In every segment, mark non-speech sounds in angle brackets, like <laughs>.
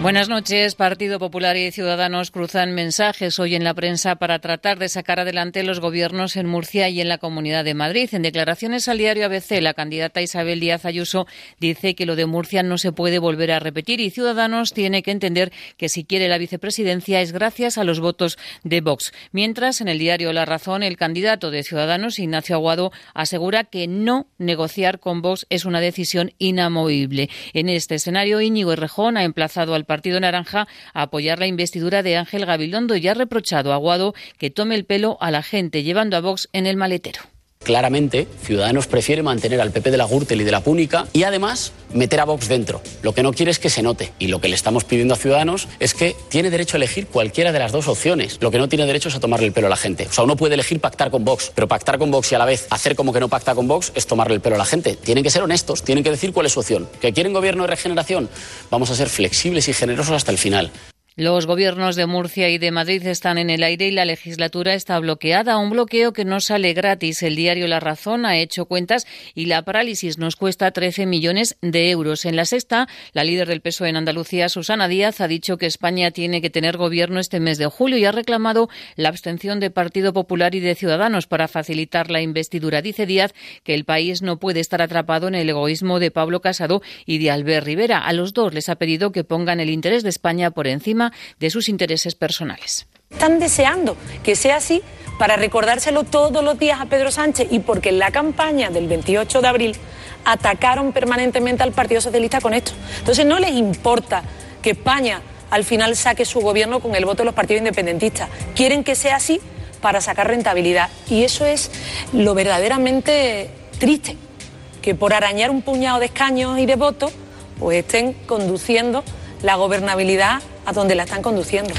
Buenas noches. Partido Popular y Ciudadanos cruzan mensajes hoy en la prensa para tratar de sacar adelante los gobiernos en Murcia y en la Comunidad de Madrid. En declaraciones al diario ABC, la candidata Isabel Díaz Ayuso dice que lo de Murcia no se puede volver a repetir y Ciudadanos tiene que entender que si quiere la vicepresidencia es gracias a los votos de Vox. Mientras, en el diario La Razón, el candidato de Ciudadanos, Ignacio Aguado, asegura que no negociar con Vox es una decisión inamovible. En este escenario, Íñigo Errejón ha emplazado al Partido Naranja a apoyar la investidura de Ángel Gabilondo y ha reprochado a Aguado que tome el pelo a la gente llevando a Vox en el maletero. Claramente, Ciudadanos prefiere mantener al PP de la Gürtel y de la Púnica y además meter a Vox dentro. Lo que no quiere es que se note. Y lo que le estamos pidiendo a Ciudadanos es que tiene derecho a elegir cualquiera de las dos opciones. Lo que no tiene derecho es a tomarle el pelo a la gente. O sea, uno puede elegir pactar con Vox, pero pactar con Vox y a la vez hacer como que no pacta con Vox es tomarle el pelo a la gente. Tienen que ser honestos, tienen que decir cuál es su opción. ¿Que quieren gobierno de regeneración? Vamos a ser flexibles y generosos hasta el final. Los gobiernos de Murcia y de Madrid están en el aire y la legislatura está bloqueada, un bloqueo que no sale gratis. El diario La Razón ha hecho cuentas y la parálisis nos cuesta 13 millones de euros. En la sexta, la líder del PSOE en Andalucía, Susana Díaz, ha dicho que España tiene que tener gobierno este mes de julio y ha reclamado la abstención de Partido Popular y de Ciudadanos para facilitar la investidura. Dice Díaz que el país no puede estar atrapado en el egoísmo de Pablo Casado y de Albert Rivera. A los dos les ha pedido que pongan el interés de España por encima de sus intereses personales. Están deseando que sea así para recordárselo todos los días a Pedro Sánchez y porque en la campaña del 28 de abril atacaron permanentemente al Partido Socialista con esto. Entonces no les importa que España al final saque su gobierno con el voto de los partidos independentistas. Quieren que sea así para sacar rentabilidad. Y eso es lo verdaderamente triste, que por arañar un puñado de escaños y de votos, pues estén conduciendo la gobernabilidad a donde la están conduciendo.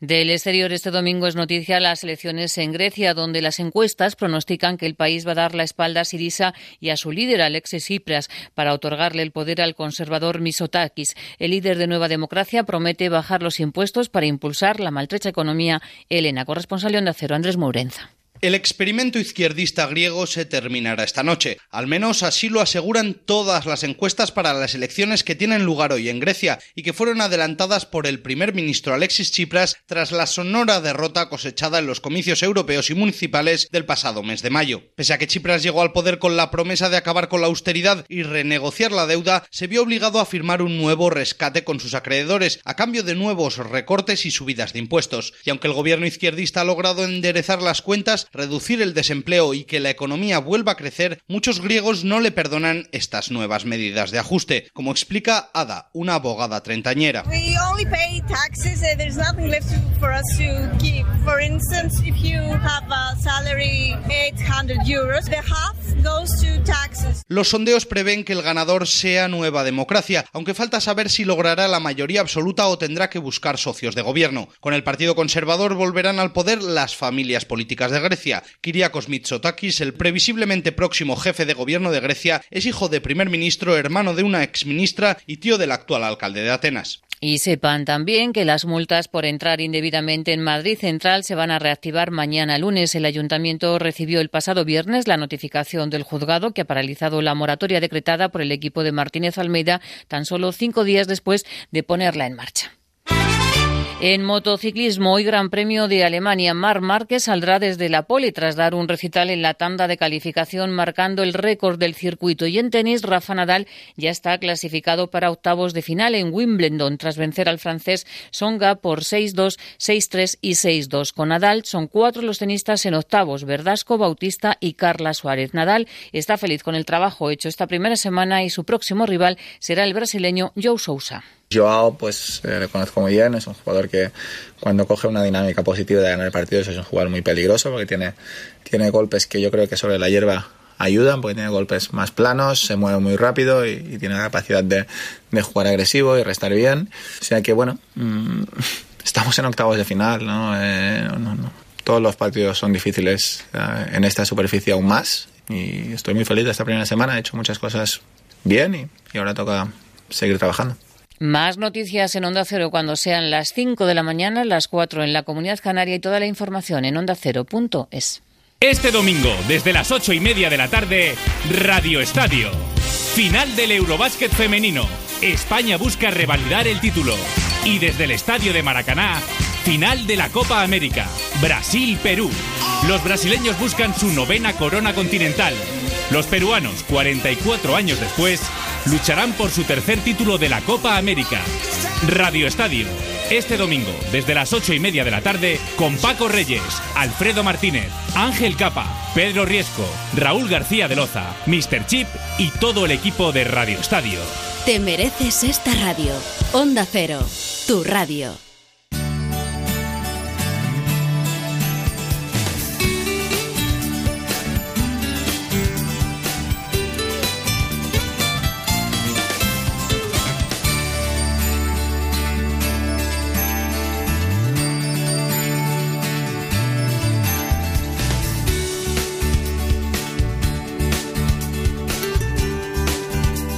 Del exterior este domingo es noticia las elecciones en Grecia, donde las encuestas pronostican que el país va a dar la espalda a Sirisa y a su líder, Alexis Tsipras, para otorgarle el poder al conservador Misotakis. El líder de Nueva Democracia promete bajar los impuestos para impulsar la maltrecha economía. Elena, corresponsal de Acero, Andrés Mourenza. El experimento izquierdista griego se terminará esta noche. Al menos así lo aseguran todas las encuestas para las elecciones que tienen lugar hoy en Grecia y que fueron adelantadas por el primer ministro Alexis Tsipras tras la sonora derrota cosechada en los comicios europeos y municipales del pasado mes de mayo. Pese a que Tsipras llegó al poder con la promesa de acabar con la austeridad y renegociar la deuda, se vio obligado a firmar un nuevo rescate con sus acreedores a cambio de nuevos recortes y subidas de impuestos. Y aunque el gobierno izquierdista ha logrado enderezar las cuentas, reducir el desempleo y que la economía vuelva a crecer, muchos griegos no le perdonan estas nuevas medidas de ajuste, como explica Ada, una abogada treintañera. Los sondeos prevén que el ganador sea Nueva Democracia, aunque falta saber si logrará la mayoría absoluta o tendrá que buscar socios de gobierno. Con el Partido Conservador volverán al poder las familias políticas de Grecia Grecia. Mitsotakis, el previsiblemente próximo jefe de gobierno de Grecia, es hijo de primer ministro, hermano de una exministra y tío del actual alcalde de Atenas. Y sepan también que las multas por entrar indebidamente en Madrid Central se van a reactivar mañana lunes. El ayuntamiento recibió el pasado viernes la notificación del juzgado que ha paralizado la moratoria decretada por el equipo de Martínez Almeida tan solo cinco días después de ponerla en marcha. En motociclismo, hoy Gran Premio de Alemania, Mar Márquez saldrá desde la pole tras dar un recital en la tanda de calificación marcando el récord del circuito. Y en tenis, Rafa Nadal ya está clasificado para octavos de final en Wimbledon tras vencer al francés Songa por 6-2, 6-3 y 6-2. Con Nadal son cuatro los tenistas en octavos, Verdasco, Bautista y Carla Suárez. Nadal está feliz con el trabajo hecho esta primera semana y su próximo rival será el brasileño Joe Sousa. Joao, pues eh, le conozco muy bien, es un jugador que cuando coge una dinámica positiva de ganar el partido es un jugador muy peligroso porque tiene, tiene golpes que yo creo que sobre la hierba ayudan porque tiene golpes más planos, se mueve muy rápido y, tiene la capacidad de, de, jugar agresivo y restar bien. O sea que bueno, mm, <laughs> estamos en octavos de final, ¿no? Eh, no, no. Todos los partidos son difíciles eh, en esta superficie aún más y estoy muy feliz de esta primera semana, he hecho muchas cosas bien y ahora toca seguir trabajando. Más noticias en Onda Cero cuando sean las 5 de la mañana, las 4 en la Comunidad Canaria y toda la información en ondacero.es. Este domingo, desde las 8 y media de la tarde, Radio Estadio. Final del Eurobásquet femenino. España busca revalidar el título. Y desde el Estadio de Maracaná, final de la Copa América. Brasil-Perú. Los brasileños buscan su novena corona continental. Los peruanos, 44 años después, lucharán por su tercer título de la Copa América. Radio Estadio, este domingo, desde las ocho y media de la tarde, con Paco Reyes, Alfredo Martínez, Ángel Capa, Pedro Riesco, Raúl García de Loza, Mr. Chip y todo el equipo de Radio Estadio. Te mereces esta radio. Onda Cero, tu radio.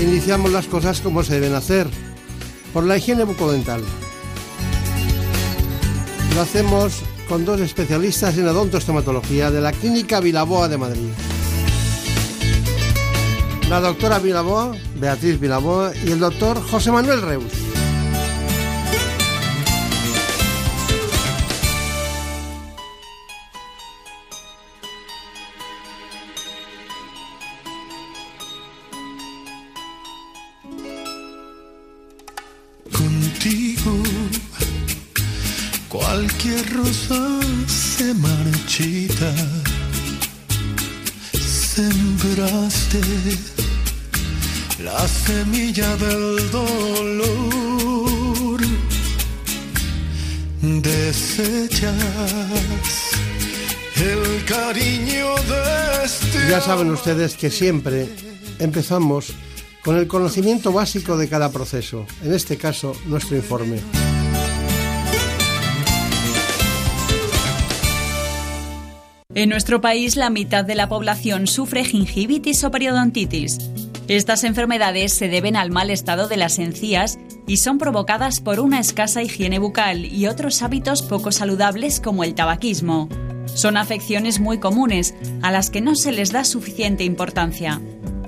Iniciamos las cosas como se deben hacer, por la higiene bucodental. Lo hacemos con dos especialistas en odontostomatología de la Clínica Vilaboa de Madrid. La doctora Vilaboa, Beatriz Vilaboa, y el doctor José Manuel Reus. La semilla del dolor. Desechas el cariño de este Ya saben ustedes que siempre empezamos con el conocimiento básico de cada proceso, en este caso nuestro informe. En nuestro país, la mitad de la población sufre gingivitis o periodontitis. Estas enfermedades se deben al mal estado de las encías y son provocadas por una escasa higiene bucal y otros hábitos poco saludables como el tabaquismo. Son afecciones muy comunes a las que no se les da suficiente importancia.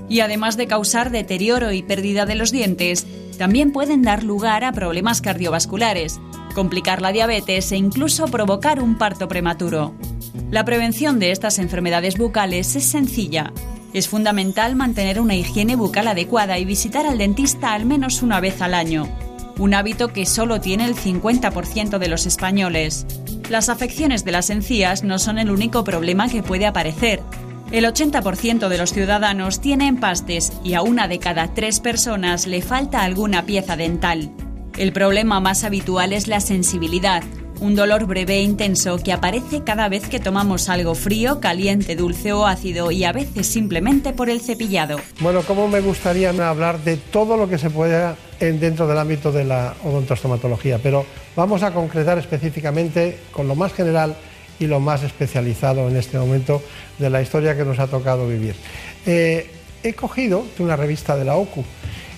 Y además de causar deterioro y pérdida de los dientes, también pueden dar lugar a problemas cardiovasculares, complicar la diabetes e incluso provocar un parto prematuro. La prevención de estas enfermedades bucales es sencilla. Es fundamental mantener una higiene bucal adecuada y visitar al dentista al menos una vez al año, un hábito que solo tiene el 50% de los españoles. Las afecciones de las encías no son el único problema que puede aparecer. El 80% de los ciudadanos tiene empastes y a una de cada tres personas le falta alguna pieza dental. El problema más habitual es la sensibilidad, un dolor breve e intenso que aparece cada vez que tomamos algo frío, caliente, dulce o ácido y a veces simplemente por el cepillado. Bueno, ¿cómo me gustaría hablar de todo lo que se pueda en- dentro del ámbito de la odontostomatología? Pero vamos a concretar específicamente con lo más general y lo más especializado en este momento de la historia que nos ha tocado vivir. Eh, he cogido una revista de la OCU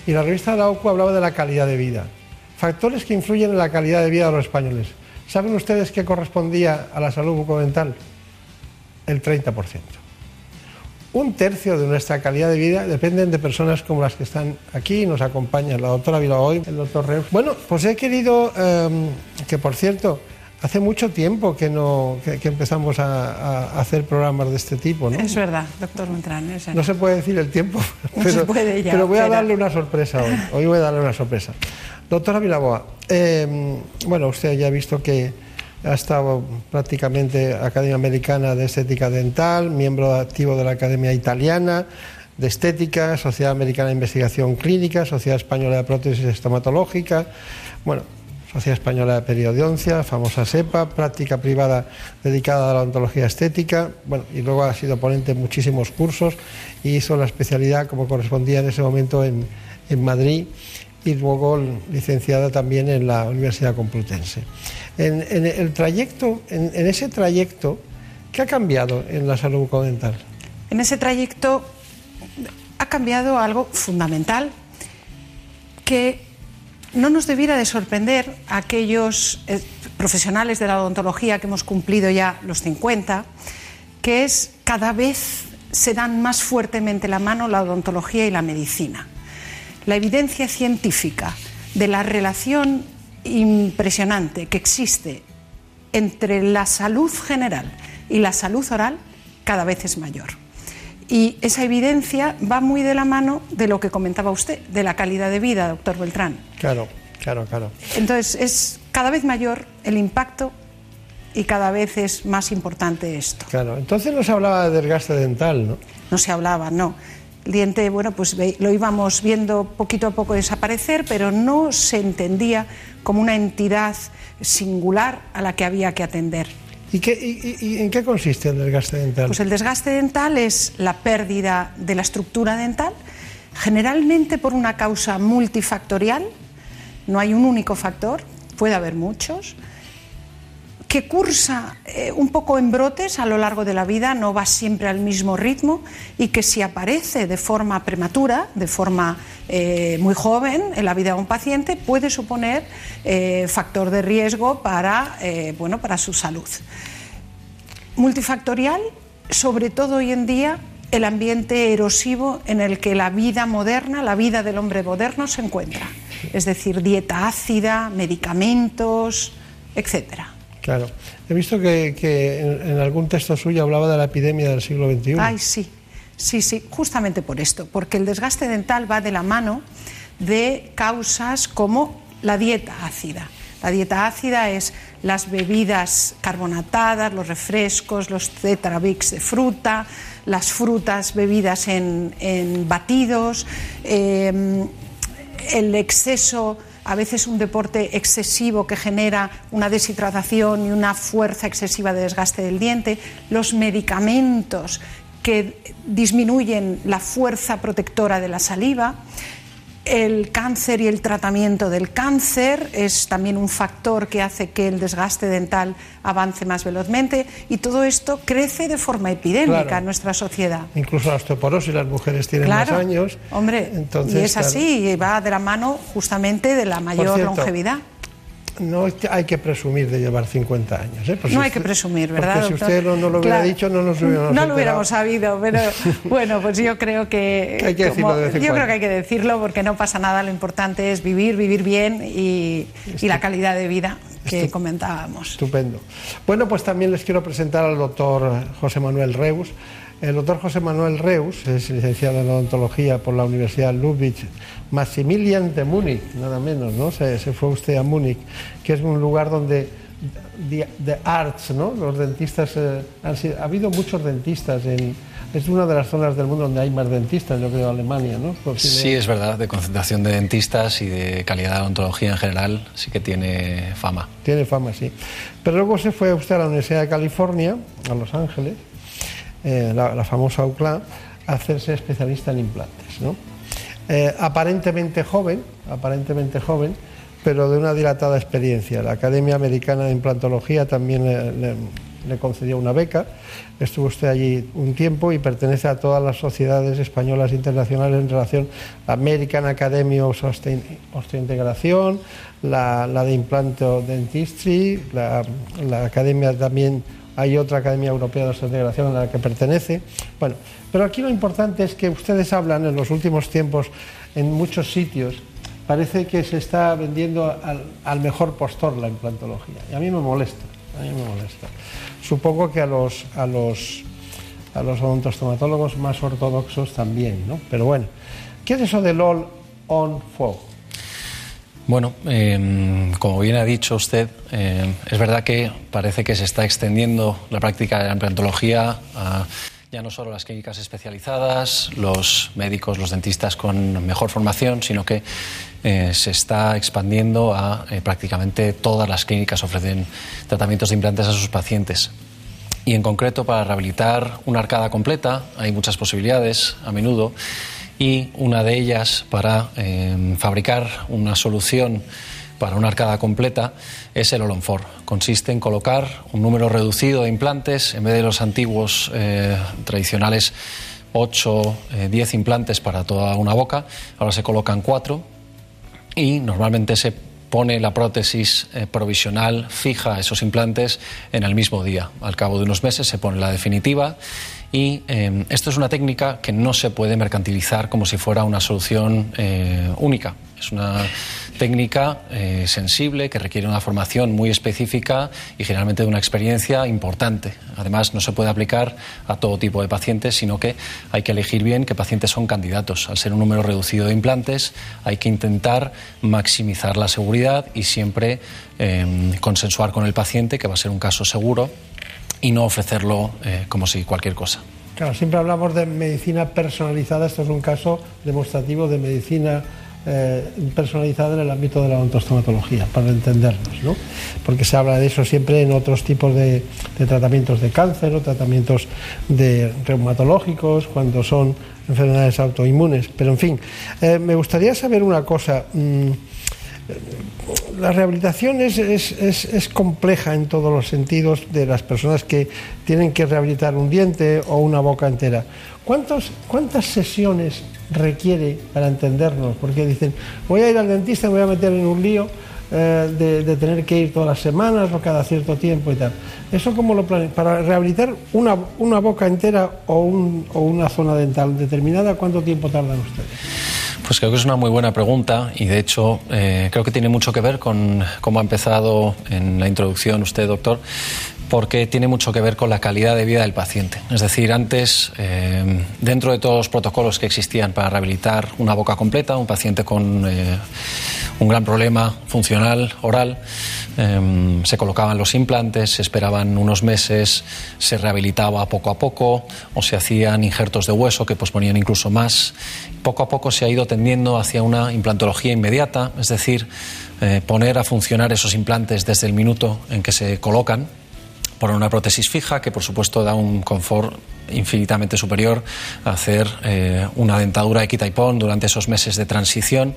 y la revista de la OCU hablaba de la calidad de vida, factores que influyen en la calidad de vida de los españoles. ¿Saben ustedes qué correspondía a la salud bucodental? El 30%. Un tercio de nuestra calidad de vida dependen de personas como las que están aquí, nos acompañan la doctora Vilaoy, el doctor Reus. Bueno, pues he querido, eh, que por cierto, hace mucho tiempo que, no, que, que empezamos a, a hacer programas de este tipo, ¿no? Es verdad, doctor Montrán. es No se puede decir el tiempo, No <laughs> se puede ya, pero voy a darle una sorpresa hoy. Hoy voy a darle una sorpresa. Doctora Vilaboa, eh, bueno, usted ya ha visto que ha estado prácticamente Academia Americana de Estética Dental, miembro activo de la Academia Italiana, de Estética, Sociedad Americana de Investigación Clínica, Sociedad Española de Prótesis Estomatológica, bueno, Sociedad Española de Periodoncia, famosa SEPA, práctica privada dedicada a la odontología estética, bueno, y luego ha sido ponente en muchísimos cursos y hizo la especialidad como correspondía en ese momento en, en Madrid y luego licenciada también en la Universidad Complutense. En, el trayecto, en, ese trayecto, ¿qué ha cambiado en la salud bucodental? En ese trayecto ha cambiado algo fundamental que no nos debiera de sorprender a aquellos eh, profesionales de la odontología que hemos cumplido ya los 50, que es cada vez se dan más fuertemente la mano la odontología y la medicina. La evidencia científica de la relación impresionante que existe entre la salud general y la salud oral cada vez es mayor. Y esa evidencia va muy de la mano de lo que comentaba usted, de la calidad de vida, doctor Beltrán. Claro, claro, claro. Entonces es cada vez mayor el impacto y cada vez es más importante esto. Claro, entonces no se hablaba de desgaste dental, ¿no? No se hablaba, no. El diente, bueno, pues lo íbamos viendo poquito a poco desaparecer, pero no se entendía como una entidad singular a la que había que atender. ¿Y, qué, y, y, en qué consiste el desgaste dental? Pues el desgaste dental es la pérdida de la estructura dental, generalmente por una causa multifactorial, no hay un único factor, puede haber muchos, que cursa eh, un poco en brotes a lo largo de la vida, no va siempre al mismo ritmo y que si aparece de forma prematura, de forma eh, muy joven en la vida de un paciente, puede suponer eh, factor de riesgo para, bueno, para su salud. Multifactorial, sobre todo hoy en día, el ambiente erosivo en el que la vida moderna, la vida del hombre moderno se encuentra. Es decir, dieta ácida, medicamentos, etcétera. Claro. He visto que, en, algún texto suyo hablaba de la epidemia del siglo XXI. Ay, sí. Sí, sí, justamente por esto, porque el desgaste dental va de la mano de causas como la dieta ácida. La dieta ácida es las bebidas carbonatadas, los refrescos, los tetrabix de fruta, las frutas bebidas en, batidos, eh, el exceso a veces un deporte excesivo que genera una deshidratación y una fuerza excesiva de desgaste del diente, los medicamentos que disminuyen la fuerza protectora de la saliva, el cáncer y el tratamiento del cáncer es también un factor que hace que el desgaste dental avance más velozmente y todo esto crece de forma epidémica claro. en nuestra sociedad. Incluso la osteoporosis, las mujeres tienen claro, más años. Hombre, Entonces, y es claro. así, y va de la mano justamente de la mayor cierto, longevidad. No hay que presumir de llevar 50 años. ¿eh? Pues no si hay que presumir, ¿verdad? Porque si usted no, no lo hubiera claro. dicho, no nos hubiéramos No lo hubiéramos sabido, pero <laughs> bueno, pues yo creo que. hay que como, decirlo de vez en yo cuando. creo que hay que decirlo porque no pasa nada. Lo importante es vivir, vivir bien y, y la calidad de vida que Estu comentábamos. Estupendo. Bueno, pues también les quiero presentar al doctor José Manuel Reus. El doctor José Manuel Reus es licenciado en odontología por la Universidad Ludwig Maximilian de Múnich, nada menos, ¿no? Se, se, fue usted a Múnich, que es un lugar donde de, de arts, ¿no? Los dentistas eh, han sido, ha habido muchos dentistas en es una de las zonas del mundo donde hay más dentistas, yo creo, Alemania, ¿no? Si sí, de... es verdad, de concentración de dentistas y de calidad de odontología en general, sí que tiene fama. Tiene fama, sí. Pero luego se fue usted a la Universidad de California, a Los Ángeles, eh, la, famosa UCLA, hacerse especialista en implantes, ¿no? Eh, aparentemente joven, aparentemente joven, pero de una dilatada experiencia. La Academia Americana de Implantología también le, concedió una beca. Estuvo usted allí un tiempo y pertenece a todas las sociedades españolas internacionales en relación a la American Academy of Osteointegración, la, la de Implanto Dentistry, la Academia también hay otra Academia Europea de Osteointegración a la que pertenece. Bueno, pero aquí lo importante es que ustedes hablan en los últimos tiempos en muchos sitios, parece que se está vendiendo al, mejor postor la implantología. Y a mí me molesta, a mí me molesta. Supongo que a los, a los, a los odontostomatólogos más ortodoxos también, ¿no? Pero bueno, ¿qué es eso del all on fog? Bueno, eh, como bien ha dicho usted, eh, es verdad que parece que se está extendiendo la práctica de la implantología a ya no solo las clínicas especializadas, los médicos, los dentistas con mejor formación, sino que eh, se está expandiendo a eh, prácticamente todas las clínicas ofrecen tratamientos de implantes a sus pacientes. Y en concreto para rehabilitar una arcada completa hay muchas posibilidades a menudo y una de ellas para eh, fabricar una solución para una arcada completa es el Olonfor. Consiste en colocar un número reducido de implantes en vez de los antiguos eh, tradicionales 8, 10 eh, implantes para toda una boca. Ahora se colocan 4 y normalmente se pone la prótesis eh, provisional fija a esos implantes en el mismo día. Al cabo de unos meses se pone la definitiva y eh, esto es una técnica que no se puede mercantilizar como si fuera una solución eh, única. Es una técnica eh, sensible que requiere una formación muy específica y generalmente de una experiencia importante. Además, no se puede aplicar a todo tipo de pacientes, sino que hay que elegir bien qué pacientes son candidatos. Al ser un número reducido de implantes, hay que intentar maximizar la seguridad y siempre consensuar con el paciente que va a ser un caso seguro y no ofrecerlo eh, como si cualquier cosa. Claro, siempre hablamos de medicina personalizada, esto es un caso demostrativo de medicina eh, personalizada en el ámbito de la odontostomatología, para entendernos, ¿no? Porque se habla de eso siempre en otros tipos de, tratamientos de cáncer o tratamientos de reumatológicos, cuando son enfermedades autoinmunes. Pero en fin, eh, me gustaría saber una cosa. Mm, la rehabilitación es, compleja en todos los sentidos de las personas que tienen que rehabilitar un diente o una boca entera. ¿Cuántas sesiones requiere para entendernos? Porque dicen, voy a ir al dentista, me voy a meter en un lío eh, de, tener que ir todas las semanas o cada cierto tiempo y tal. ¿Eso cómo lo planean? Para rehabilitar una, boca entera o, o una zona dental determinada, ¿cuánto tiempo tardan ustedes? Pues creo que es una muy buena pregunta y de hecho eh, creo que tiene mucho que ver con cómo ha empezado en la introducción usted, doctor, porque tiene mucho que ver con la calidad de vida del paciente. Es decir, antes, eh, dentro de todos los protocolos que existían para rehabilitar una boca completa, un paciente con eh, un gran problema funcional oral, se colocaban los implantes, se esperaban unos meses, se rehabilitaba poco a poco o se hacían injertos de hueso que posponían incluso más poco a poco se ha ido tendiendo hacia una implantología inmediata, es decir, eh, poner a funcionar esos implantes desde el minuto en que se colocan por una prótesis fija que por supuesto da un confort infinitamente superior a hacer eh, una dentadura equitaipón durante esos meses de transición.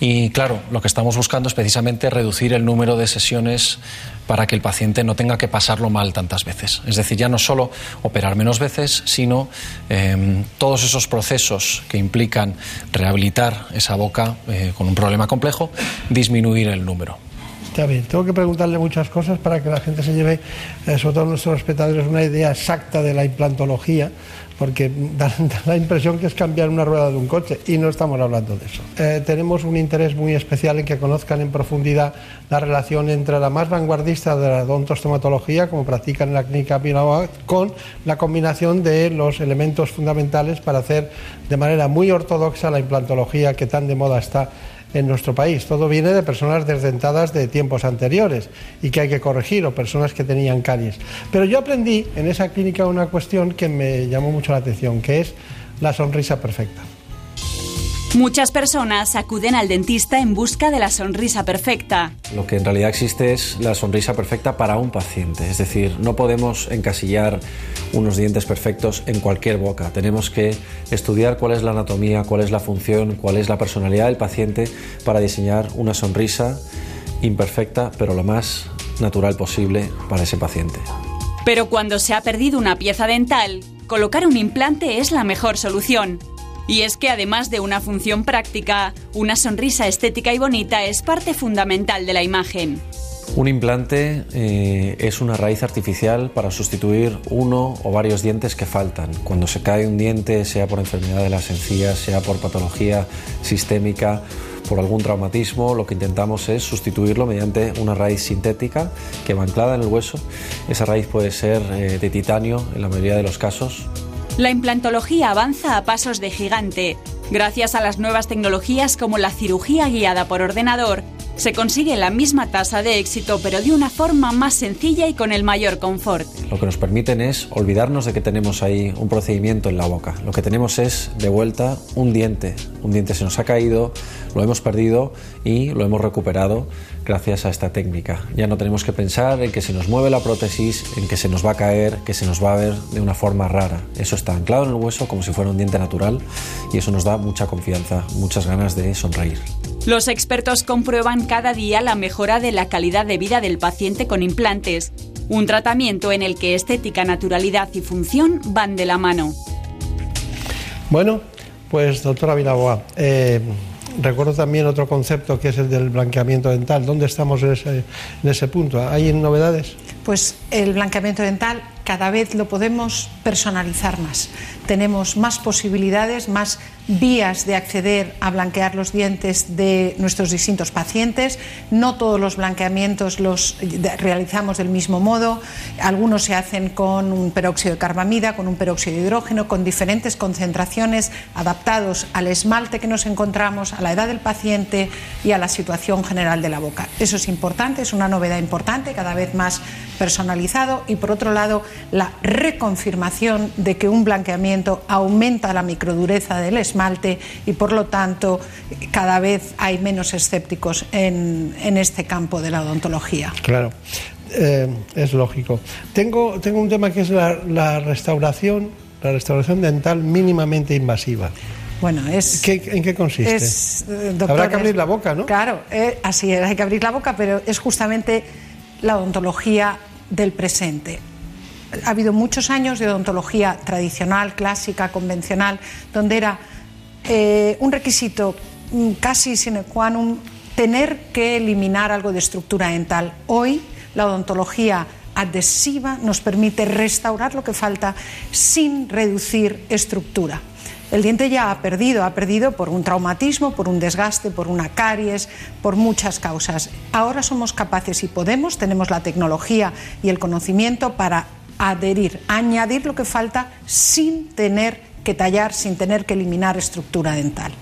Y claro, lo que estamos buscando es precisamente reducir el número de sesiones para que el paciente no tenga que pasarlo mal tantas veces. Es decir, ya no solo operar menos veces, sino em, todos esos procesos que implican rehabilitar esa boca eh, con un problema complejo, disminuir el número. Está tengo que preguntarle muchas cosas para que la gente se lleve, eh, sobre todo nuestros espectadores, una idea exacta de la implantología, porque <laughs> da, la impresión que es cambiar una rueda de un coche y no estamos hablando de eso. Eh, tenemos un interés muy especial en que conozcan en profundidad la relación entre la más vanguardista de la odontostomatología, como practican en la clínica Pinawa, con la combinación de los elementos fundamentales para hacer de manera muy ortodoxa la implantología que tan de moda está en nuestro país. Todo viene de personas desdentadas de tiempos anteriores y que hay que corregir, o personas que tenían caries. Pero yo aprendí en esa clínica una cuestión que me llamó mucho la atención, que es la sonrisa perfecta. Muchas personas acuden al dentista en busca de la sonrisa perfecta. Lo que en realidad existe es la sonrisa perfecta para un paciente. Es decir, no podemos encasillar unos dientes perfectos en cualquier boca. Tenemos que estudiar cuál es la anatomía, cuál es la función, cuál es la personalidad del paciente para diseñar una sonrisa imperfecta, pero lo más natural posible para ese paciente. Pero cuando se ha perdido una pieza dental, colocar un implante es la mejor solución. Y es que además de una función práctica, una sonrisa estética y bonita es parte fundamental de la imagen. Un implante eh, es una raíz artificial para sustituir uno o varios dientes que faltan. Cuando se cae un diente, sea por enfermedad de las encías, sea por patología sistémica, por algún traumatismo, lo que intentamos es sustituirlo mediante una raíz sintética que va anclada en el hueso. Esa raíz puede ser eh, de titanio en la mayoría de los casos la implantología avanza a pasos de gigante. Gracias a las nuevas tecnologías como la cirugía guiada por ordenador, se consigue la misma tasa de éxito pero de una forma más sencilla y con el mayor confort. Lo que nos permiten es olvidarnos de que tenemos ahí un procedimiento en la boca. Lo que tenemos es de vuelta un diente. Un diente se nos ha caído, lo hemos perdido y lo hemos recuperado gracias a esta técnica. Ya no tenemos que pensar en que se nos mueve la prótesis, en que se nos va a caer, que se nos va a ver de una forma rara. Eso está anclado en el hueso como si fuera un diente natural y eso nos da mucha confianza, muchas ganas de sonreír. Los expertos comprueban cada día la mejora de la calidad de vida del paciente con implantes, un tratamiento en el que estética, naturalidad y función van de la mano. Bueno, pues doctora Vilaboa, eh, recuerdo también otro concepto que es el del blanqueamiento dental. ¿Dónde estamos en ese, en ese punto? ¿Hay novedades? Pues el blanqueamiento dental cada vez lo podemos personalizar más. Tenemos más posibilidades, más vías de acceder a blanquear los dientes de nuestros distintos pacientes. No todos los blanqueamientos los realizamos del mismo modo. Algunos se hacen con un peróxido de carbamida, con un peróxido de hidrógeno, con diferentes concentraciones adaptados al esmalte que nos encontramos, a la edad del paciente y a la situación general de la boca. Eso es importante, es una novedad importante, cada vez más personalizado y por otro lado la reconfirmación de que un blanqueamiento aumenta la microdureza del esmalte y por lo tanto cada vez hay menos escépticos en, en este campo de la odontología. Claro. Eh, es lógico. Tengo, tengo un tema que es la, la restauración, la restauración dental mínimamente invasiva. Bueno, es. ¿Qué, ¿En qué consiste? es, eh, doctor, Habrá que abrir la boca, ¿no? Claro, eh, así es, hay que abrir la boca, pero es justamente la odontología del presente. Ha habido muchos años de odontología tradicional, clásica, convencional, donde era eh, un requisito mm, casi sine qua non tener que eliminar algo de estructura dental. Hoy la odontología adhesiva nos permite restaurar lo que falta sin reducir estructura. El diente ya ha perdido, ha perdido por un traumatismo, por un desgaste, por una caries, por muchas causas. Ahora somos capaces y podemos, tenemos la tecnología y el conocimiento para adherir, añadir lo que falta sin tener que tallar, sin tener que eliminar estructura dental.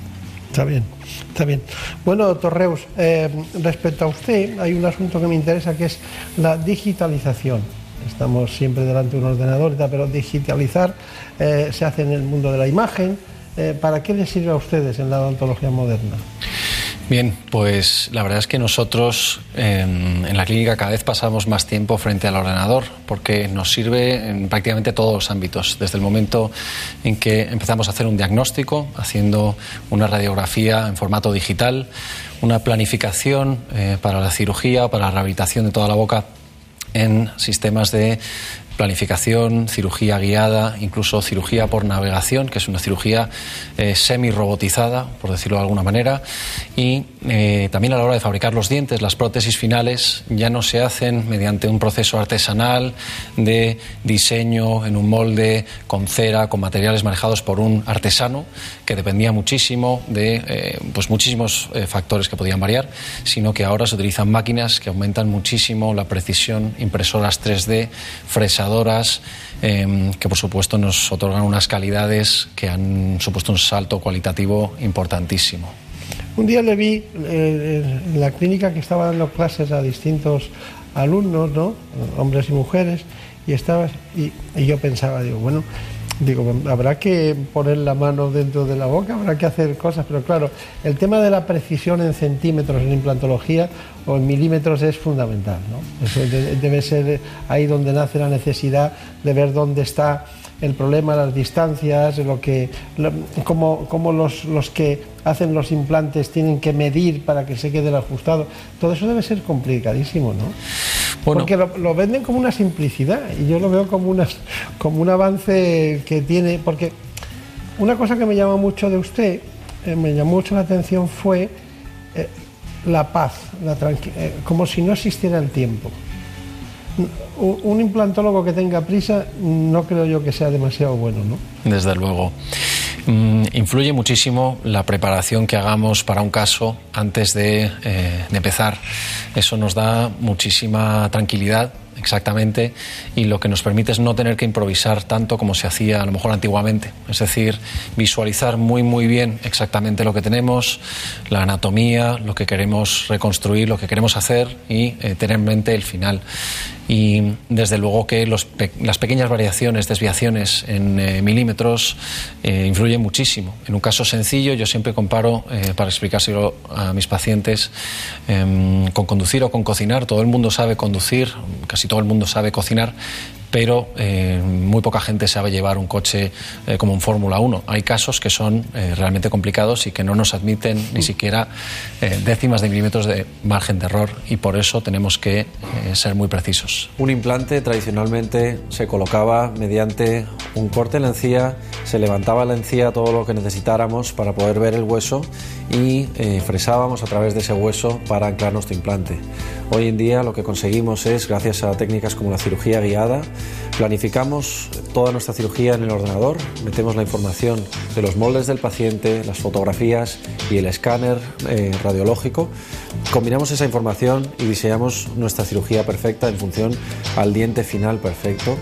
Está bien, está bien. Bueno, doctor Reus, eh, respecto a usted, hay un asunto que me interesa que es la digitalización. Estamos siempre delante de un ordenador pero digitalizar eh, se hace en el mundo de la imagen. Eh, ¿Para qué les sirve a ustedes en la odontología moderna? Bien, pues la verdad es que nosotros eh, en la clínica cada vez pasamos más tiempo frente al ordenador porque nos sirve en prácticamente todos los ámbitos. Desde el momento en que empezamos a hacer un diagnóstico, haciendo una radiografía en formato digital, una planificación eh, para la cirugía o para la rehabilitación de toda la boca en sistemas de planificación, cirugía guiada, incluso cirugía por navegación, que es una cirugía eh, semi-robotizada, por decirlo de alguna manera. Y eh, también a la hora de fabricar los dientes, las prótesis finales ya no se hacen mediante un proceso artesanal de diseño en un molde con cera, con materiales manejados por un artesano, que dependía muchísimo de eh, pues muchísimos factores que podían variar, sino que ahora se utilizan máquinas que aumentan muchísimo la precisión, impresoras 3D, eh, que por supuesto nos otorgan unas calidades que han supuesto un salto cualitativo importantísimo. Un día le vi eh, en la clínica que estaba dando clases a distintos alumnos, ¿no? hombres y mujeres, y estaba y, y yo pensaba, digo, bueno, digo, habrá que poner la mano dentro de la boca, habrá que hacer cosas, pero claro, el tema de la precisión en centímetros en implantología o en milímetros es fundamental, ¿no? Eso de- debe ser ahí donde nace la necesidad de ver dónde está el problema, las distancias, lo que, lo- cómo, cómo los, los que hacen los implantes tienen que medir para que se quede ajustado. Todo eso debe ser complicadísimo, ¿no? Porque lo, lo venden como una simplicidad y yo lo veo como, una, como un avance que tiene. Porque una cosa que me llamó mucho de usted, eh, me llamó mucho la atención fue eh, la paz, la eh, como si no existiera el tiempo. Un, implantólogo que tenga prisa no creo yo que sea demasiado bueno, ¿no? Desde luego. Mm, influye muchísimo la preparación que hagamos para un caso antes de, eh, de empezar. Eso nos da muchísima tranquilidad exactamente y lo que nos permite es no tener que improvisar tanto como se hacía a lo mejor antiguamente. Es decir, visualizar muy muy bien exactamente lo que tenemos, la anatomía, lo que queremos reconstruir, lo que queremos hacer y eh, tener en mente el final y desde luego que los las pequeñas variaciones, desviaciones en eh, milímetros eh, influyen muchísimo. En un caso sencillo yo siempre comparo, eh, para explicárselo a mis pacientes, em, con conducir o con cocinar. Todo el mundo sabe conducir, casi todo el mundo sabe cocinar, pero eh, muy poca gente sabe llevar un coche eh, como un Fórmula 1. Hay casos que son eh, realmente complicados y que no nos admiten ni siquiera eh, décimas de milímetros de margen de error y por eso tenemos que ser muy precisos. Un implante tradicionalmente se colocaba mediante un corte en la encía, se levantaba la encía todo lo que necesitáramos para poder ver el hueso y fresábamos a través de ese hueso para anclar nuestro implante. Hoy en día lo que conseguimos es, gracias a técnicas como la cirugía guiada, planificamos toda nuestra cirugía en el ordenador, metemos la información de los moldes del paciente, las fotografías y el escáner eh, radiológico, combinamos esa información y diseñamos nuestra cirugía perfecta en función al diente final perfecto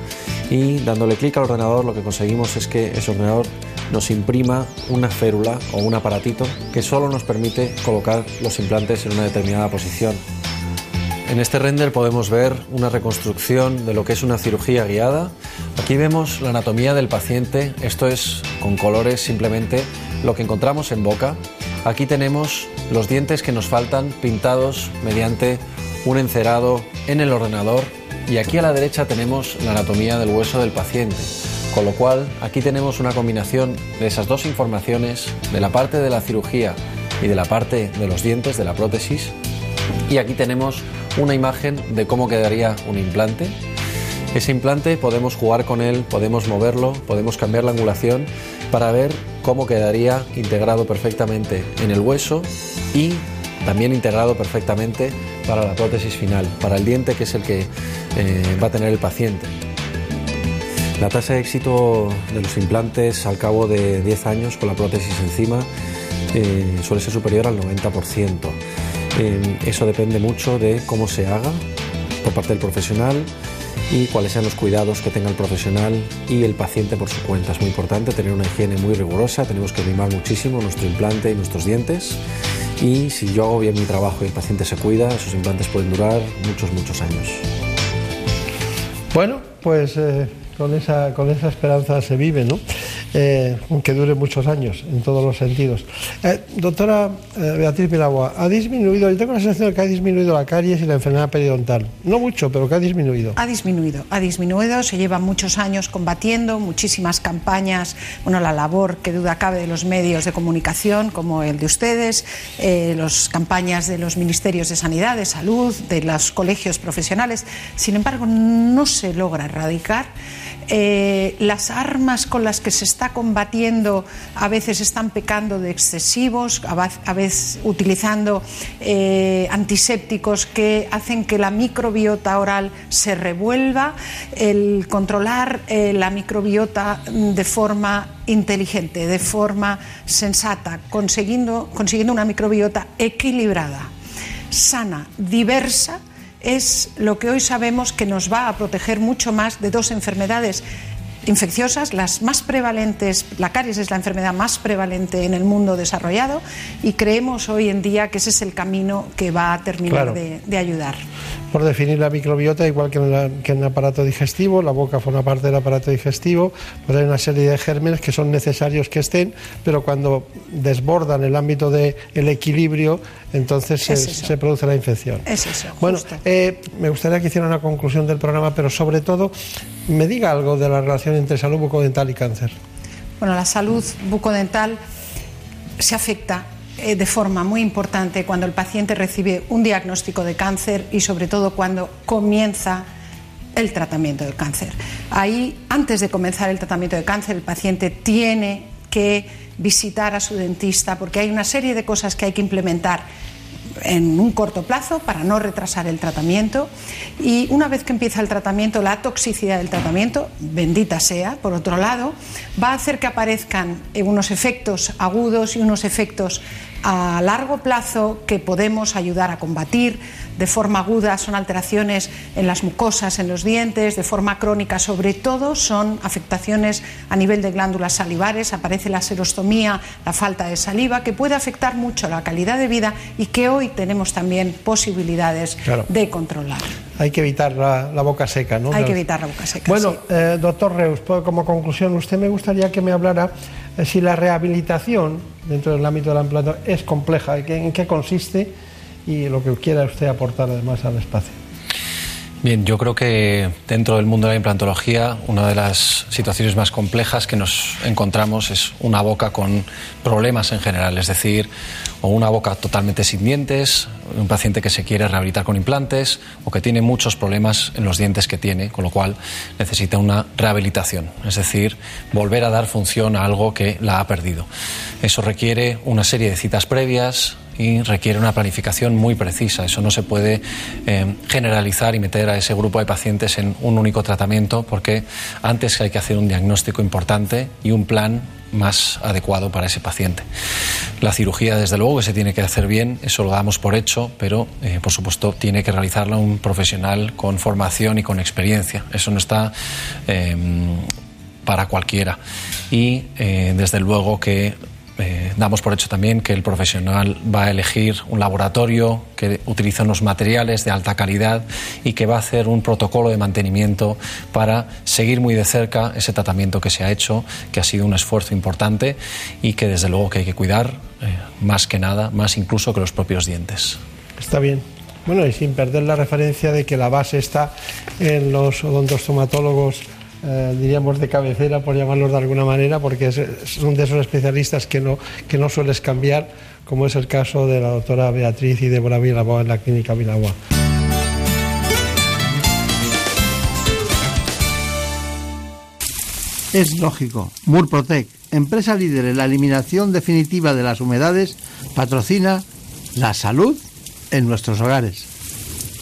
y dándole clic al ordenador lo que conseguimos es que ese ordenador nos imprima una férula o un aparatito que solo nos permite colocar los implantes en una determinada posición. En este render podemos ver una reconstrucción de lo que es una cirugía guiada. Aquí vemos la anatomía del paciente, esto es con colores simplemente lo que encontramos en boca. Aquí tenemos los dientes que nos faltan pintados mediante un encerado en el ordenador y aquí a la derecha tenemos la anatomía del hueso del paciente. Con lo cual aquí tenemos una combinación de esas dos informaciones, de la parte de la cirugía y de la parte de los dientes, de la prótesis. Y aquí tenemos una imagen de cómo quedaría un implante. Ese implante podemos jugar con él, podemos moverlo, podemos cambiar la angulación para ver cómo quedaría integrado perfectamente en el hueso y también integrado perfectamente para la prótesis final, para el diente que es el que eh, va a tener el paciente. La tasa de éxito de los implantes al cabo de 10 años con la prótesis encima eh, suele ser superior al 90%. Eso depende mucho de cómo se haga por parte del profesional y cuáles sean los cuidados que tenga el profesional y el paciente por su cuenta. Es muy importante tener una higiene muy rigurosa, tenemos que mimar muchísimo nuestro implante y nuestros dientes y si yo hago bien mi trabajo y el paciente se cuida, esos implantes pueden durar muchos, muchos años. Bueno, pues eh, con, esa, con esa esperanza se vive, ¿no? Eh, que dure muchos años en todos los sentidos. Eh, doctora eh, Beatriz Milagua, ha disminuido, yo tengo la sensación de que ha disminuido la caries y la enfermedad periodontal. No mucho, pero que ha disminuido. Ha disminuido, ha disminuido, se lleva muchos años combatiendo, muchísimas campañas, bueno, la labor que duda cabe de los medios de comunicación como el de ustedes, eh, las campañas de los ministerios de Sanidad, de Salud, de los colegios profesionales. Sin embargo, no se logra erradicar. Eh, las armas con las que se está combatiendo a veces están pecando de excesivos, a veces utilizando eh, antisépticos que hacen que la microbiota oral se revuelva, el controlar eh, la microbiota de forma inteligente, de forma sensata, consiguiendo, consiguiendo una microbiota equilibrada, sana, diversa, es lo que hoy sabemos que nos va a proteger mucho más de dos enfermedades infecciosas, las más prevalentes, la caries es la enfermedad más prevalente en el mundo desarrollado y creemos hoy en día que ese es el camino que va a terminar Claro. de, de ayudar. Por definir la microbiota, igual que en, la- que en el aparato digestivo, la boca forma parte del aparato digestivo, pues hay una serie de gérmenes que son necesarios que estén, pero cuando desbordan el ámbito del equilibrio, entonces se, Es eso. se produce la infección. Es eso. Bueno, eh, me gustaría que hiciera una conclusión del programa, pero sobre todo me diga algo de la relación entre salud bucodental y cáncer. Bueno, la salud bucodental se afecta eh, de forma muy importante cuando el paciente recibe un diagnóstico de cáncer y sobre todo cuando comienza el tratamiento del cáncer. Ahí, antes de comenzar el tratamiento de cáncer, el paciente tiene que visitar a su dentista porque hay una serie de cosas que hay que implementar en un corto plazo para no retrasar el tratamiento. Y una vez que empieza el tratamiento, la toxicidad del tratamiento, bendita sea, por otro lado, va a hacer que aparezcan eh, unos efectos agudos y unos efectos a largo plazo que podemos ayudar a combatir. De forma aguda son alteraciones en las mucosas, en los dientes, de forma crónica sobre todo son afectaciones a nivel de glándulas salivares, aparece la serostomía, la falta de saliva, que puede afectar mucho la calidad de vida y que hoy tenemos también posibilidades Claro. de controlar. Hay que evitar la, la boca seca, ¿no? Hay que evitar la boca seca. Bueno, sí. eh, doctor Reus, pues, como conclusión, usted me gustaría que me hablara si la rehabilitación dentro del ámbito de la implantación es compleja, en qué, en qué consiste y lo que quiera usted aportar además al espacio. Bien, yo creo que dentro del mundo de la implantología una de las situaciones más complejas que nos encontramos es una boca con problemas en general, es decir, o una boca totalmente sin dientes, un paciente que se quiere rehabilitar con implantes o que tiene muchos problemas en los dientes que tiene, con lo cual necesita una rehabilitación, es decir, volver a dar función a algo que la ha perdido. Eso requiere una serie de citas previas, y requiere una planificación muy precisa. Eso no se puede eh, generalizar y meter a ese grupo de pacientes en un único tratamiento porque antes hay que hacer un diagnóstico importante y un plan más adecuado para ese paciente. La cirugía, desde luego, que se tiene que hacer bien, eso lo damos por hecho, pero eh, por supuesto tiene que realizarla un profesional con formación y con experiencia. Eso no está eh, para cualquiera. Y desde luego que eh, damos por hecho también que el profesional va a elegir un laboratorio que utiliza unos materiales de alta calidad y que va a hacer un protocolo de mantenimiento para seguir muy de cerca ese tratamiento que se ha hecho, que ha sido un esfuerzo importante y que desde luego que hay que cuidar eh, más que nada, más incluso que los propios dientes. Está bien. Bueno, y sin perder la referencia de que la base está en los odontostomatólogos, eh, diríamos de cabecera, por llamarlos de alguna manera, porque es- son de esos especialistas que no, que no sueles cambiar, como es el caso de la doctora Beatriz y Débora Vilaboa en la clínica Vilaboa. Es lógico. Murprotec, empresa líder en la eliminación definitiva de las humedades, patrocina la salud en nuestros hogares.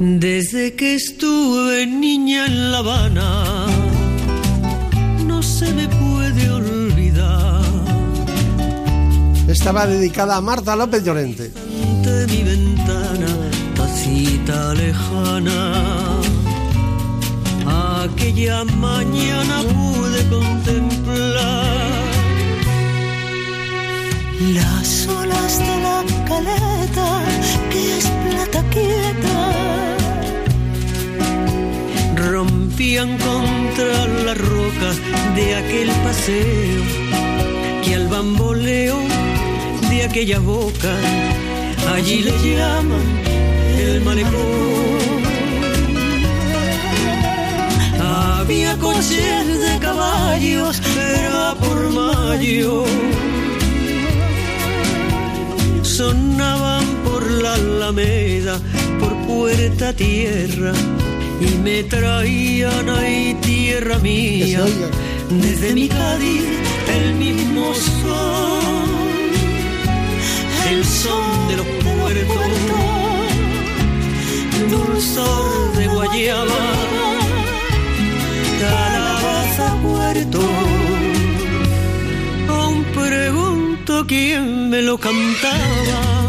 Desde que estuve niña en La Habana, no se me puede olvidar. Estaba dedicada a Marta López Llorente. De mi ventana, tacita lejana, aquella mañana pude contemplar las olas de la caleta es plata quieta rompían contra la roca de aquel paseo que al bamboleo de aquella boca allí le llaman el malecón. Había coches de caballos, era por mayo. Sonaban la alameda, por puerta tierra, y me traían ahí tierra mía. Desde mi Cádiz, el mismo son, el son de los puertos, dulzor de guayaba, calabaza puerto. Aún pregunto quién me lo cantaba.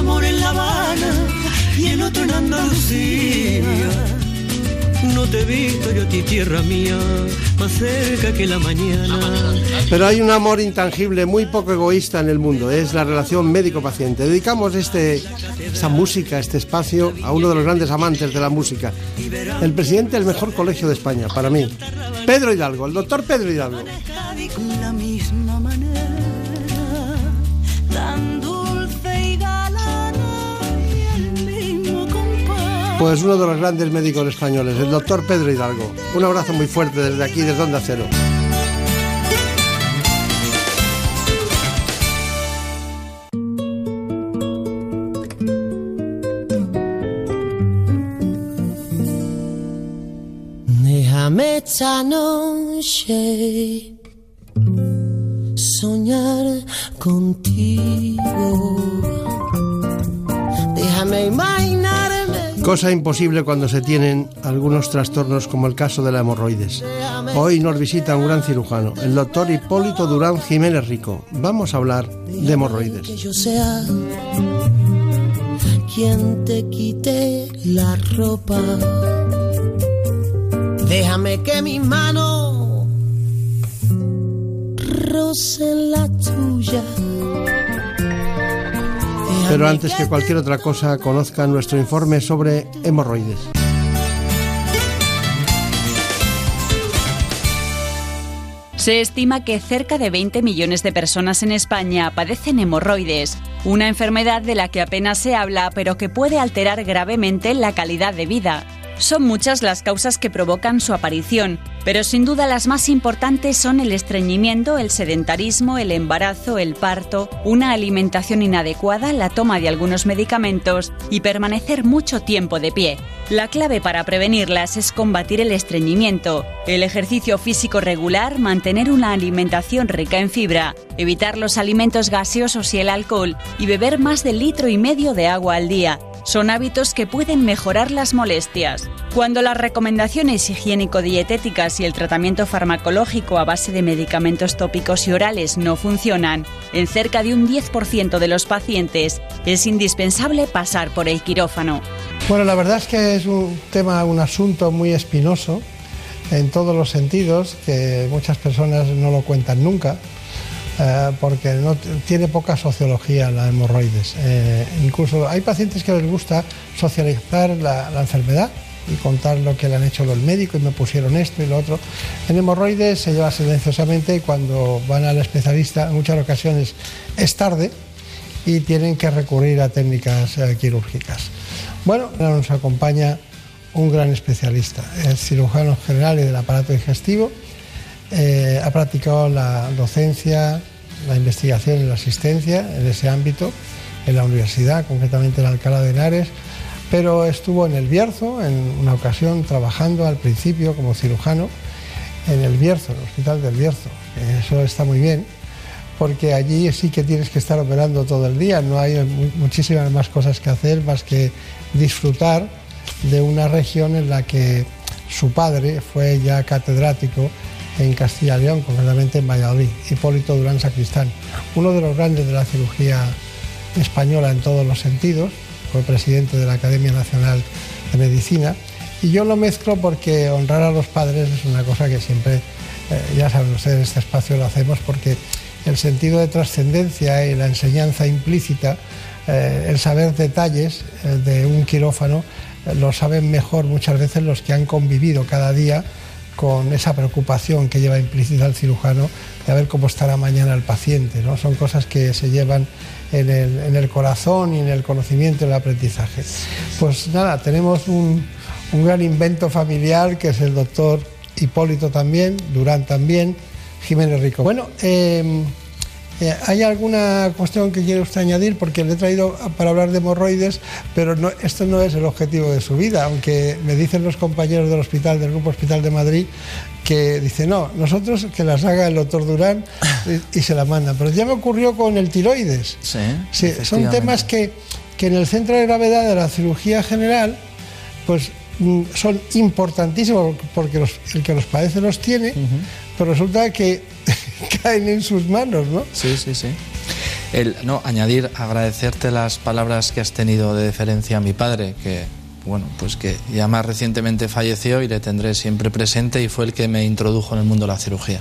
Amor en La Habana y el otro en Andalucía. No te he visto yo a ti, tierra mía, más cerca que la mañana. Pero hay un amor intangible muy poco egoísta en el mundo, es la relación médico-paciente. Dedicamos este, esta música, este espacio, a uno de los grandes amantes de la música, el presidente del mejor colegio de España, para mí, Pedro Hidalgo, el doctor Pedro Hidalgo. La misma manera, Pues uno de los grandes médicos españoles, el doctor Pedro Hidalgo. Un abrazo muy fuerte desde aquí, desde Onda Cero. Esta noche soñar contigo. Cosa imposible cuando se tienen algunos trastornos como el caso de la hemorroides. Hoy nos visita un gran cirujano, el doctor Hipólito Durán Jiménez Rico. Vamos a hablar de hemorroides. Que yo sea quien te quite la ropa. Déjame que mi mano roce la tuya. Pero antes que cualquier otra cosa, conozcan nuestro informe sobre hemorroides. Se estima que cerca de 20 millones de personas en España padecen hemorroides, una enfermedad de la que apenas se habla pero que puede alterar gravemente la calidad de vida. Son muchas las causas que provocan su aparición, pero sin duda las más importantes son el estreñimiento, el sedentarismo, el embarazo, el parto, una alimentación inadecuada, la toma de algunos medicamentos y permanecer mucho tiempo de pie. La clave para prevenirlas es combatir el estreñimiento, el ejercicio físico regular, mantener una alimentación rica en fibra, evitar los alimentos gaseosos y el alcohol y beber más de litro y medio de agua al día. Son hábitos que pueden mejorar las molestias. Cuando las recomendaciones higiénico-dietéticas y el tratamiento farmacológico a base de medicamentos tópicos y orales no funcionan, en cerca de un 10% de los pacientes es indispensable pasar por el quirófano. Bueno, la verdad es que es un tema, un asunto muy espinoso en todos los sentidos, que muchas personas no lo cuentan nunca, eh, porque tiene poca sociología la hemorroides. Eh, incluso hay pacientes que les gusta socializar la, enfermedad y contar lo que le han hecho los médicos y me pusieron esto y lo otro. En hemorroides se lleva silenciosamente y cuando van al especialista en muchas ocasiones es tarde y tienen que recurrir a técnicas eh, quirúrgicas. Bueno, nos acompaña un gran especialista, es cirujano general y del aparato digestivo. Ha practicado la docencia, la investigación y la asistencia en ese ámbito, en la universidad, concretamente en Alcalá de Henares, pero estuvo en el Bierzo, en una ocasión trabajando al principio como cirujano en el Bierzo, en el Hospital del Bierzo. Eso está muy bien, porque allí sí que tienes que estar operando todo el día, no hay muchísimas más cosas que hacer más que disfrutar de una región en la que su padre fue ya catedrático en Castilla y León, concretamente en Valladolid, Hipólito Durán Sacristán, uno de los grandes de la cirugía española en todos los sentidos, fue presidente de la Academia Nacional de Medicina, y yo lo mezclo porque honrar a los padres es una cosa que siempre, eh, ya saben ustedes, en este espacio lo hacemos porque el sentido de trascendencia y la enseñanza implícita, eh, el saber detalles eh, de un quirófano, lo saben mejor muchas veces los que han convivido cada día con esa preocupación que lleva implícita el cirujano de ver cómo estará mañana el paciente. ¿no? Son cosas que se llevan en el, en el corazón y en el conocimiento y el aprendizaje. Pues nada, tenemos un, un gran invento familiar que es el doctor Hipólito también, Durán también, Jiménez Rico. Bueno, eh, eh, ¿hay alguna cuestión que quiere usted añadir? Porque le he traído para hablar de hemorroides, pero no, esto no es el objetivo de su vida, aunque me dicen los compañeros del hospital, del Grupo Hospital de Madrid, que dice no, nosotros que las haga el doctor Durán y, y se la mandan. Pero ya me ocurrió con el tiroides. Sí, Sí, son temas que, que en el centro de gravedad de la cirugía general, pues mm, son importantísimos porque los- el que los padece los tiene, pero resulta que <laughs> caen en sus manos, ¿no? Sí, sí, sí. El, no, añadir, agradecerte las palabras que has tenido de deferencia a mi padre, que bueno, pues que ya más recientemente falleció y le tendré siempre presente y fue el que me introdujo en el mundo de la cirugía.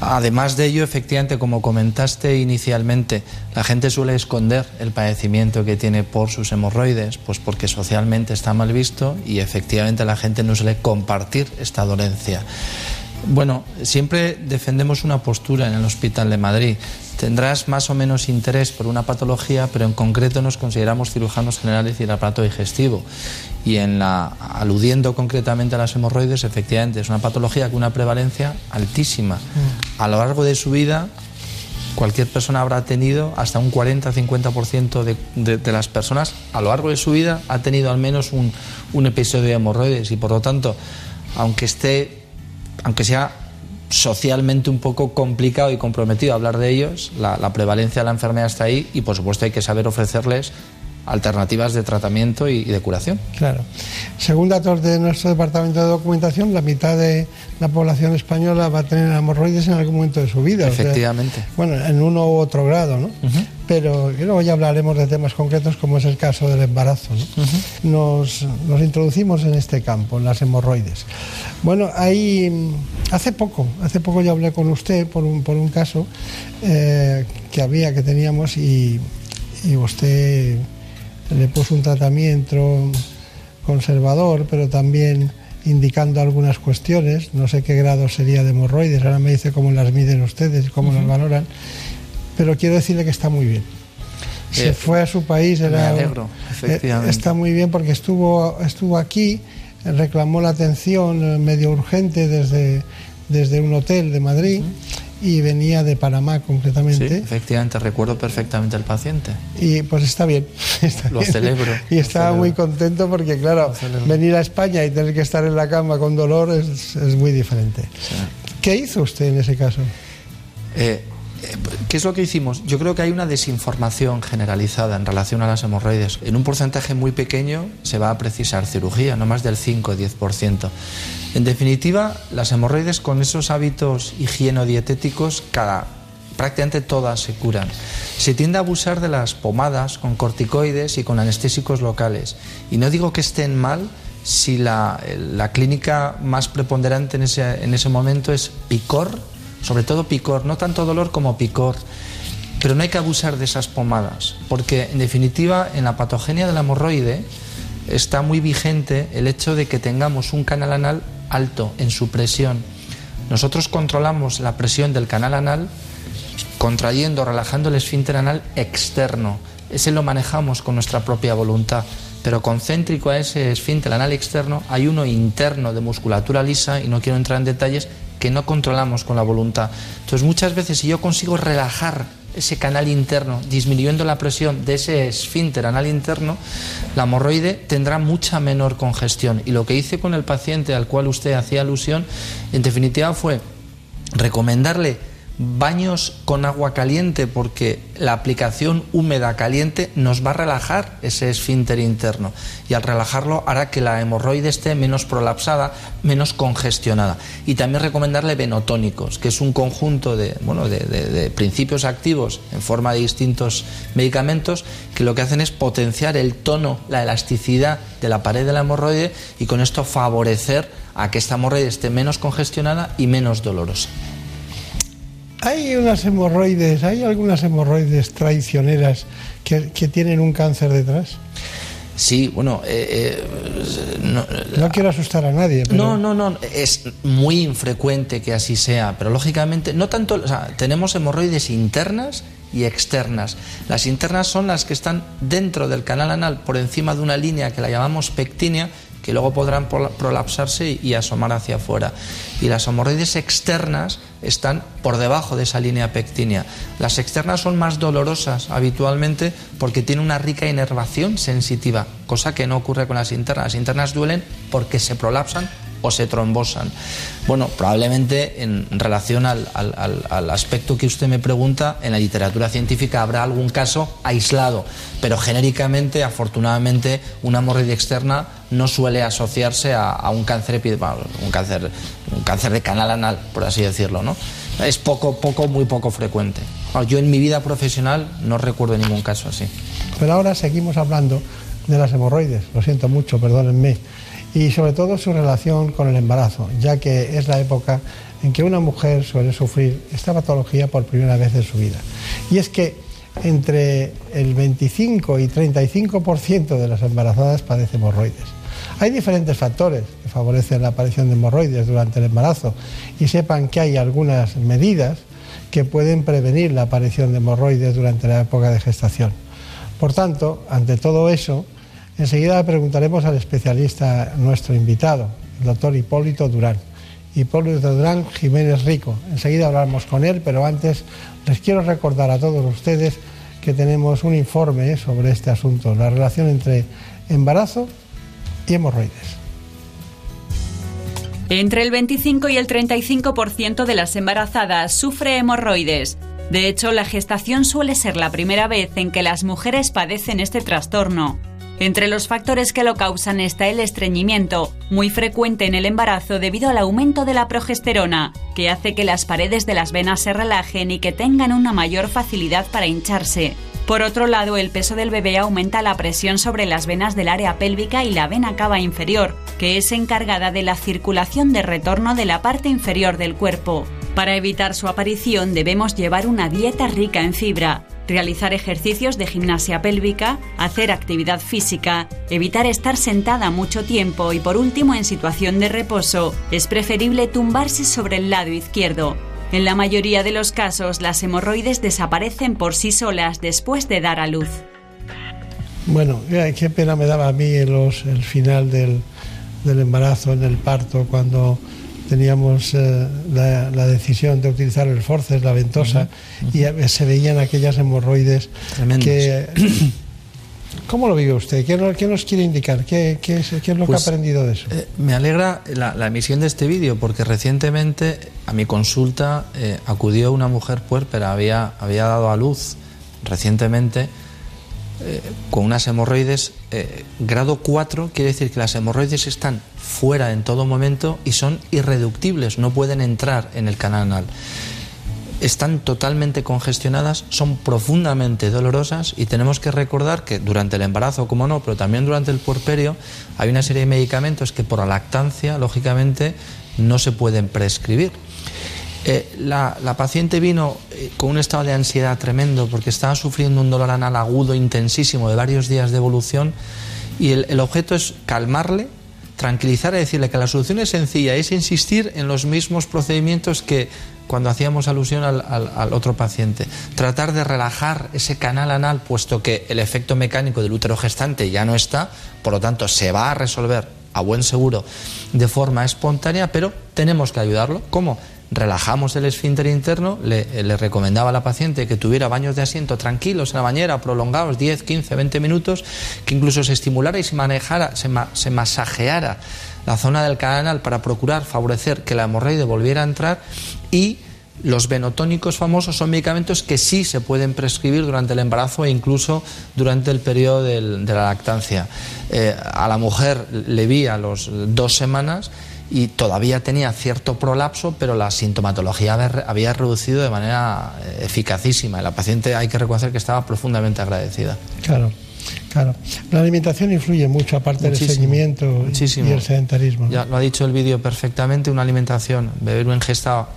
Además de ello, efectivamente, como comentaste inicialmente, la gente suele esconder el padecimiento que tiene por sus hemorroides, pues porque socialmente está mal visto y efectivamente la gente no suele compartir esta dolencia. Bueno, siempre defendemos una postura en el Hospital de Madrid. Tendrás más o menos interés por una patología, pero en concreto nos consideramos cirujanos generales y el aparato digestivo. Y en la, aludiendo concretamente a las hemorroides, efectivamente es una patología con una prevalencia altísima. A lo largo de su vida, cualquier persona habrá tenido hasta un 40-50% de, de, de, las personas a lo largo de su vida ha tenido al menos un, un episodio de hemorroides y por lo tanto, aunque esté, aunque sea socialmente un poco complicado y comprometido hablar de ellos, la, la, prevalencia de la enfermedad está ahí y por supuesto hay que saber ofrecerles alternativas de tratamiento y, de curación. Claro. Según datos de nuestro departamento de documentación, la mitad de la población española va a tener hemorroides en algún momento de su vida. Efectivamente. O sea, bueno, en uno u otro grado, ¿no? Uh -huh. Pero luego ya hablaremos de temas concretos como es el caso del embarazo. ¿no? Uh -huh. nos, nos, introducimos en este campo, en las hemorroides. Bueno, ahí hace poco, hace poco yo hablé con usted por un, por un caso eh, que había, que teníamos y, y usted le puso un tratamiento conservador, pero también indicando algunas cuestiones, no sé qué grado sería de hemorroides, ahora me dice cómo las miden ustedes, cómo uh -huh. las valoran, pero quiero decirle que está muy bien. Se eh, fue a su país, era, me alegro, efectivamente. Eh, está muy bien porque estuvo, estuvo aquí, reclamó la atención eh, medio urgente desde, desde un hotel de Madrid. Y venía de Panamá concretamente. Sí, efectivamente, recuerdo perfectamente al paciente. Y pues está bien. <laughs> Está lo bien. celebro. Y estaba celebro. muy contento porque, claro, venir a España y tener que estar en la cama con dolor es, es muy diferente. Sí. ¿Qué hizo usted en ese caso? Eh, ¿Qué es lo que hicimos? Yo creo que hay una desinformación generalizada en relación a las hemorroides. En un porcentaje muy pequeño se va a precisar cirugía, no más del 5 o 10%. En definitiva, las hemorroides con esos hábitos higienodietéticos, cada, prácticamente todas se curan. Se tiende a abusar de las pomadas con corticoides y con anestésicos locales. Y no digo que estén mal si la, la clínica más preponderante en ese, en ese momento es picor, sobre todo picor, no tanto dolor como picor. Pero no hay que abusar de esas pomadas, porque en definitiva en la patogenia del hemorroide está muy vigente el hecho de que tengamos un canal anal alto en su presión. Nosotros controlamos la presión del canal anal contrayendo, relajando el esfínter anal externo. Ese lo manejamos con nuestra propia voluntad. Pero concéntrico a ese esfínter anal externo hay uno interno de musculatura lisa, y no quiero entrar en detalles, que no controlamos con la voluntad. Entonces muchas veces si yo consigo relajar ese canal interno, disminuyendo la presión de ese esfínter anal interno, la hemorroide tendrá mucha menor congestión. Y lo que hice con el paciente al cual usted hacía alusión, en definitiva fue recomendarle baños con agua caliente porque la aplicación húmeda caliente nos va a relajar ese esfínter interno y al relajarlo hará que la hemorroide esté menos prolapsada, menos congestionada. Y también recomendarle venotónicos, que es un conjunto de, bueno, de, de, de principios activos en forma de distintos medicamentos que lo que hacen es potenciar el tono, la elasticidad de la pared de la hemorroide y con esto favorecer a que esta hemorroide esté menos congestionada y menos dolorosa. Hay unas hemorroides, hay algunas hemorroides traicioneras que, que tienen un cáncer detrás. Sí, bueno, eh, eh, no, no, quiero asustar a nadie. Pero... No, no, no, es muy infrecuente que así sea, pero lógicamente, no tanto, o sea, tenemos hemorroides internas y externas. Las internas son las que están dentro del canal anal, por encima de una línea que la llamamos pectínea, que luego podrán prolapsarse y asomar hacia afuera. Y las hemorroides externas están por debajo de esa línea pectínea. Las externas son más dolorosas habitualmente porque tienen una rica inervación sensitiva, cosa que no ocurre con las internas. Las internas duelen porque se prolapsan o se trombosan. Bueno, probablemente en relación al, al, al, aspecto que usted me pregunta, en la literatura científica habrá algún caso aislado, pero genéricamente, afortunadamente, una hemorroide externa no suele asociarse a, un cáncer un un cáncer de canal anal, por así decirlo, ¿no? Es poco, poco, muy poco frecuente. Yo en mi vida profesional no recuerdo ningún caso así. Pero ahora seguimos hablando de las hemorroides, lo siento mucho, perdónenme y sobre todo su relación con el embarazo, ya que es la época en que una mujer suele sufrir esta patología por primera vez en su vida. Y es que entre el 25 y 35% de las embarazadas padecen hemorroides. Hay diferentes factores que favorecen la aparición de hemorroides durante el embarazo y sepan que hay algunas medidas que pueden prevenir la aparición de hemorroides durante la época de gestación. Por tanto, ante todo eso, enseguida preguntaremos al especialista, nuestro invitado, el doctor Hipólito Durán. Hipólito Durán Jiménez Rico. Enseguida hablamos con él, pero antes les quiero recordar a todos ustedes que tenemos un informe sobre este asunto, la relación entre embarazo y hemorroides. Entre el 25 y el 35% de las embarazadas sufre hemorroides. De hecho, la gestación suele ser la primera vez en que las mujeres padecen este trastorno. Entre los factores que lo causan está el estreñimiento, muy frecuente en el embarazo debido al aumento de la progesterona, que hace que las paredes de las venas se relajen y que tengan una mayor facilidad para hincharse. Por otro lado, el peso del bebé aumenta la presión sobre las venas del área pélvica y la vena cava inferior, que es encargada de la circulación de retorno de la parte inferior del cuerpo. Para evitar su aparición debemos llevar una dieta rica en fibra, realizar ejercicios de gimnasia pélvica, hacer actividad física, evitar estar sentada mucho tiempo y por último en situación de reposo es preferible tumbarse sobre el lado izquierdo. En la mayoría de los casos las hemorroides desaparecen por sí solas después de dar a luz. Bueno, qué pena me daba a mí el final del, embarazo, en el parto, cuando teníamos eh, la, decisión de utilizar el forceps, la ventosa, y se veían aquellas hemorroides que... <clears throat> ¿Cómo lo vive usted? ¿Qué, nos quiere indicar? ¿Qué, es, lo que ha pues, aprendido de eso? Eh, me alegra la, emisión de este vídeo porque recientemente a mi consulta eh, acudió una mujer puérpera, había, había dado a luz recientemente con unas hemorroides grado 4, quiere decir que las hemorroides están fuera en todo momento y son irreductibles, no pueden entrar en el canal anal. Están totalmente congestionadas, son profundamente dolorosas y tenemos que recordar que durante el embarazo, como no, pero también durante el puerperio, hay una serie de medicamentos que por la lactancia, lógicamente, no se pueden prescribir. Eh, la, paciente vino eh, con un estado de ansiedad tremendo porque estaba sufriendo un dolor anal agudo intensísimo de varios días de evolución y el objeto es calmarle tranquilizar y decirle que la solución es sencilla, es insistir en los mismos procedimientos que cuando hacíamos alusión al, otro paciente. Tratar de relajar ese canal anal, puesto que el efecto mecánico del útero gestante ya no está, por lo tanto se va a resolver a buen seguro de forma espontánea, pero tenemos que ayudarlo. ¿Cómo? Relajamos el esfínter interno, le, recomendaba a la paciente que tuviera baños de asiento tranquilos en la bañera, prolongados 10, 15, 20 minutos, que incluso se estimulara y se manejara, se, se masajeara la zona del canal para procurar favorecer que la hemorroide volviera a entrar y los venotónicos famosos son medicamentos que sí se pueden prescribir durante el embarazo e incluso durante el periodo de la lactancia. Eh, a la mujer le vi a los dos semanas y todavía tenía cierto prolapso, pero la sintomatología había reducido de manera eh, eficacísima. La paciente hay que reconocer que estaba profundamente agradecida. Claro. Claro, la alimentación influye mucho, aparte del seguimiento y el sedentarismo. Ya lo ha dicho el vídeo perfectamente, una alimentación, beber una ingesta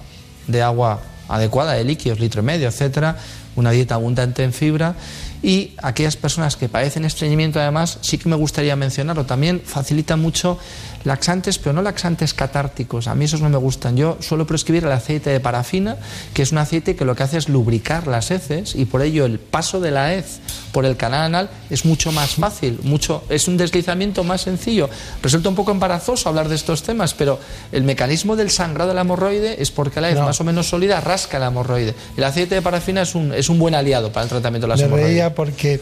de agua adecuada, de líquidos, litro y medio, etcétera, una dieta abundante en fibra y aquellas personas que padecen estreñimiento además sí que me gustaría mencionarlo, también facilita mucho laxantes, pero no laxantes catárticos. A mí esos no me gustan. Yo suelo prescribir el aceite de parafina, que es un aceite que lo que hace es lubricar las heces y por ello el paso de la hez por el canal anal es mucho más fácil, mucho, es un deslizamiento más sencillo. Resulta un poco embarazoso hablar de estos temas, pero el mecanismo del sangrado de la hemorroide es porque la hez más o menos sólida rasca la hemorroide. El aceite de parafina es un, es un buen aliado para el tratamiento de las hemorroides. porque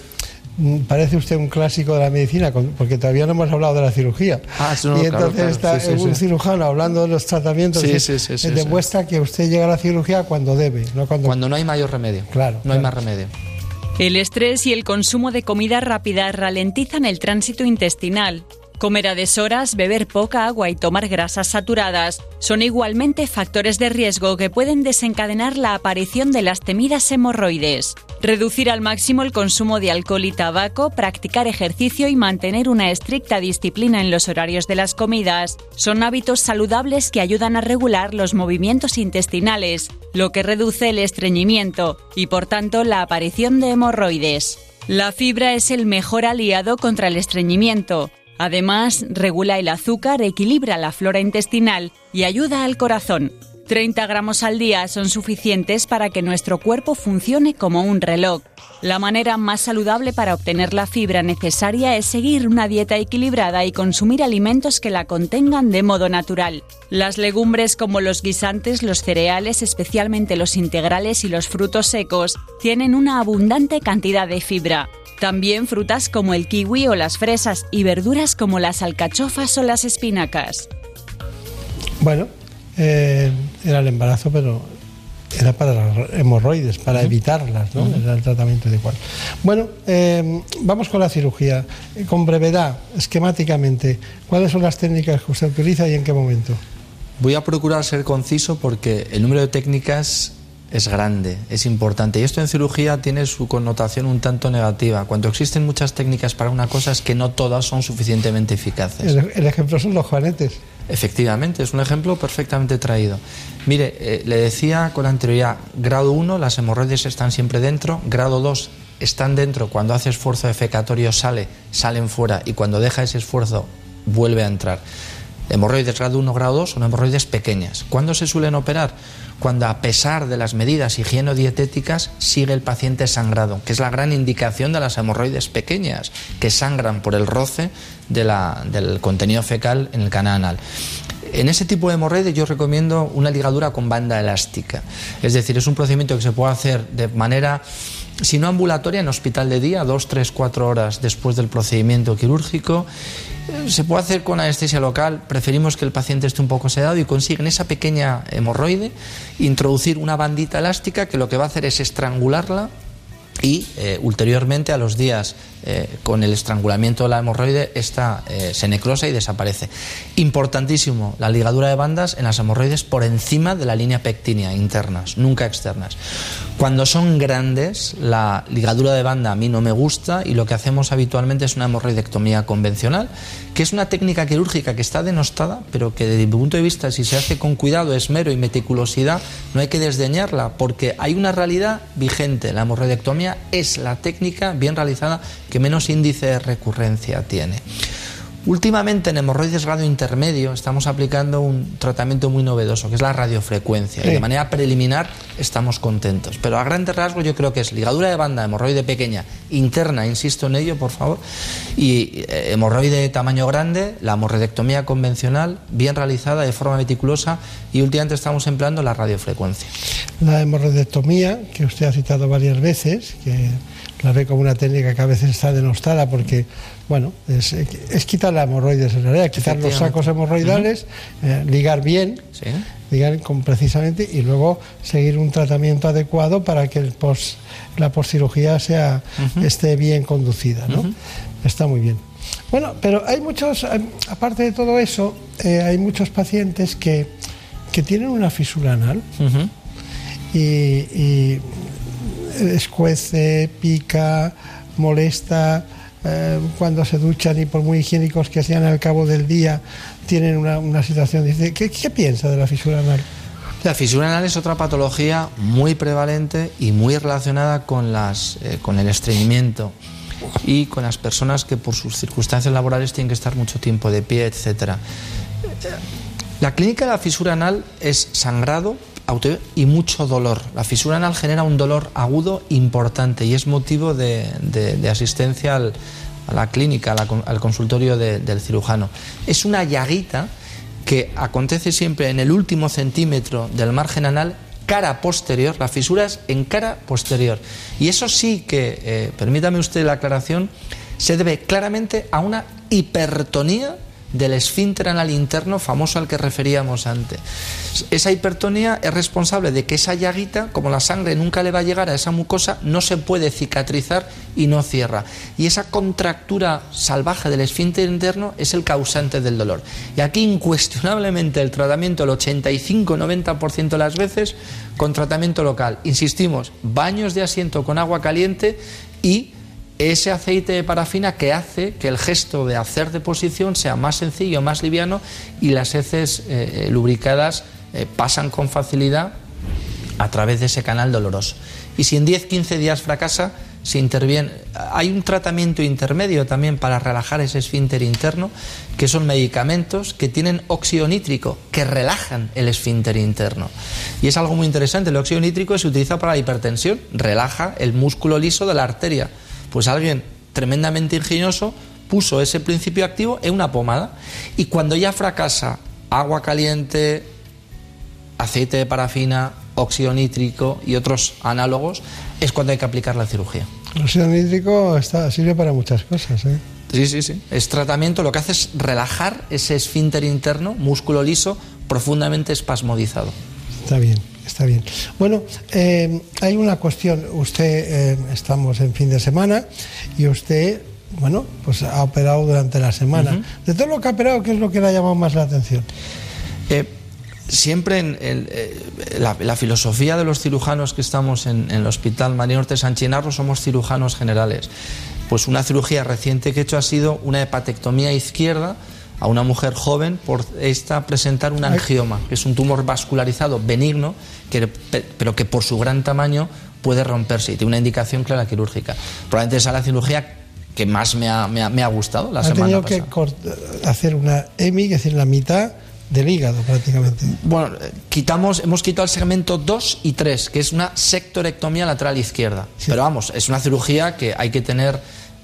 parece usted un clásico de la medicina, porque todavía no hemos hablado de la cirugía. Ah, y entonces está un cirujano hablando de los tratamientos y demuestra que usted llega a la cirugía cuando debe, no cuando... Cuando no hay mayor remedio. Claro. No hay más remedio. El estrés y el consumo de comida rápida ralentizan el tránsito intestinal. Comer a deshoras, beber poca agua y tomar grasas saturadas son igualmente factores de riesgo que pueden desencadenar la aparición de las temidas hemorroides. Reducir al máximo el consumo de alcohol y tabaco, practicar ejercicio y mantener una estricta disciplina en los horarios de las comidas son hábitos saludables que ayudan a regular los movimientos intestinales, lo que reduce el estreñimiento y por tanto la aparición de hemorroides. La fibra es el mejor aliado contra el estreñimiento. Además, regula el azúcar, equilibra la flora intestinal y ayuda al corazón. 30 gramos al día son suficientes para que nuestro cuerpo funcione como un reloj. La manera más saludable para obtener la fibra necesaria es seguir una dieta equilibrada y consumir alimentos que la contengan de modo natural. Las legumbres como los guisantes, los cereales, especialmente los integrales y los frutos secos, tienen una abundante cantidad de fibra. También frutas como el kiwi o las fresas y verduras como las alcachofas o las espinacas. Bueno, eh, era el embarazo, pero era para las hemorroides, para evitarlas, ¿no? Era el tratamiento adecuado. Bueno, eh, vamos con la cirugía. Eh, Con brevedad, esquemáticamente, ¿cuáles son las técnicas que usted utiliza y en qué momento? Voy a procurar ser conciso porque el número de técnicas es grande, es importante. Y esto en cirugía tiene su connotación un tanto negativa. Cuando existen muchas técnicas para una cosa es que no todas son suficientemente eficaces. El, el ejemplo son los juanetes. Efectivamente, es un ejemplo perfectamente traído. Mire, eh, le decía con anterioridad, grado 1, las hemorroides están siempre dentro, grado 2, están dentro, cuando hace esfuerzo defecatorio sale, salen fuera y cuando deja ese esfuerzo vuelve a entrar. Hemorroides grado 1, grado 2 son hemorroides pequeñas. ¿Cuándo se suelen operar? Cuando a pesar de las medidas higienodietéticas sigue el paciente sangrado, que es la gran indicación de las hemorroides pequeñas, que sangran por el roce del contenido fecal en el canal anal. En ese tipo de hemorroides yo recomiendo una ligadura con banda elástica. Es decir, es un procedimiento que se puede hacer de manera, si no ambulatoria, en hospital de día, dos, tres, cuatro horas después del procedimiento quirúrgico. Eh, Se puede hacer con anestesia local. Preferimos que el paciente esté un poco sedado y consiguen esa pequeña hemorroide introducir una bandita elástica que lo que va a hacer es estrangularla y eh, ulteriormente a los días eh, con el estrangulamiento de la hemorroide esta eh, se necrosa y desaparece. Importantísimo la ligadura de bandas en las hemorroides por encima de la línea pectínea internas, nunca externas. Cuando son grandes la ligadura de banda a mí no me gusta y lo que hacemos habitualmente es una hemorroidectomía convencional, que es una técnica quirúrgica que está denostada, pero que desde mi punto de vista si se hace con cuidado, esmero y meticulosidad no hay que desdeñarla porque hay una realidad vigente. La hemorroidectomía es la técnica bien realizada que menos índice de recurrencia tiene. Últimamente en hemorroides radio intermedio estamos aplicando un tratamiento muy novedoso, que es la radiofrecuencia. Y de manera preliminar estamos contentos. Pero a grandes rasgos yo creo que es ligadura de banda, hemorroide pequeña, interna, insisto en ello, por favor, y eh, hemorroide de tamaño grande, la hemorroidectomía convencional, bien realizada, de forma meticulosa, y últimamente estamos empleando la radiofrecuencia. La hemorroidectomía, que usted ha citado varias veces, que la ve como una técnica que a veces está denostada porque, bueno, es, es quitar la hemorroides en realidad, quitar los sacos hemorroidales, eh, ligar bien, Sí. ligar con precisamente y luego seguir un tratamiento adecuado para que el pos- la postcirugía sea, esté bien conducida, ¿no? Está muy bien. Bueno, pero hay muchos, aparte de todo eso, eh, hay muchos pacientes que, que tienen una fisura anal y, y escuece, pica, molesta, eh, cuando se duchan y por muy higiénicos que sean al cabo del día tienen una, una situación. Dice, ¿qué, qué piensa de la fisura anal? La fisura anal es otra patología muy prevalente y muy relacionada con, las, eh, con el estreñimiento y con las personas que por sus circunstancias laborales tienen que estar mucho tiempo de pie, etc. La clínica de la fisura anal es sangrado y mucho dolor. La fisura anal genera un dolor agudo importante y es motivo de, de- asistencia a la clínica, al consultorio de- del cirujano. Es una llaguita que acontece siempre en el último centímetro del margen anal, cara posterior, la fisura es en cara posterior. Y eso sí que, eh, permítame usted la aclaración, se debe claramente a una hipertonía del esfínter anal interno famoso al que referíamos antes. Esa hipertonía es responsable de que esa llaguita, como la sangre nunca le va a llegar a esa mucosa, no se puede cicatrizar y no cierra. Y esa contractura salvaje del esfínter interno es el causante del dolor. Y aquí incuestionablemente el tratamiento, el 85-90% de las veces, con tratamiento local. Insistimos, baños de asiento con agua caliente y ese aceite de parafina que hace que el gesto de hacer deposición sea más sencillo, más liviano y las heces eh, eh, lubricadas eh, pasan con facilidad a través de ese canal doloroso. Y si en 10-15 días fracasa, se interviene. Hay un tratamiento intermedio también para relajar ese esfínter interno, que son medicamentos que tienen óxido nítrico, que relajan el esfínter interno. Y es algo muy interesante, el óxido nítrico se utiliza para la hipertensión, relaja el músculo liso de la arteria. Pues alguien tremendamente ingenioso puso ese principio activo en una pomada y cuando ya fracasa agua caliente, aceite de parafina, óxido nítrico y otros análogos, es cuando hay que aplicar la cirugía. El óxido nítrico está, sirve para muchas cosas. ¿eh? Sí, sí, sí. Es tratamiento, lo que hace es relajar ese esfínter interno, músculo liso, profundamente espasmodizado. Está bien, está bien. Bueno, eh, hay una cuestión. Usted, eh, estamos en fin de semana y usted, bueno, pues ha operado durante la semana. De todo lo que ha operado, ¿qué es lo que le ha llamado más la atención? Eh, siempre en el, eh, la, la filosofía de los cirujanos que estamos en, en el Hospital María Norte San Chinarro somos cirujanos generales. Pues una cirugía reciente que he hecho ha sido una hepatectomía izquierda a una mujer joven por esta presentar un angioma, que es un tumor vascularizado benigno, que, pero que por su gran tamaño puede romperse y tiene una indicación clara quirúrgica. Probablemente esa es la cirugía que más me ha, me ha- me ha gustado la ha semana tenido pasada. que hacer una EMI, es decir, la mitad del hígado prácticamente. Bueno, eh, quitamos, hemos quitado el segmento 2 y 3, que es una sectorectomía lateral izquierda. Pero vamos, es una cirugía que hay que tener,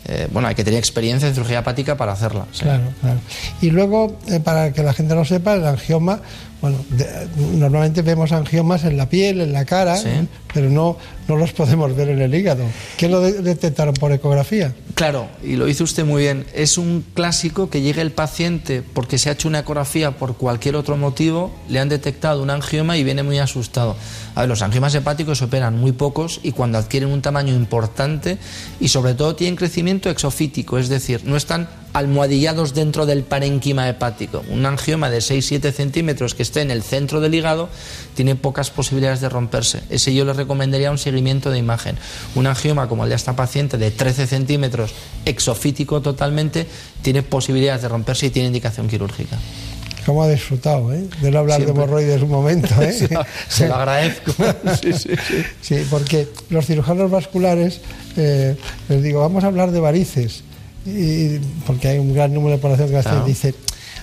eh, bueno, hay que tener experiencia en cirugía hepática para hacerla. Claro, claro. Y luego, eh, para que la gente lo sepa, el angioma, bueno, de- normalmente vemos angiomas en la piel, en la cara, Sí. ¿no? pero no, no los podemos ver en el hígado. ¿Qué lo de- detectaron por ecografía? Claro, y lo hizo usted muy bien. Es un clásico que llegue el paciente porque se ha hecho una ecografía por cualquier otro motivo, le han detectado un angioma y viene muy asustado. A ver, los angiomas hepáticos se operan muy pocos y cuando adquieren un tamaño importante y sobre todo tienen crecimiento exofítico, es decir, no están almohadillados dentro del parénquima hepático. Un angioma de 6-7 centímetros que esté en el centro del hígado tiene pocas posibilidades de romperse. Ese yo le recomendaría un seguimiento de imagen. Un angioma como el de esta paciente de 13 centímetros, exofítico totalmente, tiene posibilidades de romperse y tiene indicación quirúrgica. ¿Cómo ha disfrutado eh? de no hablar Siempre. de hemorroides un momento? <laughs> ¿eh? Se lo- se lo agradezco. <laughs> Sí, sí, sí. Sí, porque los cirujanos vasculares, eh, les digo, vamos a hablar de varices, y, porque hay un gran número de población que Claro. dice,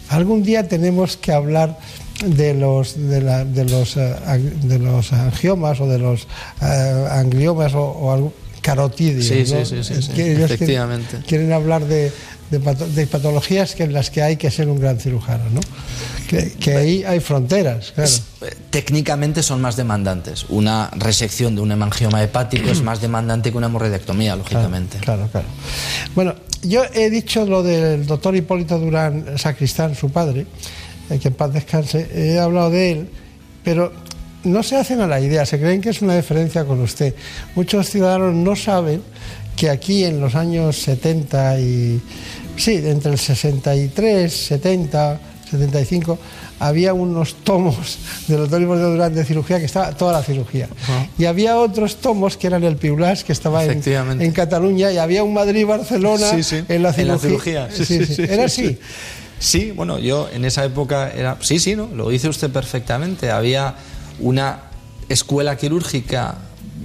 algún día tenemos que hablar de los de, la- de los eh, de los angiomas o de los eh, angliomas o, o algún- carotidios Sí, ¿no? sí, sí, quieren- efectivamente. quieren, hablar de, de pato- de patologías que en las que hay que ser un gran cirujano ¿no? que, que ahí hay fronteras claro Eh, Técnicamente son más demandantes. Una resección de un hemangioma hepático es más demandante que una hemorroidectomía, lógicamente. Claro, claro. Bueno, yo he dicho lo del doctor Hipólito Durán Sacristán, su padre, eh, que en paz descanse, he hablado de él, pero no se hacen a la idea, se creen que es una diferencia con usted. Muchos ciudadanos no saben que aquí en los años 70 y... Sí, entre el 63, 70, 75, había unos tomos <laughs> del doctor Hipólito Durán de cirugía que estaba toda la cirugía. Y había otros tomos que eran el Piulas, que estaba en, Cataluña, y había un Madrid-Barcelona Sí, sí. en la En la cirugía. cirugía. Sí, sí, sí. Era así. Sí, bueno, yo en esa época era. Sí, sí, ¿no? Lo dice usted perfectamente. Había una escuela quirúrgica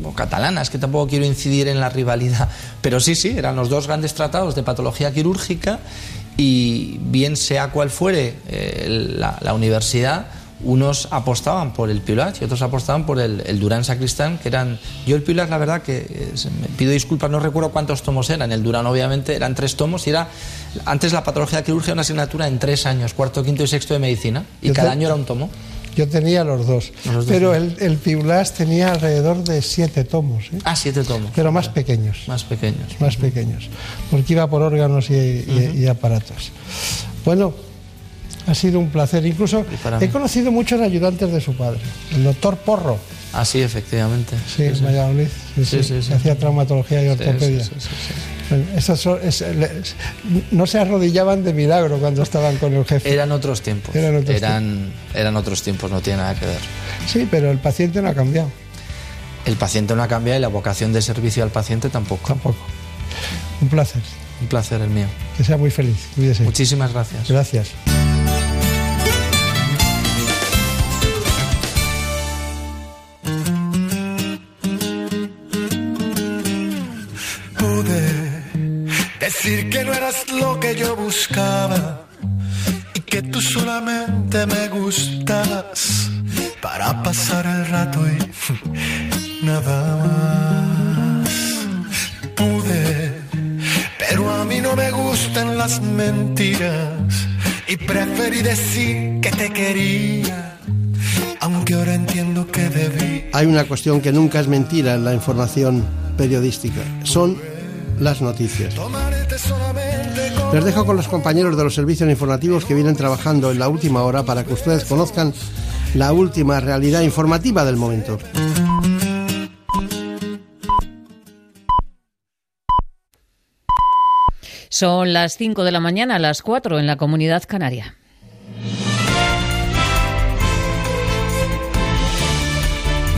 o catalana, es que tampoco quiero incidir en la rivalidad, pero sí, sí, eran los dos grandes tratados de patología quirúrgica y bien sea cual fuere eh, la, la universidad, unos apostaban por el Piulat y otros apostaban por el, el Durán Sacristán, que eran... Yo el Piulat, la verdad que eh, me pido disculpas, no recuerdo cuántos tomos eran. El Durán, obviamente, eran tres tomos y era... Antes la patología quirúrgica era una asignatura en tres años, cuarto, quinto y sexto de medicina, y cada año era un tomo. Yo tenía los dos, Los pero sí. el, el tenía alrededor de siete tomos, ¿eh? Ah, siete tomos. pero más pequeños. Más pequeños. Más pequeños, porque iba por órganos y, y- y aparatos. Bueno, Ha sido un placer. Incluso he conocido muchos ayudantes de su padre. El doctor Porro. Ah, sí, efectivamente. Sí, en Valladolid. Sí, Sí, sí, sí, sí. que Hacía traumatología y Sí, ortopedia. Esas son- es- no se arrodillaban de milagro cuando estaban con el jefe. Eran otros tiempos. Eran otros eran, eran otros tiempos, no tiene nada que ver. Sí, pero el paciente no ha cambiado. El paciente no ha cambiado y la vocación de servicio al paciente tampoco. Tampoco. Un placer. Un placer el mío. Que sea muy feliz. Cuídese. Muchísimas gracias. Gracias. Decir que no eras lo que yo buscaba y que tú solamente me gustabas para pasar el rato y <laughs> nada más. Pude, pero a mí no me gustan las mentiras y preferí decir que te quería, aunque ahora entiendo que debí. Hay una cuestión que nunca es mentira en la información periodística. Son las noticias. Les dejo con los compañeros de los servicios informativos que vienen trabajando en la última hora para que ustedes conozcan la última realidad informativa del momento. Son las 5 de la mañana, las 4 en la comunidad canaria.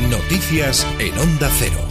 Noticias en Onda Cero.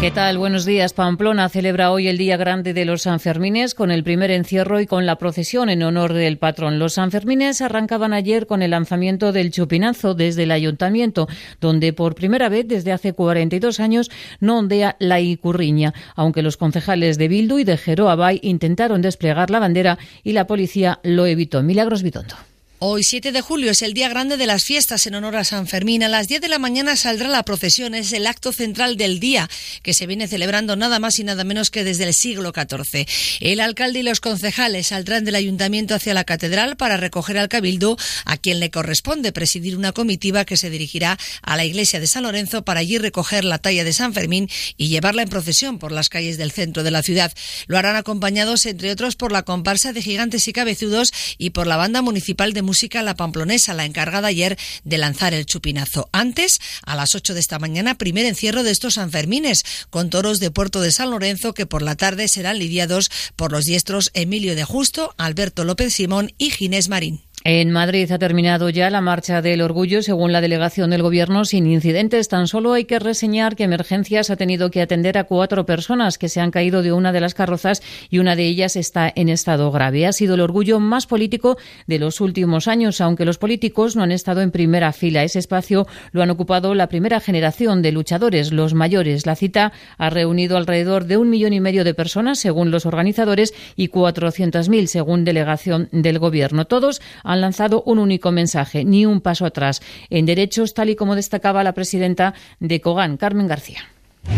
¿Qué tal? Buenos días. Pamplona celebra hoy el Día Grande de los Sanfermines con el primer encierro y con la procesión en honor del patrón. Los Sanfermines arrancaban ayer con el lanzamiento del chupinazo desde el ayuntamiento, donde por primera vez desde hace 42 años no ondea la icurriña, aunque los concejales de Bildu y de Jeroabay intentaron desplegar la bandera y la policía lo evitó. Milagros Bitondo. Hoy, 7 de julio, es el día grande de las fiestas en honor a San Fermín. A las 10 de la mañana saldrá la procesión. Es el acto central del día, que se viene celebrando nada más y nada menos que desde el siglo XIV. El alcalde y los concejales saldrán del ayuntamiento hacia la catedral para recoger al cabildo, a quien le corresponde presidir una comitiva que se dirigirá a la iglesia de San Lorenzo para allí recoger la talla de San Fermín y llevarla en procesión por las calles del centro de la ciudad. Lo harán acompañados, entre otros, por la comparsa de gigantes y cabezudos y por la banda municipal de música La Pamplonesa, la encargada ayer de lanzar el chupinazo. Antes, a las 8 de esta mañana, primer encierro de estos Sanfermines, con toros de Puerto de San Lorenzo que por la tarde serán lidiados por los diestros Emilio de Justo, Alberto López Simón y Ginés Marín. En Madrid ha terminado ya la marcha del orgullo, según la delegación del Gobierno, sin incidentes. Tan solo hay que reseñar que Emergencias ha tenido que atender a cuatro personas que se han caído de una de las carrozas y una de ellas está en estado grave. Ha sido el orgullo más político de los últimos años, aunque los políticos no han estado en primera fila. Ese espacio lo han ocupado la primera generación de luchadores, los mayores. La cita ha reunido alrededor de un millón y medio de personas, según los organizadores, y 400.000, según delegación del Gobierno. Todos lanzado un único mensaje, ni un paso atrás, en derechos, tal y como destacaba la presidenta de COGAN, Carmen García.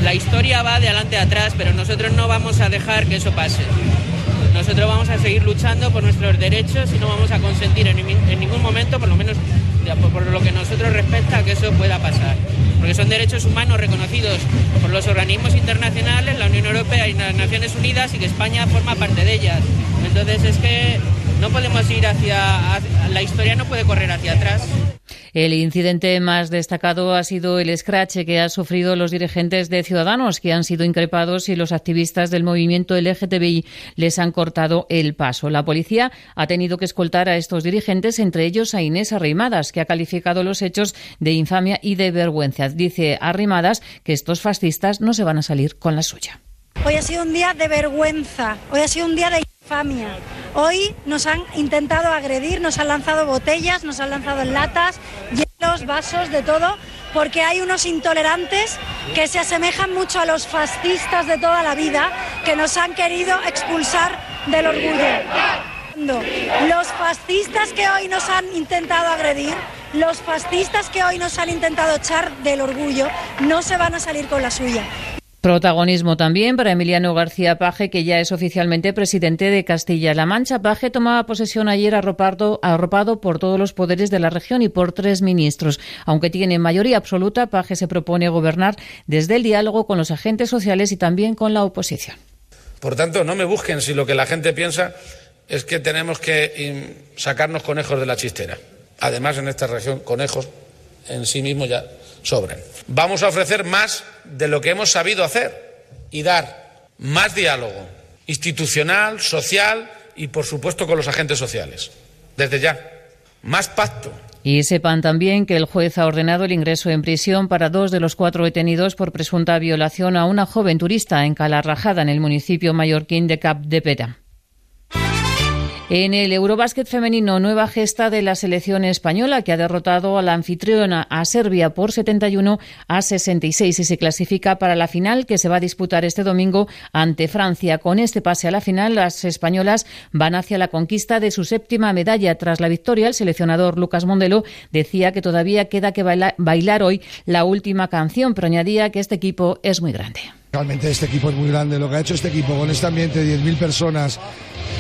La historia va de adelante a atrás, pero nosotros no vamos a dejar que eso pase. Nosotros vamos a seguir luchando por nuestros derechos y no vamos a consentir en, en ningún momento, por lo menos por lo que nosotros respecta, que eso pueda pasar. Porque son derechos humanos reconocidos por los organismos internacionales, la Unión Europea y las Naciones Unidas y que España forma parte de ellas. Entonces es que no podemos ir hacia... hacia- la historia no puede correr hacia atrás. El incidente más destacado ha sido el escrache que han sufrido los dirigentes de Ciudadanos, que han sido increpados y los activistas del movimiento LGTBI les han cortado el paso. La policía ha tenido que escoltar a estos dirigentes, entre ellos a Inés Arrimadas, que ha calificado los hechos de infamia y de vergüenza. Dice Arrimadas que estos fascistas no se van a salir con la suya. Hoy ha sido un día de vergüenza, hoy ha sido un día de infamia. Hoy nos han intentado agredir, nos han lanzado botellas, nos han lanzado latas, hielos, vasos, de todo, porque hay unos intolerantes que se asemejan mucho a los fascistas de toda la vida que nos han querido expulsar del orgullo. Los fascistas que hoy nos han intentado agredir, los fascistas que hoy nos han intentado echar del orgullo, no se van a salir con la suya. Protagonismo también para Emiliano García Paje, que ya es oficialmente presidente de Castilla-La Mancha. Paje tomaba posesión ayer arropado, por todos los poderes de la región y por tres ministros. Aunque tiene mayoría absoluta, Paje se propone gobernar desde el diálogo con los agentes sociales y también con la oposición. Por tanto, no me busquen si lo que la gente piensa es que tenemos que sacarnos conejos de la chistera. Además, en esta región, conejos en sí mismos ya sobran. Vamos a ofrecer más de lo que hemos sabido hacer y dar más diálogo institucional, social y, por supuesto, con los agentes sociales. Desde ya, más pacto, y sepan también que el juez ha ordenado el ingreso en prisión para dos de los cuatro detenidos por presunta violación a una joven turista en Calarrajada, en el municipio mallorquín de Cap de Pera. En el Eurobásquet femenino, nueva gesta de la selección española que ha derrotado a la anfitriona a Serbia por 71 a 66 y se clasifica para la final que se va a disputar este domingo ante Francia. Con este pase a la final, las españolas van hacia la conquista de su séptima medalla. Tras la victoria, el seleccionador Lucas Mondelo decía que todavía queda que bailar hoy la última canción, pero añadía que este equipo es muy grande. Realmente este equipo es muy grande. Lo que ha hecho este equipo con este ambiente de 10.000 personas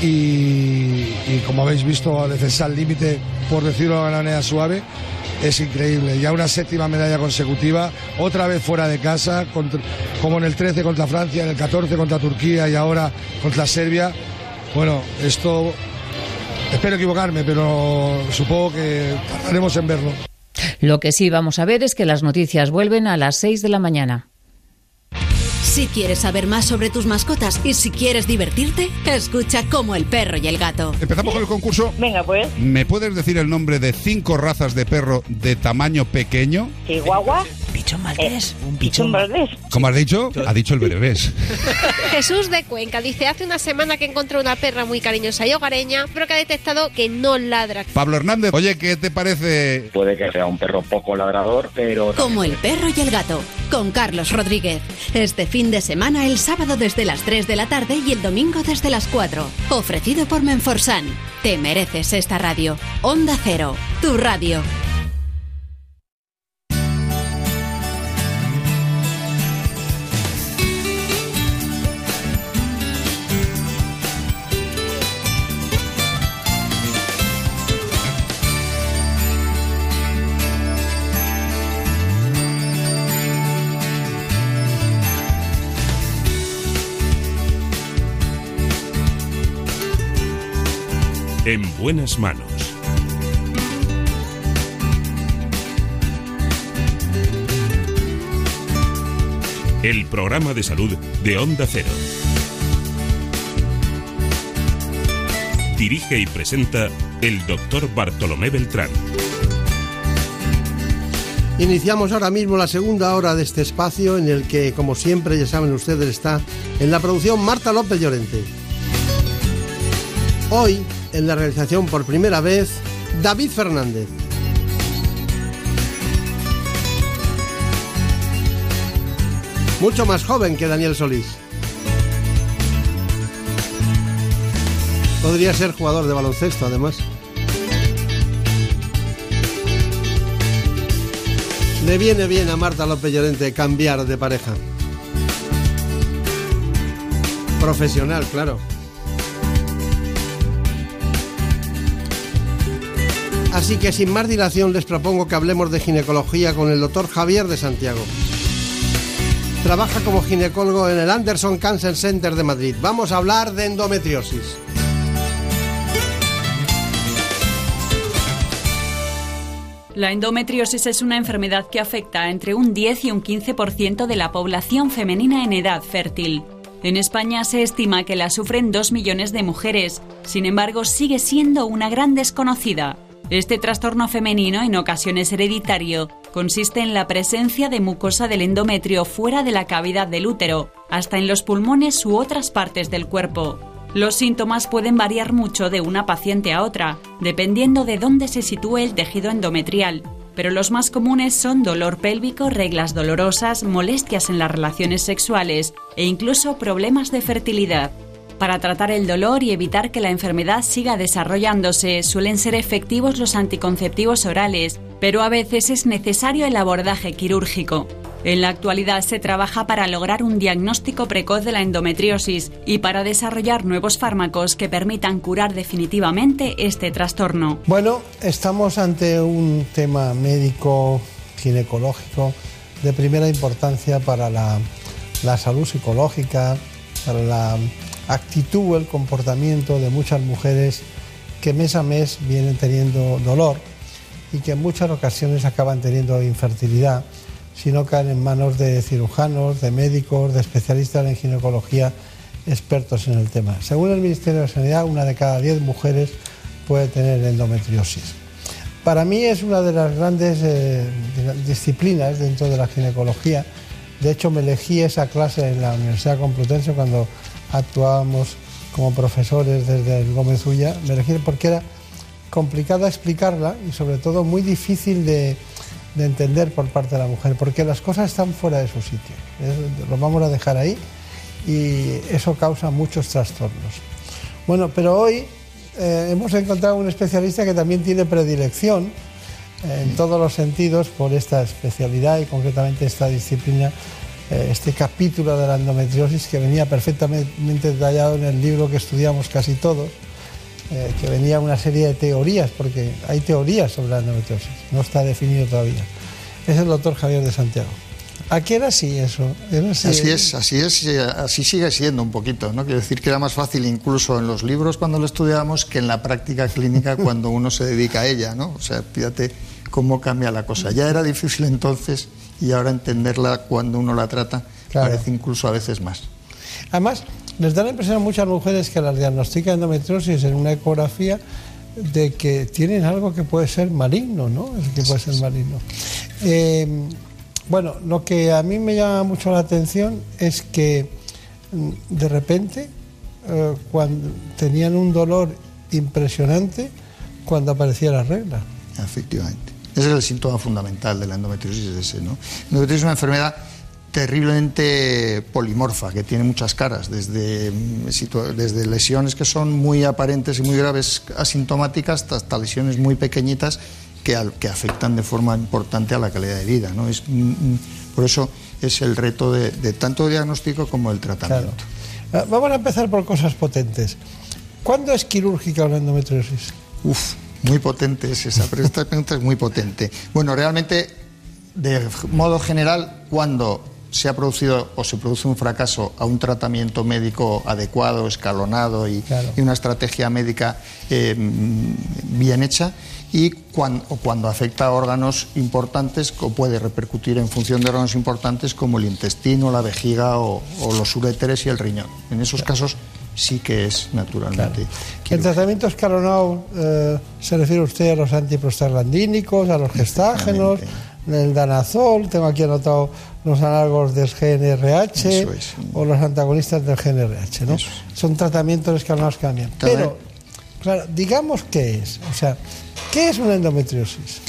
y, como habéis visto, a veces al límite, por decirlo de una manera suave, es increíble. Ya una séptima medalla consecutiva, otra vez fuera de casa, como en el 13 contra Francia, en el 14 contra Turquía y ahora contra Serbia. Bueno, esto espero equivocarme, pero supongo que tardaremos en verlo. Lo que sí vamos a ver es que las noticias vuelven a las 6 de la mañana. Si quieres saber más sobre tus mascotas y si quieres divertirte, escucha como el perro y el gato. Empezamos con el concurso. Venga, pues. ¿Me puedes decir el nombre de cinco razas de perro de tamaño pequeño? Chihuahua. Pichón maltés. un pichón maltés. ¿Cómo has dicho? Ha dicho el berebés. <laughs> Jesús de Cuenca dice, hace una semana que encontró una perra muy cariñosa y hogareña, pero que ha detectado que no ladra. Pablo Hernández, oye, ¿qué te parece? Puede que sea un perro poco ladrador, pero... Como el perro y el gato, con Carlos Rodríguez. Este fin de semana el sábado desde las 3 de la tarde y el domingo desde las 4. Ofrecido por Menforsan. Te mereces esta radio. Onda Cero, tu radio. En buenas manos. El programa de salud de Onda Cero. Dirige y presenta el doctor Bartolomé Beltrán. Iniciamos ahora mismo la segunda hora de este espacio en el que, como siempre, ya saben ustedes, está en la producción Marta López Llorente. Hoy en la realización por primera vez David Fernández. Mucho más joven que Daniel Solís. Podría ser jugador de baloncesto, además. Le viene bien a Marta López Llorente cambiar de pareja. Profesional, claro. Así que sin más dilación les propongo que hablemos de ginecología con el doctor Javier de Santiago. Trabaja como ginecólogo en el Anderson Cancer Center de Madrid. Vamos a hablar de endometriosis. La endometriosis es una enfermedad que afecta a entre un 10 y un 15% de la población femenina en edad fértil. En España se estima que la sufren 2 millones de mujeres, sin embargo sigue siendo una gran desconocida. Este trastorno femenino, en ocasiones hereditario, consiste en la presencia de mucosa del endometrio fuera de la cavidad del útero, hasta en los pulmones u otras partes del cuerpo. Los síntomas pueden variar mucho de una paciente a otra, dependiendo de dónde se sitúe el tejido endometrial, pero los más comunes son dolor pélvico, reglas dolorosas, molestias en las relaciones sexuales e incluso problemas de fertilidad. Para tratar el dolor y evitar que la enfermedad siga desarrollándose, suelen ser efectivos los anticonceptivos orales, pero a veces es necesario el abordaje quirúrgico. En la actualidad se trabaja para lograr un diagnóstico precoz de la endometriosis y para desarrollar nuevos fármacos que permitan curar definitivamente este trastorno. Bueno, estamos ante un tema médico ginecológico de primera importancia para la, salud psicológica, para la actitud, el comportamiento de muchas mujeres que mes a mes vienen teniendo dolor y que en muchas ocasiones acaban teniendo infertilidad si no caen en manos de cirujanos, de médicos, de especialistas en ginecología expertos en el tema. Según el Ministerio de Sanidad, una de cada diez mujeres puede tener endometriosis. Para mí es una de las grandes eh, disciplinas dentro de la ginecología. De hecho, me elegí esa clase en la Universidad Complutense cuando actuábamos como profesores desde el Gómez Ulla. Me elegí porque era complicada explicarla y sobre todo muy difícil de, de entender por parte de la mujer, porque las cosas están fuera de su sitio. Lo vamos a dejar ahí y eso causa muchos trastornos. Bueno, pero hoy eh, hemos encontrado un especialista que también tiene predilección eh, en todos los sentidos por esta especialidad y concretamente esta disciplina, este capítulo de la endometriosis que venía perfectamente detallado en el libro que estudiamos casi todos, que venía una serie de teorías, porque hay teorías sobre la endometriosis, no está definido todavía. Es el doctor Javier de Santiago. Aquí era así eso. así. es, así es, así sigue siendo un poquito, ¿no? Quiero decir que era más fácil incluso en los libros cuando lo estudiábamos que en la práctica clínica <laughs> cuando uno se dedica a ella, ¿no? O sea, fíjate cómo cambia la cosa. Ya era difícil entonces y ahora entenderla cuando uno la trata parece incluso a veces más. Además, les da la impresión a muchas mujeres que las diagnostican endometriosis en una ecografía de que tienen algo que puede ser maligno, ¿no? que puede ser maligno. Eh, bueno, lo que a mí me llama mucho la atención es que mm, de repente, eh, cuando tenían un dolor impresionante cuando aparecía la regla. Efectivamente. Ese es el síntoma fundamental de la endometriosis, ese, ¿no? La endometriosis es una enfermedad terriblemente polimorfa, que tiene muchas caras, desde, mm, desde lesiones que son muy aparentes y muy graves asintomáticas hasta lesiones muy pequeñitas que, que afectan de forma importante a la calidad de vida. ¿no? Es, mm, mm, por eso es el reto de, tanto diagnóstico como el tratamiento. Ah, vamos a empezar por cosas potentes. ¿Cuándo es quirúrgica una endometriosis? Uf, muy potente es esa, pero esta pregunta es muy potente. Bueno, realmente, de modo general, cuando se ha producido o se produce un fracaso a un tratamiento médico adecuado, escalonado y, una estrategia médica eh, bien hecha, y cuando, cuando afecta a órganos importantes o puede repercutir en función de órganos importantes como el intestino, la vejiga o, los uréteres y el riñón. En esos casos sí que es naturalmente. El tratamiento escalonado eh, se refiere usted a los antiprostaglandínicos, a los gestágenos, el danazol, tengo aquí anotado los análogos del GNRH o los antagonistas del GNRH, ¿no? Son tratamientos escalonados también. Pero, claro, digamos qué es, o sea, ¿Qué es una endometriosis?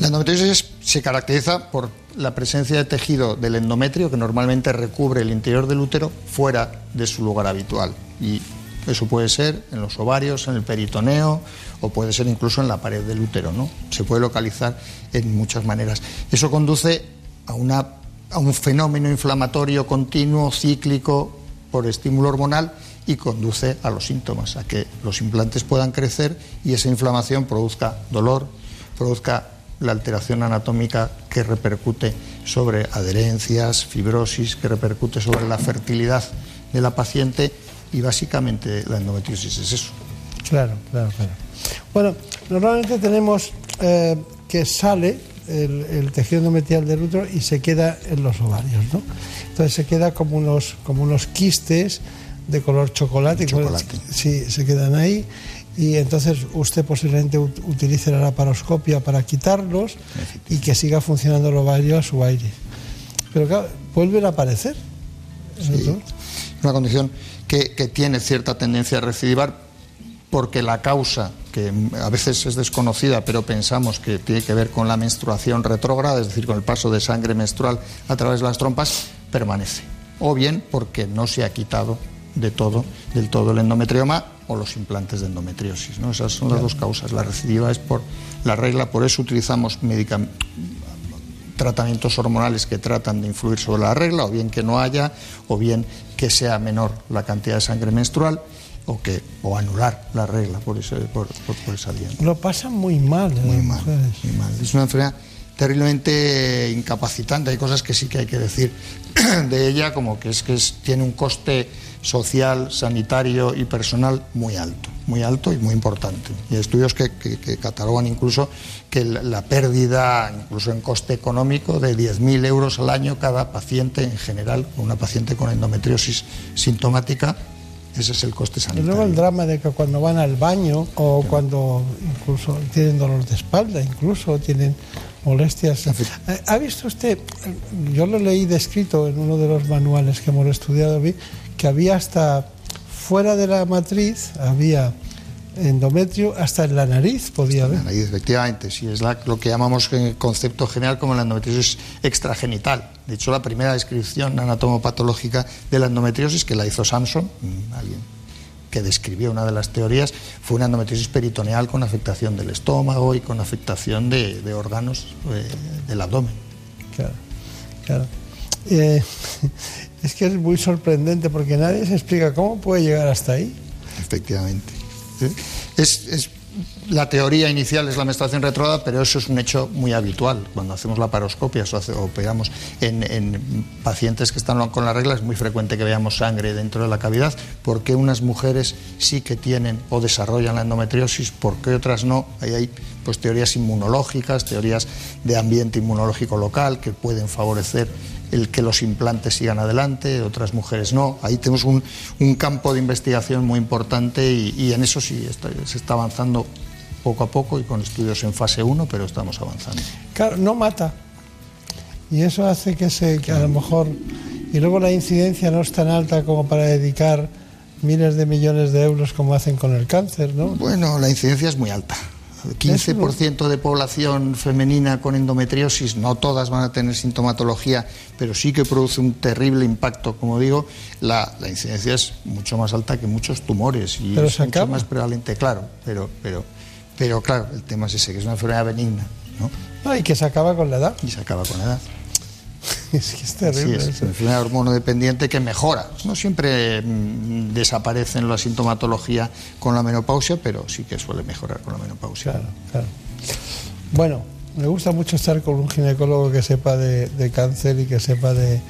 La endometriosis se caracteriza por la presencia de tejido del endometrio que normalmente recubre el interior del útero fuera de su lugar habitual. Y eso puede ser en los ovarios, en el peritoneo o puede ser incluso en la pared del útero. ¿no? Se puede localizar en muchas maneras. Eso conduce a, una, a un fenómeno inflamatorio continuo, cíclico, por estímulo hormonal y conduce a los síntomas, a que los implantes puedan crecer y esa inflamación produzca dolor, produzca la alteración anatómica que repercute sobre adherencias, fibrosis, que repercute sobre la fertilidad de la paciente y básicamente la endometriosis es eso. Claro, claro, claro. Bueno, normalmente tenemos eh, que sale el, tejido endometrial del útero y se queda en los ovarios, ¿no? Entonces se queda como unos, como unos quistes de color chocolate. chocolate. sí, se quedan ahí. Y entonces usted posiblemente utilice la laparoscopia para quitarlos y que siga funcionando el ovario a su aire. Pero claro, vuelven a aparecer. Sí. Una condición que, que tiene cierta tendencia a recidivar porque la causa, que a veces es desconocida, pero pensamos que tiene que ver con la menstruación retrógrada, es decir, con el paso de sangre menstrual a través de las trompas, permanece. O bien porque no se ha quitado de todo, del todo el endometrioma o los implantes de endometriosis. ¿no? Esas son las dos causas. La recidiva es por la regla, por eso utilizamos tratamientos hormonales que tratan de influir sobre la regla, o bien que no haya, o bien que sea menor la cantidad de sangre menstrual o que o anular la regla por, ese, por, esa vía. Lo pasan muy mal. Muy mal, muy mal. Es una enfermedad terriblemente incapacitante. Hay cosas que sí que hay que decir <clears throat> de ella, como que es que tiene un coste social, sanitario y personal muy alto, muy alto y muy importante. Y hay estudios que, que- que catalogan incluso que la, pérdida, incluso en coste económico, de 10.000 euros al año cada paciente en general, una paciente con endometriosis sintomática, ese es el coste Y sanitario. luego el drama de que cuando van al baño o cuando incluso tienen dolor de espalda, incluso tienen molestias. Eh, ¿Ha visto usted? Yo lo leí descrito en uno de los manuales que hemos estudiado, vi que había hasta fuera de la matriz, había endometrio, hasta en la nariz podía haber. Ahí, efectivamente, sí, es la- lo que llamamos en concepto general como la endometriosis extragenital. De hecho, la primera descripción anatomopatológica de la endometriosis, que la hizo Samson, mm, alguien que describió una de las teorías, fue una endometriosis peritoneal con afectación del estómago y con afectación de, de órganos eh, del abdomen. Claro, claro. Eh, <laughs> es que es muy sorprendente porque nadie se explica cómo puede llegar hasta ahí. Efectivamente. Es, es- la teoría inicial es la menstruación retrógrada, pero eso es un hecho muy habitual. Cuando hacemos la paroscopia o hace- operamos en, en pacientes que están con la regla, es muy frecuente que veamos sangre dentro de la cavidad. ¿Por qué unas mujeres sí que tienen o desarrollan la endometriosis? ¿Por qué otras no? Ahí hay pues, teorías inmunológicas, teorías de ambiente inmunológico local que pueden favorecer el que los implantes sigan adelante, otras mujeres no. Ahí tenemos un, un campo de investigación muy importante y, y en eso sí está- se está avanzando poco a poco y con estudios en fase 1, pero estamos avanzando. Claro, no mata. Y eso hace que, se, que a lo mejor... Y luego la incidencia no es tan alta como para dedicar miles de millones de euros como hacen con el cáncer, ¿no? Bueno, la incidencia es muy alta. 15% de población femenina con endometriosis, no todas van a tener sintomatología, pero sí que produce un terrible impacto, como digo, la, la incidencia es mucho más alta que muchos tumores y Pero es mucho acaba. más prevalente, claro, pero, pero, pero claro, el tema es ese, que es una enfermedad benigna, ¿no? No, y que se acaba con la edad. Y se acaba con la edad. <laughs> Es que es terrible. Así es, enfermedad hormonodependiente que mejora. No siempre mm, desaparecen la sintomatología con la menopausia, pero sí que suele mejorar con la menopausia. Claro, claro. Bueno, me gusta mucho estar con un ginecólogo que sepa de, de cáncer y que sepa de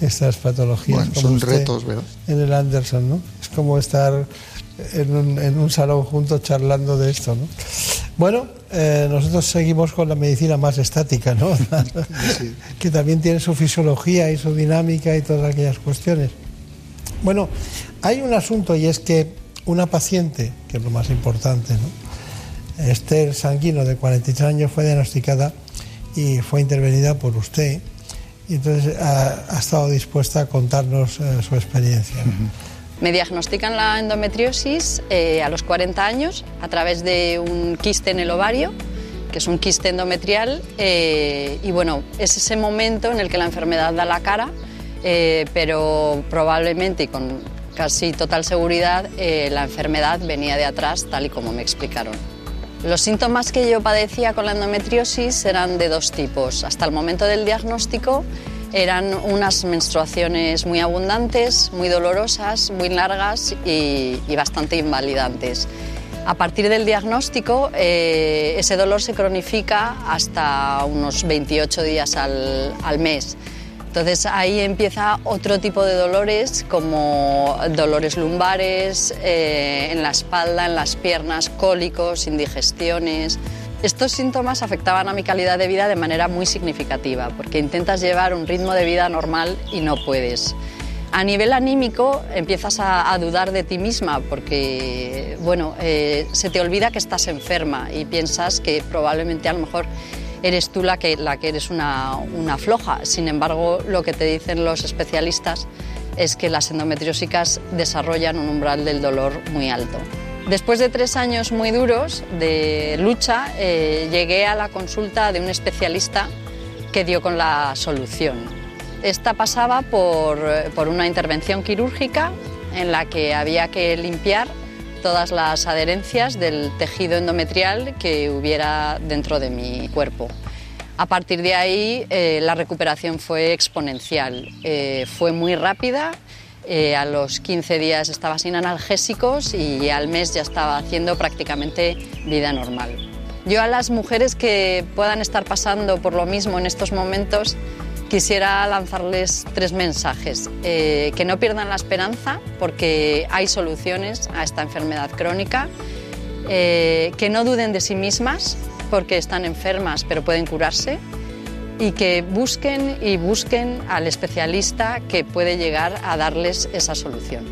estas patologías. Bueno, como son usted retos, ¿verdad? En el Anderson, ¿no? Es como estar en un, en un salón juntos charlando de esto, ¿no? Bueno, eh, nosotros seguimos con la medicina más estática, ¿no? <laughs> <laughs> que también tiene su fisiología y su dinámica y todas aquellas cuestiones. Bueno, hay un asunto y es que una paciente, que es lo más importante, ¿no? Esther Sanguino, de 43 años, fue diagnosticada y fue intervenida por usted. Y entonces ha, ha estado dispuesta a contarnos eh, su experiencia. Me diagnostican la endometriosis eh, a los 40 años a través de un quiste en el ovario, que es un quiste endometrial, eh, y bueno, es ese momento en el que la enfermedad da la cara, eh, pero probablemente y con casi total seguridad la enfermedad venía de atrás, tal y como me explicaron. Los síntomas que yo padecía con la endometriosis eran de dos tipos. Hasta el momento del diagnóstico eran unas menstruaciones muy abundantes, muy dolorosas, muy largas y, y bastante invalidantes. A partir del diagnóstico, eh, ese dolor se cronifica hasta unos 28 días al, al mes. Entonces ahí empieza otro tipo de dolores como dolores lumbares, eh, en la espalda, en las piernas, cólicos, indigestiones. Estos síntomas afectaban a mi calidad de vida de manera muy significativa porque intentas llevar un ritmo de vida normal y no puedes. A nivel anímico empiezas a, dudar de ti misma porque bueno, eh, se te olvida que estás enferma y piensas que probablemente a lo mejor eres tú la que, la que eres una, una floja. Sin embargo, lo que te dicen los especialistas es que las endometriósicas desarrollan un umbral del dolor muy alto. Después de tres años muy duros de lucha, eh, llegué a la consulta de un especialista que dio con la solución. Esta pasaba por, por una intervención quirúrgica en la que había que limpiar todas las adherencias del tejido endometrial que hubiera dentro de mi cuerpo. A partir de ahí eh, la recuperación fue exponencial, eh, fue muy rápida. Eh, a los 15 días estaba sin analgésicos y al mes ya estaba haciendo prácticamente vida normal. Yo a las mujeres que puedan estar pasando por lo mismo en estos momentos quisiera lanzarles tres mensajes. Eh, que no pierdan la esperanza porque hay soluciones a esta enfermedad crónica. Eh, que no duden de sí mismas porque están enfermas pero pueden curarse. Y que busquen y busquen al especialista que puede llegar a darles esa solución.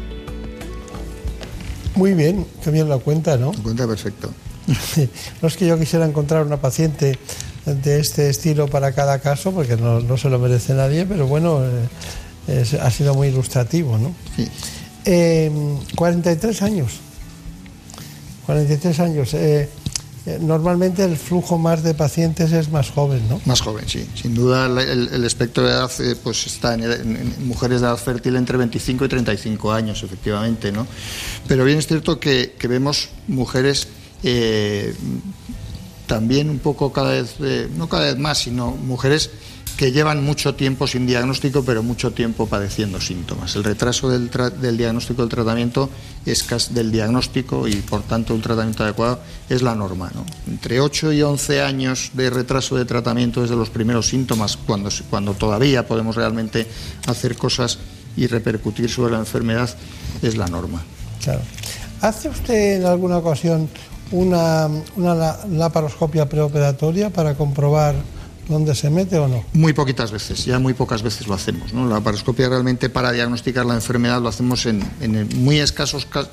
Muy bien, qué bien lo cuenta, ¿no? Lo cuenta perfecto. <laughs> no es que yo quisiera encontrar una paciente de este estilo para cada caso, porque no, no se lo merece nadie, pero bueno, eh, es- ha sido muy ilustrativo, ¿no? Sí. Eh, 43 años. 43 años. Eh, normalmente el flujo más de pacientes es más joven, ¿no? Más joven, sí. Sin duda el, espectro de edad eh, pues está en, en- mujeres de edad fértil entre 25 y 35 años, efectivamente, ¿no? Pero bien es cierto que, vemos mujeres eh, también un poco cada vez, eh, no cada vez más, sino mujeres que llevan mucho tiempo sin diagnóstico, pero mucho tiempo padeciendo síntomas. El retraso del, del diagnóstico del tratamiento es del diagnóstico y, por tanto, un tratamiento adecuado es la norma. ¿no? Entre 8 y 11 años de retraso de tratamiento desde los primeros síntomas, cuando, cuando todavía podemos realmente hacer cosas y repercutir sobre la enfermedad, es la norma. Claro. ¿Hace usted en alguna ocasión una, una la- laparoscopia preoperatoria para comprobar dónde se mete o no? Muy poquitas veces, ya muy pocas veces lo hacemos. La paroscopia realmente para diagnosticar la enfermedad lo hacemos en, en muy escasos ca-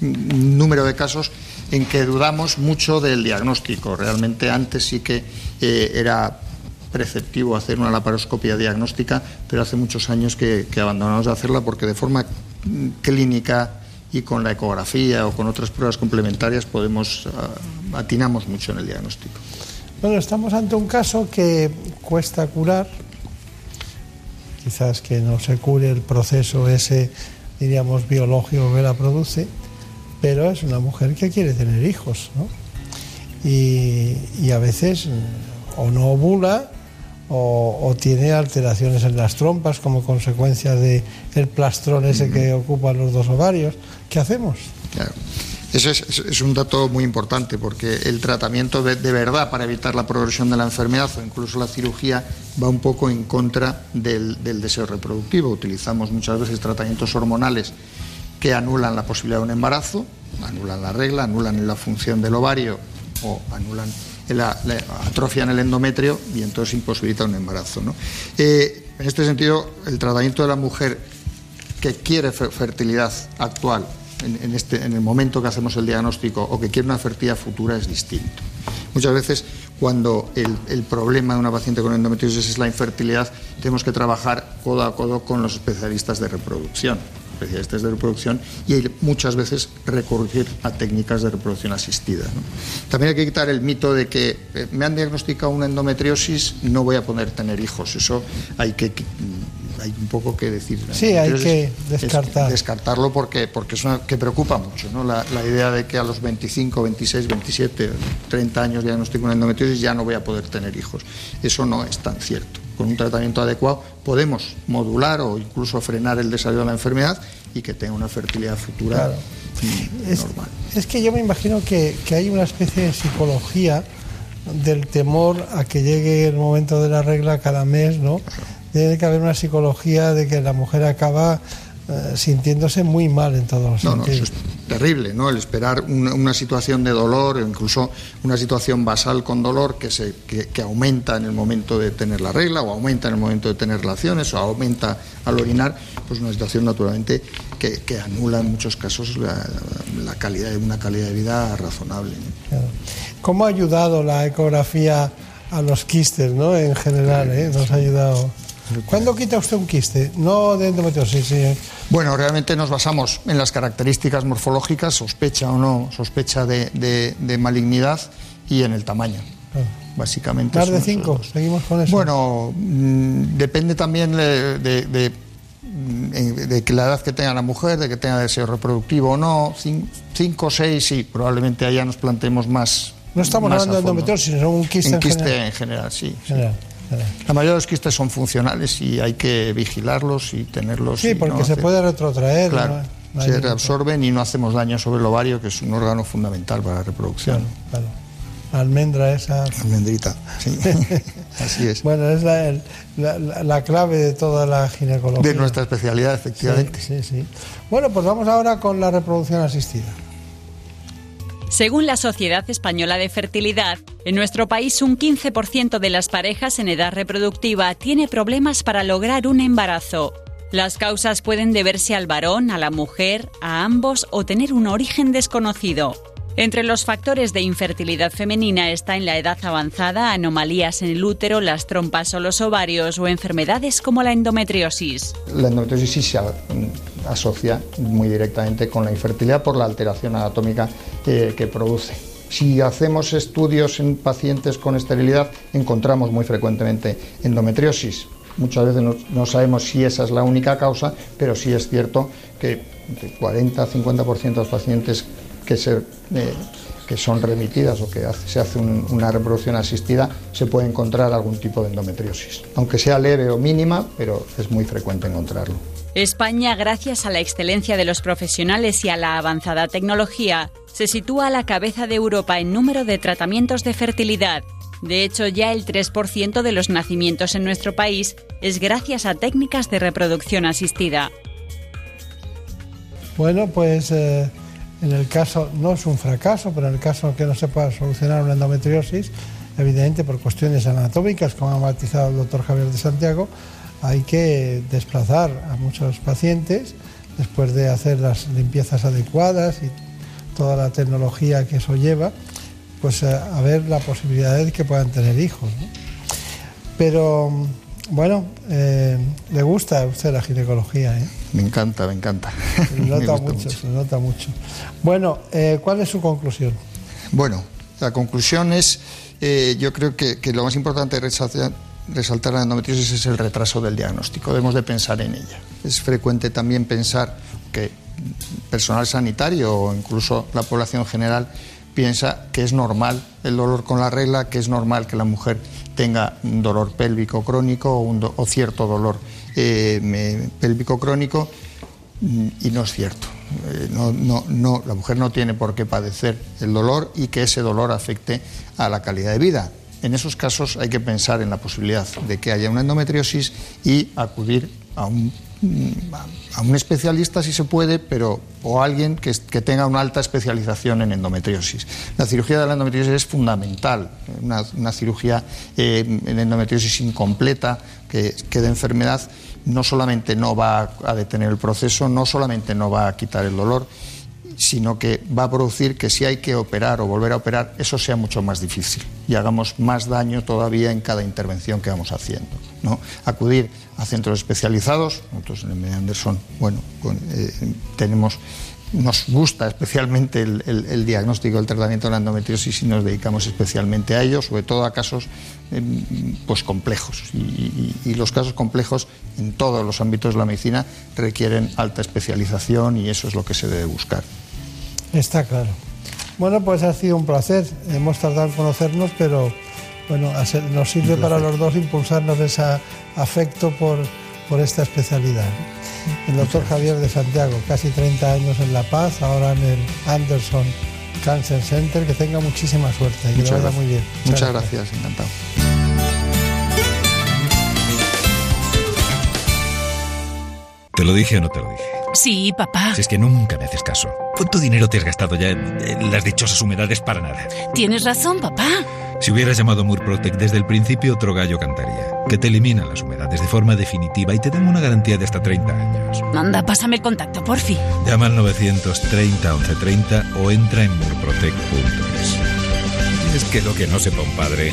número de casos en que dudamos mucho del diagnóstico. Realmente antes sí que eh, era preceptivo hacer una laparoscopia diagnóstica, pero hace muchos años que, que abandonamos de hacerla porque de forma mm, clínica y con la ecografía o con otras pruebas complementarias podemos ah, atinamos mucho en el diagnóstico. Bueno, estamos ante un caso que cuesta curar, quizás que no se cure el proceso ese, diríamos, biológico que la produce, pero es una mujer que quiere tener hijos, ¿no? Y, y a veces o no ovula o, o tiene alteraciones en las trompas como consecuencia de el plastrón ese que ocupa los dos ovarios. ¿Qué hacemos? Claro. Ese es, un dato muy importante porque el tratamiento de, verdad para evitar la progresión de la enfermedad o incluso la cirugía va un poco en contra del, deseo reproductivo. Utilizamos muchas veces tratamientos hormonales que anulan la posibilidad de un embarazo, anulan la regla, anulan la función del ovario o anulan la, atrofian el endometrio y entonces imposibilita un embarazo. Eh, en este sentido, el tratamiento de la mujer que quiere fe- fertilidad actual en, en este, en el momento que hacemos el diagnóstico o que quiere una fertilidad futura es distinto. Muchas veces cuando el, problema de una paciente con endometriosis es la infertilidad, tenemos que trabajar codo a codo con los especialistas de reproducción especialistas de reproducción y muchas veces recurrir a técnicas de reproducción asistida. También hay que quitar el mito de que eh, me han diagnosticado una endometriosis, no voy a poder tener hijos. Eso hay que hay un poco que decir. Sí, hay que Es- descartar. descartarlo porque, porque es una que preocupa mucho, ¿no? La, la idea de que a los 25, 26, 27, 30 años diagnostico una endometriosis ya no voy a poder tener hijos. Eso no es tan cierto. Con un tratamiento adecuado podemos modular o incluso frenar el desarrollo de la enfermedad y que tenga una fertilidad futura Claro. mm, Es, normal. es que yo me imagino que, que hay una especie de psicología del temor a que llegue el momento de la regla cada mes, ¿no? Tiene que haber una psicología de que la mujer acaba eh, sintiéndose muy mal en todos los No, no, eso es terrible, ¿no? El esperar una, una situación de dolor incluso una situación basal con dolor que, se, que, que aumenta en el momento de tener la regla o aumenta en el momento de tener relaciones o aumenta al orinar, pues una situación naturalmente que, que anula en muchos casos la, la calidad de una calidad de vida razonable. ¿no? Claro. ¿Cómo ha ayudado la ecografía a los quistes, ¿no? En general, ¿eh? Nos ha ayudado. ¿Cuándo quita usted un quiste? No de endometriosis, sí. Bueno, realmente nos basamos en las características morfológicas, sospecha o no sospecha de, de- de malignidad y en el tamaño. Básicamente. Más de esos cinco, dos. seguimos con eso. Bueno, mm, depende también de, de- de, mm, de que la edad que tenga la mujer, de que tenga deseo reproductivo o no. Cin- Cinco o seis, sí, probablemente allá nos planteemos más. no estamos más hablando de endometriosis, sino un quiste en, En quiste general. en general, sí. General. La mayoría de los quistes son funcionales y hay que vigilarlos y tenerlos. Sí, y porque no se hacer- puede retrotraer. Claro, ¿no? No hay se reabsorben y no hacemos daño sobre el ovario, que es un órgano fundamental para la reproducción. Claro, almendra esa. Almendrita, sí. <laughs> Así es. Bueno, es la, la, la, clave de toda la ginecología. De nuestra especialidad, efectivamente. Sí, sí, sí. Bueno, pues vamos ahora con la reproducción asistida. Según la Sociedad Española de Fertilidad, en nuestro país un 15% de las parejas en edad reproductiva tiene problemas para lograr un embarazo. Las causas pueden deberse al varón, a la mujer, a ambos o tener un origen desconocido. Entre los factores de infertilidad femenina está en la edad avanzada anomalías en el útero, las trompas o los ovarios o enfermedades como la endometriosis. La endometriosis se asocia muy directamente con la infertilidad por la alteración anatómica eh, que produce. Si hacemos estudios en pacientes con esterilidad, encontramos muy frecuentemente endometriosis. Muchas veces no, sabemos si esa es la única causa, pero sí es cierto que de 40-50% de los pacientes que, se, eh, que son remitidas o que se hace una reproducción asistida, se puede encontrar algún tipo de endometriosis. Aunque sea leve o mínima, pero es muy frecuente encontrarlo. España, gracias a la excelencia de los profesionales y a la avanzada tecnología, se sitúa a la cabeza de Europa en número de tratamientos de fertilidad. De hecho, ya el 3% de los nacimientos en nuestro país es gracias a técnicas de reproducción asistida. Bueno, pues eh, en el caso, no es un fracaso, pero en el caso que no se pueda solucionar una endometriosis, evidentemente por cuestiones anatómicas, como ha matizado el doctor Javier de Santiago, hay que desplazar a muchos pacientes después de hacer las limpiezas adecuadas y toda la tecnología que eso lleva, pues eh, a, ver la posibilidad de que puedan tener hijos. Pero bueno, eh, le gusta a usted la ginecología, ¿eh? Me encanta, me encanta. Se <laughs> nota mucho, se nota mucho. Bueno, eh, ¿cuál es su conclusión? Bueno, la conclusión es, yo creo que, lo más importante resaltar, resaltar la endometriosis es el retraso del diagnóstico. Debemos de pensar en ella. Es frecuente también pensar que personal sanitario o incluso la población general piensa que es normal el dolor con la regla, que es normal que la mujer tenga un dolor pélvico crónico o, cierto dolor eh, pélvico crónico mm, y no es cierto. Eh, no, no, la mujer no tiene por qué padecer el dolor y que ese dolor afecte a la calidad de vida. En esos casos hay que pensar en la posibilidad de que haya una endometriosis y acudir a un a un especialista si se puede, pero o alguien que, tenga una alta especialización en endometriosis. La cirugía de la endometriosis es fundamental, una, cirugía eh, en endometriosis incompleta que, que de enfermedad no solamente no va a detener el proceso, no solamente no va a quitar el dolor, sino que va a producir que si hay que operar o volver a operar, eso sea mucho más difícil y hagamos más daño todavía en cada intervención que vamos haciendo. ¿no? Acudir a centros especializados, nosotros en el Anderson, bueno, eh, tenemos nos gusta especialmente el, diagnóstico del tratamiento de la endometriosis y nos dedicamos especialmente a ello, sobre todo a casos em, pues complejos. y, los casos complejos en todos los ámbitos de la medicina requieren alta especialización y eso es lo que se debe buscar. Está claro. Bueno, pues ha sido un placer. Hemos tardado en conocernos, pero bueno, nos sirve para los dos impulsarnos ese afecto por, por esta especialidad. El doctor Javier de Santiago, casi 30 años en La Paz, ahora en el Anderson Cancer Center. Que tenga muchísima suerte y que lo vaya muy bien. Muchas, gracias, encantado. ¿Te lo dije o no te lo dije? Sí, papá. Si es que nunca me haces caso. ¿Cuánto dinero te has gastado ya en, las dichosas humedades para nada? Tienes razón, papá. Si hubieras llamado Murprotec desde el principio, otro gallo cantaría. Que te elimina las humedades de forma definitiva y te dan una garantía de hasta 30 años. Manda, pásame el contacto, porfi. Llama al 930 1130 o entra en murprotec.es. Es que lo que no sepa un padre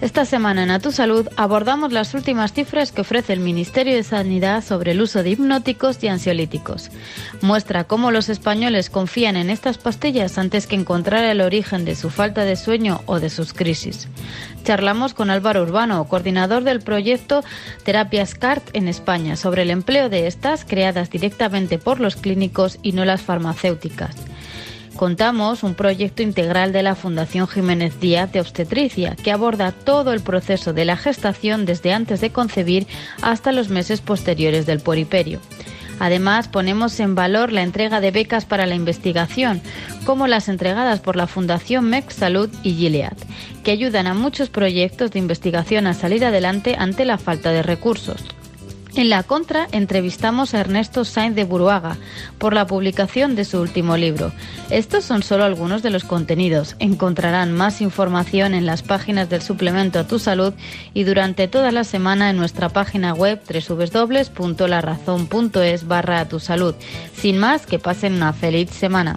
Esta semana en A Tu Salud abordamos las últimas cifras que ofrece el Ministerio de Sanidad sobre el uso de hipnóticos y ansiolíticos. Muestra cómo los españoles confían en estas pastillas antes que encontrar el origen de su falta de sueño o de sus crisis. Charlamos con Álvaro Urbano, coordinador del proyecto Terapias CART en España, sobre el empleo de estas creadas directamente por los clínicos y no las farmacéuticas contamos un proyecto integral de la Fundación Jiménez Díaz de Obstetricia que aborda todo el proceso de la gestación desde antes de concebir hasta los meses posteriores del pueriperio. Además, ponemos en valor la entrega de becas para la investigación, como las entregadas por la Fundación MEC Salud y Gilead, que ayudan a muchos proyectos de investigación a salir adelante ante la falta de recursos. En la contra entrevistamos a Ernesto Sainz de Buruaga por la publicación de su último libro. Estos son solo algunos de los contenidos. Encontrarán más información en las páginas del suplemento a tu salud y durante toda la semana en nuestra página web www.larazón.es barra a tu salud. Sin más, que pasen una feliz semana.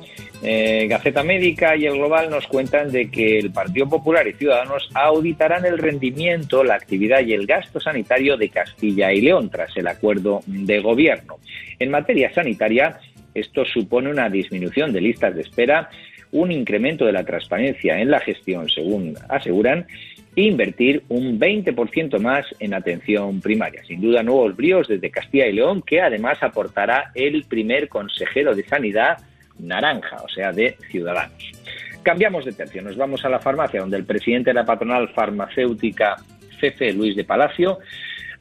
Eh, Gaceta Médica y el Global nos cuentan de que el Partido Popular y Ciudadanos auditarán el rendimiento, la actividad y el gasto sanitario de Castilla y León tras el acuerdo de gobierno. En materia sanitaria, esto supone una disminución de listas de espera, un incremento de la transparencia en la gestión, según aseguran, e invertir un 20% más en atención primaria. Sin duda, nuevos bríos desde Castilla y León, que además aportará el primer consejero de Sanidad, naranja, o sea, de Ciudadanos. Cambiamos de tercio, nos vamos a la farmacia, donde el presidente de la patronal farmacéutica CFE, Luis de Palacio,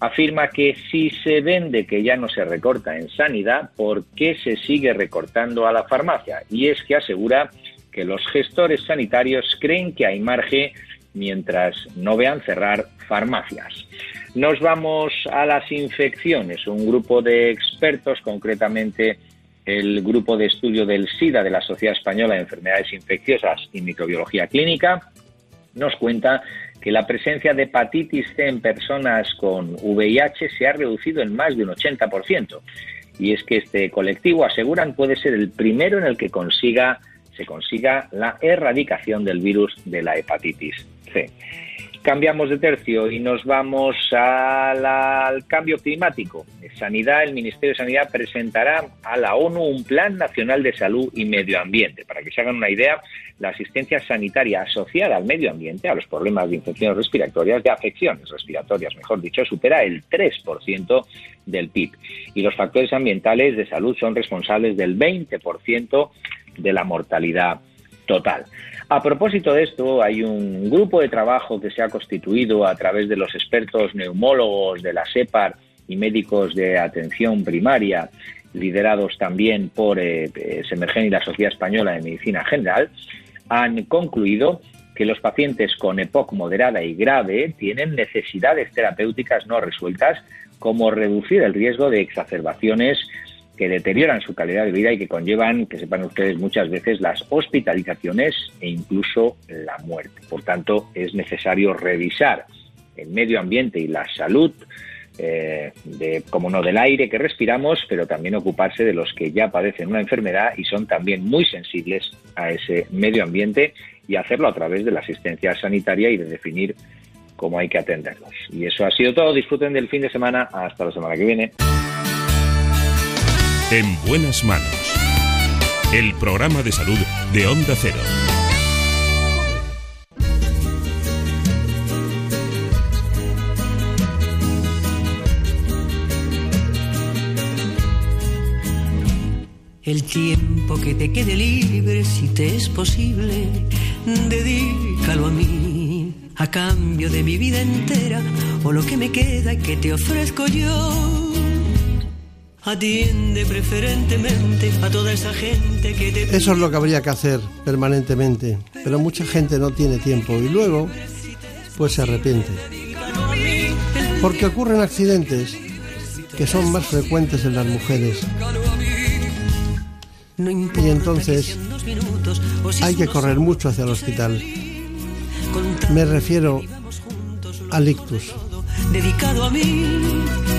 afirma que si se vende que ya no se recorta en sanidad, ¿por qué se sigue recortando a la farmacia? Y es que asegura que los gestores sanitarios creen que hay margen mientras no vean cerrar farmacias. Nos vamos a las infecciones. Un grupo de expertos, concretamente el grupo de estudio del SIDA de la Sociedad Española de Enfermedades Infecciosas y Microbiología Clínica, nos cuenta que la presencia de hepatitis C en personas con VIH se ha reducido en más de un 80%. Y es que este colectivo, aseguran, puede ser el primero en el que se consiga la erradicación del virus de la hepatitis C. Cambiamos de tercio y nos vamos al cambio climático. Sanidad, el Ministerio de Sanidad presentará a la ONU un Plan Nacional de Salud y Medio Ambiente. Para que se hagan una idea, la asistencia sanitaria asociada al medio ambiente, a los problemas de infecciones respiratorias, de afecciones respiratorias, mejor dicho, supera el 3% del PIB. Y los factores ambientales de salud son responsables del 20% de la mortalidad total. A propósito de esto, hay un grupo de trabajo que se ha constituido a través de los expertos neumólogos de la SEPAR y médicos de atención primaria, liderados también por eh, eh, Semergen y la Sociedad Española de Medicina General, han concluido que los pacientes con EPOC moderada y grave tienen necesidades terapéuticas no resueltas, como reducir el riesgo de exacerbaciones que deterioran su calidad de vida y que conllevan, que sepan ustedes muchas veces, las hospitalizaciones e incluso la muerte. Por tanto, es necesario revisar el medio ambiente y la salud, eh, como no, del aire que respiramos, pero también ocuparse de los que ya padecen una enfermedad y son también muy sensibles a ese medio ambiente y hacerlo a través de la asistencia sanitaria y de definir cómo hay que atenderlos. Y eso ha sido todo. Disfruten del fin de semana. Hasta la semana que viene. En buenas manos. El programa de salud de Onda Cero. El tiempo que te quede libre, si te es posible, dedícalo a mí, a cambio de mi vida entera, o lo que me queda que te ofrezco yo Atiende preferentemente a toda esa gente que te Eso es lo que habría que hacer permanentemente, pero mucha gente no tiene tiempo y luego pues se arrepiente. Porque ocurren accidentes que son más frecuentes en las mujeres. Y entonces hay que correr mucho hacia el hospital. Me refiero al ictus. dedicado a mí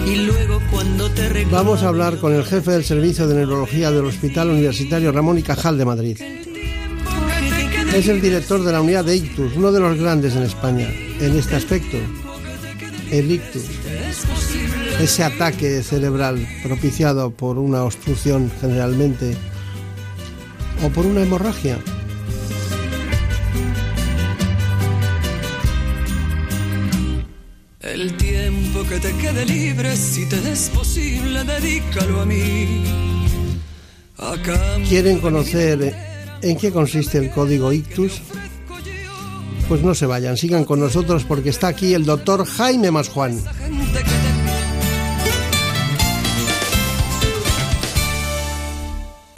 y luego cuando te reclamo Vamos a hablar con el jefe del Servicio de Neurología del Hospital Universitario Ramón y Cajal de Madrid. Es el director de la unidad de ictus, uno de los grandes en España en este aspecto. El ictus, ese ataque cerebral propiciado por una obstrucción generalmente o por una hemorragia. Quede libre si te es posible dedícalo a mí ¿Quieren conocer en qué consiste el código ictus? Pues no se vayan, sigan con nosotros porque está aquí el doctor Jaime Masjuan.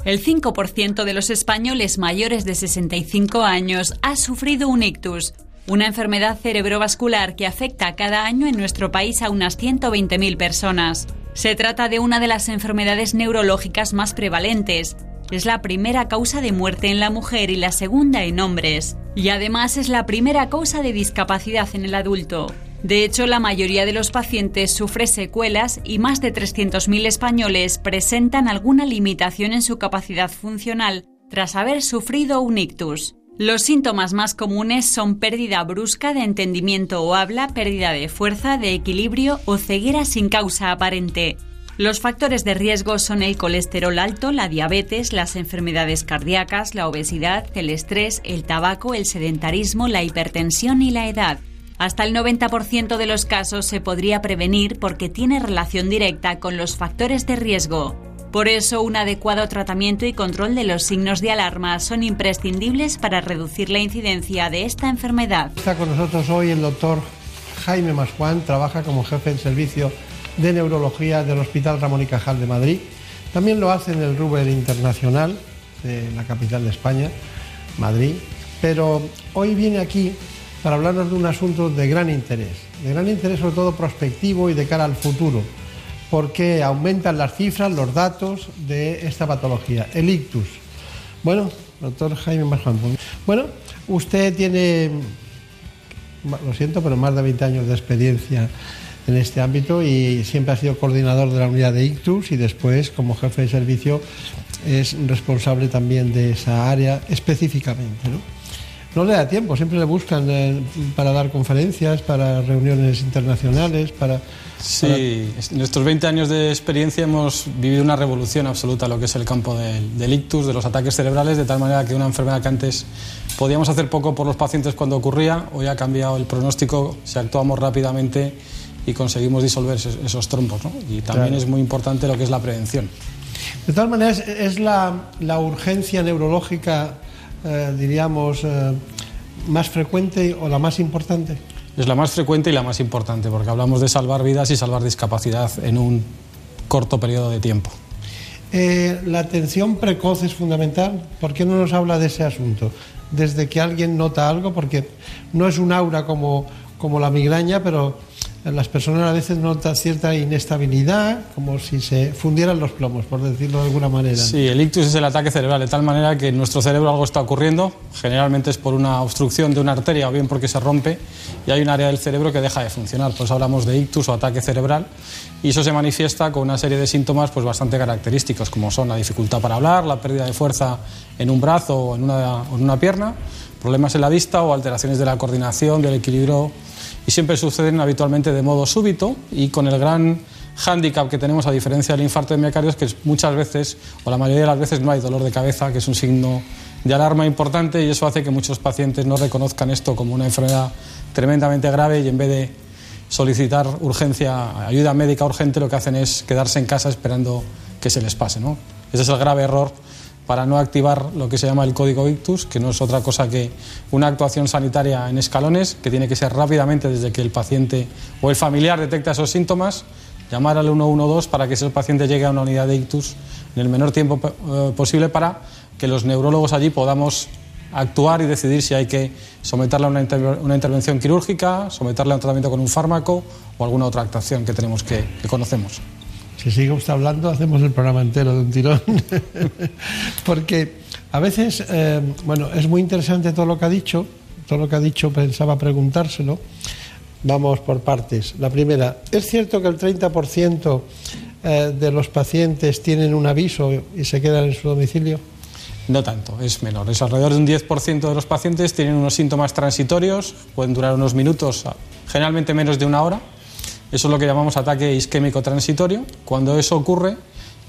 El 5% de los españoles mayores de 65 años ha sufrido un ictus, una enfermedad cerebrovascular que afecta cada año en nuestro país a unas 120.000 personas. Se trata de una de las enfermedades neurológicas más prevalentes. Es la primera causa de muerte en la mujer y la segunda en hombres. Y además es la primera causa de discapacidad en el adulto. De hecho, la mayoría de los pacientes sufre secuelas y más de 300.000 españoles presentan alguna limitación en su capacidad funcional tras haber sufrido un ictus. Los síntomas más comunes son pérdida brusca de entendimiento o habla, pérdida de fuerza, de equilibrio o ceguera sin causa aparente. Los factores de riesgo son el colesterol alto, la diabetes, las enfermedades cardíacas, la obesidad, el estrés, el tabaco, el sedentarismo, la hipertensión y la edad. Hasta el 90% de los casos se podría prevenir porque tiene relación directa con los factores de riesgo. Por eso, un adecuado tratamiento y control de los signos de alarma son imprescindibles para reducir la incidencia de esta enfermedad. Está con nosotros hoy el doctor Jaime Masjuan, trabaja como jefe del servicio de neurología del Hospital Ramón y Cajal de Madrid. También lo hace en el Ruber Internacional de la capital de España, Madrid. Pero hoy viene aquí para hablarnos de un asunto de gran interés, de gran interés sobre todo prospectivo y de cara al futuro, porque aumentan las cifras, los datos de esta patología, el ictus. Bueno, doctor Jaime Masjuan, bueno, usted tiene, lo siento, pero más de 20 años de experiencia en este ámbito y siempre ha sido coordinador de la unidad de ictus y después como jefe de servicio es responsable también de esa área específicamente. ¿no? no le da tiempo, siempre le buscan eh, para dar conferencias, para reuniones internacionales, para... Sí, en estos 20 años de experiencia hemos vivido una revolución absoluta en lo que es el campo del, del ictus, de los ataques cerebrales, de tal manera que una enfermedad que antes podíamos hacer poco por los pacientes cuando ocurría, hoy ha cambiado el pronóstico, si actuamos rápidamente y conseguimos disolver esos, esos trombos. ¿no? Y también Claro. es muy importante lo que es la prevención. De todas maneras, es la, la urgencia neurológica, eh, diríamos, eh, más frecuente o la más importante. Es la más frecuente y la más importante, porque hablamos de salvar vidas y salvar discapacidad en un corto periodo de tiempo. Eh, la atención precoz es fundamental. ¿Por qué no nos habla de ese asunto? Desde que alguien nota algo, porque no es un aura como, como la migraña, pero las personas a veces notan cierta inestabilidad, como si se fundieran los plomos, por decirlo de alguna manera. Sí, el ictus es el ataque cerebral, de tal manera que en nuestro cerebro algo está ocurriendo, generalmente es por una obstrucción de una arteria o bien porque se rompe y hay un área del cerebro que deja de funcionar. Por eso hablamos de ictus o ataque cerebral y eso se manifiesta con una serie de síntomas pues, bastante característicos, como son la dificultad para hablar, la pérdida de fuerza en un brazo o en una, o en una pierna, problemas en la vista o alteraciones de la coordinación, del equilibrio y siempre suceden habitualmente de modo súbito y con el gran hándicap que tenemos a diferencia del infarto de miocardio es que muchas veces o la mayoría de las veces no hay dolor de cabeza, que es un signo de alarma importante y eso hace que muchos pacientes no reconozcan esto como una enfermedad tremendamente grave y en vez de solicitar urgencia, ayuda médica urgente, lo que hacen es quedarse en casa esperando que se les pase. Ese es el grave error para no activar lo que se llama el código ictus, que no es otra cosa que una actuación sanitaria en escalones, que tiene que ser rápidamente desde que el paciente o el familiar detecta esos síntomas, llamar al 112 para que ese paciente llegue a una unidad de ictus en el menor tiempo eh, posible para que los neurólogos allí podamos actuar y decidir si hay que someterle a una, intervención quirúrgica, someterle a un tratamiento con un fármaco o alguna otra actuación que tenemos que, que conocemos. Si sigue usted hablando, hacemos el programa entero de un tirón. <laughs> Porque a veces, eh, bueno, es muy interesante todo lo que ha dicho, todo lo que ha dicho pensaba preguntárselo. Vamos por partes. La primera, ¿es cierto que el 30% eh, de los pacientes tienen un aviso y se quedan en su domicilio? No tanto, es menor. Es alrededor de un 10% de los pacientes tienen unos síntomas transitorios, pueden durar unos minutos, generalmente menos de una hora. Eso es lo que llamamos ataque isquémico transitorio. Cuando eso ocurre,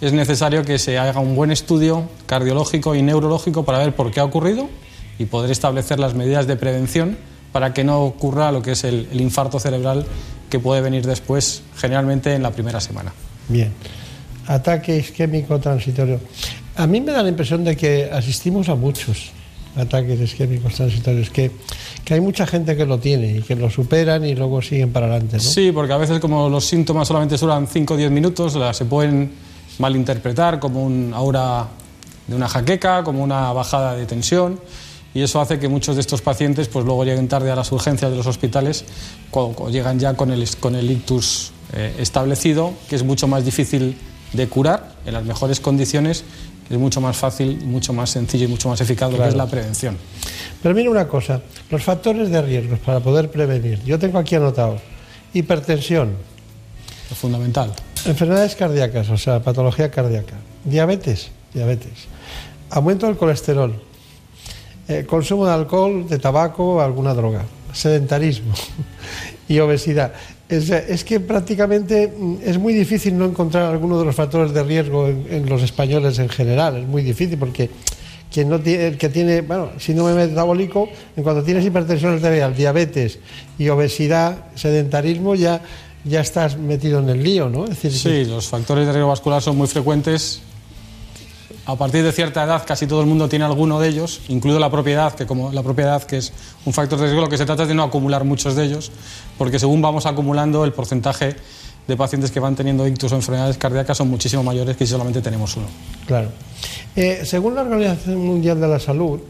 es necesario que se haga un buen estudio cardiológico y neurológico para ver por qué ha ocurrido y poder establecer las medidas de prevención para que no ocurra lo que es el, el infarto cerebral que puede venir después, generalmente en la primera semana. Bien. Ataque isquémico transitorio. A mí me da la impresión de que asistimos a muchos ataques isquémicos transitorios, que, que, hay mucha gente que lo tiene y que lo superan y luego siguen para adelante. Sí, porque a veces como los síntomas solamente duran 5 o 10 minutos, se pueden malinterpretar como un aura de una jaqueca, como una bajada de tensión y eso hace que muchos de estos pacientes pues luego lleguen tarde a las urgencias de los hospitales cuando llegan ya con el, con el ictus eh, establecido, que es mucho más difícil de curar en las mejores condiciones es mucho más fácil, mucho más sencillo y mucho más eficaz claro. lo que es la prevención. Pero mira una cosa, los factores de riesgo para poder prevenir. Yo tengo aquí anotado hipertensión. Lo fundamental. Enfermedades cardíacas, o sea, patología cardíaca. Diabetes, diabetes. Aumento del colesterol. Eh, consumo de alcohol, de tabaco, alguna droga. Sedentarismo <laughs> y obesidad. Es, es, que prácticamente mm, es muy difícil no encontrar alguno de los factores de riesgo en, en, los españoles en general. Es muy difícil porque quien no tiene, el que tiene bueno, síndrome metabólico, en cuanto tienes hipertensión arterial, diabetes y obesidad, sedentarismo, ya, ya estás metido en el lío, ¿no? Es decir, sí, que... los factores de riesgo vascular son muy frecuentes. A partir de cierta edad casi todo el mundo tiene alguno de ellos, incluido la propiedad, que como la propiedad que es un factor de riesgo, lo que se trata es de no acumular muchos de ellos, porque según vamos acumulando el porcentaje de pacientes que van teniendo ictus o enfermedades cardíacas son muchísimo mayores que si solamente tenemos uno. Claro. Eh, según la Organización Mundial de la Salud,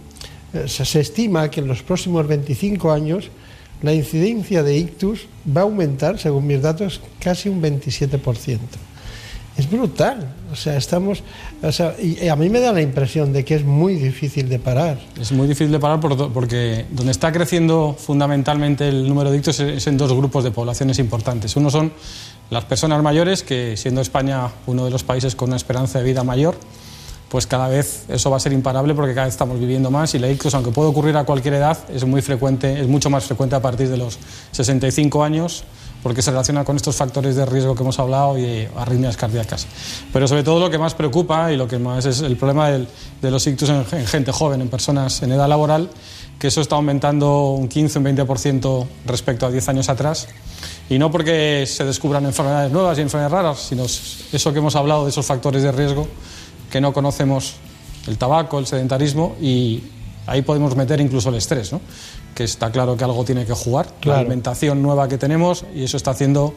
eh, se, se estima que en los próximos 25 años la incidencia de ictus va a aumentar, según mis datos, casi un 27% es brutal. O sea, estamos. O sea, y a mí me da la impresión de que es muy difícil de parar. Es muy difícil de parar porque donde está creciendo fundamentalmente el número de ictus es en dos grupos de poblaciones importantes. Uno son las personas mayores, que siendo España uno de los países con una esperanza de vida mayor, pues cada vez eso va a ser imparable porque cada vez estamos viviendo más y la ictus, aunque puede ocurrir a cualquier edad, es muy frecuente, es mucho más frecuente a partir de los 65 años porque se relaciona con estos factores de riesgo que hemos hablado y arritmias cardíacas. Pero sobre todo lo que más preocupa y lo que más es el problema de los ictus en, en, gente joven, en personas en edad laboral, que eso está aumentando un 15, un 20% respecto a 10 años atrás. Y no porque se descubran enfermedades nuevas y enfermedades raras, sino eso que hemos hablado de esos factores de riesgo que no conocemos, el tabaco, el sedentarismo y ahí podemos meter incluso el estrés, ¿no? que está claro que algo tiene que jugar, claro. la alimentación nueva que tenemos y eso está haciendo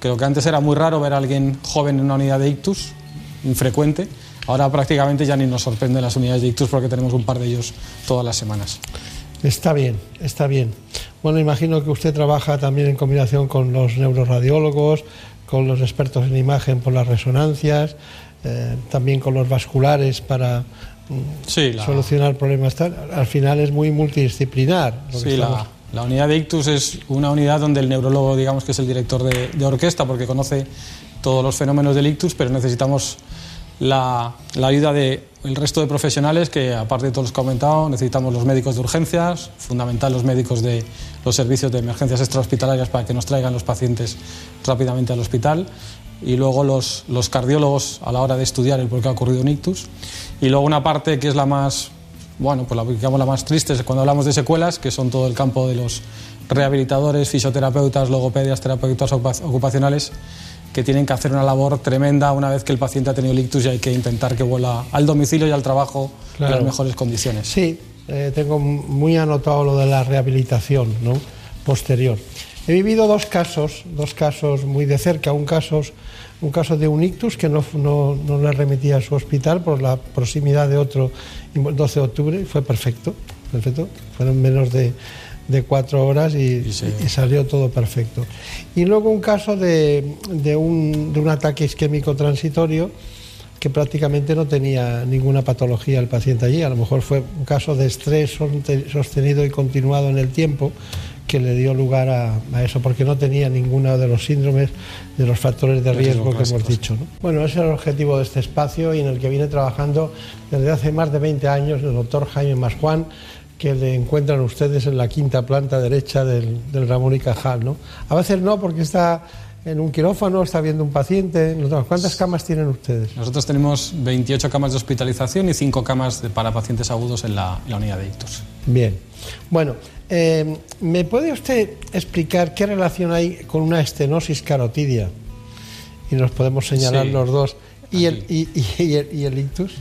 que lo que antes era muy raro ver a alguien joven en una unidad de ictus, infrecuente, ahora prácticamente ya ni nos sorprenden las unidades de ictus porque tenemos un par de ellos todas las semanas. Está bien, está bien. Bueno, imagino que usted trabaja también en combinación con los neuroradiólogos, con los expertos en imagen por las resonancias, eh, también con los vasculares para sí, la... solucionar problemas. Al final es muy multidisciplinar. Sí, la, la, unidad de ictus es una unidad donde el neurólogo, digamos que es el director de, de orquesta porque conoce todos los fenómenos del ictus, pero necesitamos la, la ayuda del de resto de profesionales que, aparte de todos los que he comentado, necesitamos los médicos de urgencias, fundamental los médicos de los servicios de emergencias extrahospitalarias para que nos traigan los pacientes rápidamente al hospital y luego los, los cardiólogos a la hora de estudiar el por qué ha ocurrido un ictus y luego una parte que es la más bueno pues la, digamos la más triste es cuando hablamos de secuelas que son todo el campo de los rehabilitadores fisioterapeutas logopedias terapeutas ocupacionales que tienen que hacer una labor tremenda una vez que el paciente ha tenido el ictus y hay que intentar que vuelva al domicilio y al trabajo claro. en las mejores condiciones sí eh, tengo muy anotado lo de la rehabilitación ¿no? posterior He vivido dos casos, dos casos muy de cerca, un caso, un caso de un ictus que no, no, no le remitía a su hospital por la proximidad de otro, el 12 de octubre, y fue perfecto, perfecto, fueron menos de, de cuatro horas y, y salió todo perfecto. Y luego un caso de, de, un, de un ataque isquémico transitorio que prácticamente no tenía ninguna patología el paciente allí. A lo mejor fue un caso de estrés sostenido y continuado en el tiempo que le dio lugar a, a eso, porque no tenía ninguno de los síndromes, de los factores de riesgo que hemos dicho. ¿no? Bueno, ese es el objetivo de este espacio y en el que viene trabajando desde hace más de 20 años el doctor Jaime Masjuan, que le encuentran ustedes en la quinta planta derecha del, del Ramón y Cajal. ¿no? A veces no, porque está en un quirófano, está viendo un paciente. ¿Cuántas camas tienen ustedes? Nosotros tenemos 28 camas de hospitalización y 5 camas de, para pacientes agudos en la, en la unidad de ictus. Bien. Bueno, eh, ¿me puede usted explicar qué relación hay con una estenosis carotidia? Y nos podemos señalar Sí. los dos. ¿Y el, y, el, y el ictus?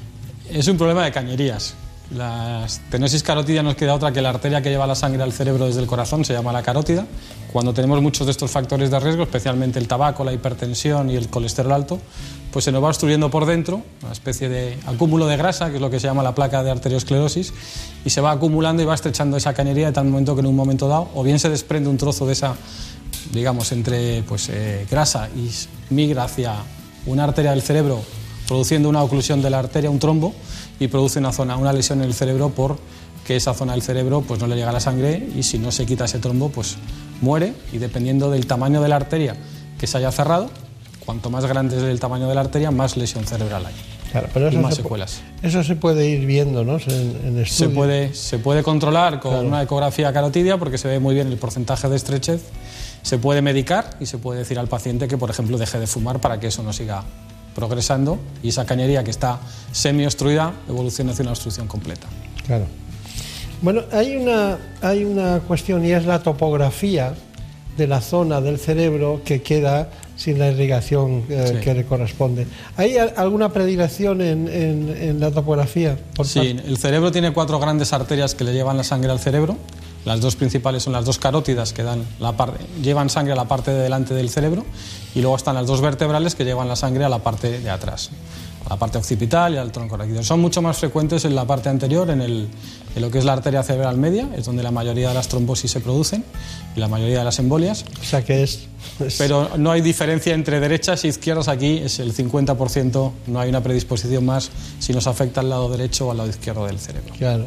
Es un problema de cañerías. La estenosis carótida nos queda otra que la arteria que lleva la sangre al cerebro desde el corazón se llama la carótida. Cuando tenemos muchos de estos factores de riesgo, especialmente el tabaco, la hipertensión y el colesterol alto, pues se nos va obstruyendo por dentro, una especie de acúmulo de grasa, que es lo que se llama la placa de arteriosclerosis, y se va acumulando y va estrechando esa cañería de tal momento que en un momento dado, o bien se desprende un trozo de esa, digamos, entre pues, eh, grasa y migra hacia una arteria del cerebro, produciendo una oclusión de la arteria, un trombo, y produce una zona, una lesión en el cerebro por que esa zona del cerebro pues no le llega la sangre y si no se quita ese trombo pues muere y dependiendo del tamaño de la arteria que se haya cerrado, cuanto más grande es el tamaño de la arteria, más lesión cerebral hay. Claro, pero y eso más se secuelas. Eso se puede ir viendo, ¿no? En, en Se estudio. puede, se puede controlar con una ecografía carotidia porque se ve muy bien el porcentaje de estrechez. Se puede medicar y se puede decir al paciente que, por ejemplo, deje de fumar para que eso no siga progresando y esa cañería que está semi-obstruida evolucione hacia una obstrucción completa. Claro. Bueno, hay una, hay una cuestión y es la topografía de la zona del cerebro que queda sin la irrigación eh, Sí. que le corresponde. ¿Hay alguna predilección en, en- en la topografía? Por Sí, parte- el cerebro tiene cuatro grandes arterias que le llevan la sangre al cerebro. Las dos principales son las dos carótidas que dan la parte, llevan sangre a la parte de delante del cerebro y luego están las dos vertebrales que llevan la sangre a la parte de atrás, la parte occipital y al tronco raquídeo. Son mucho más frecuentes en la parte anterior, en, el- en lo que es la arteria cerebral media, es donde la mayoría de las trombosis se producen y la mayoría de las embolias. O sea que es... Pero no hay diferencia entre derechas y izquierdas aquí, es el 50%, no hay una predisposición más si nos afecta al lado derecho o al lado izquierdo del cerebro. Claro.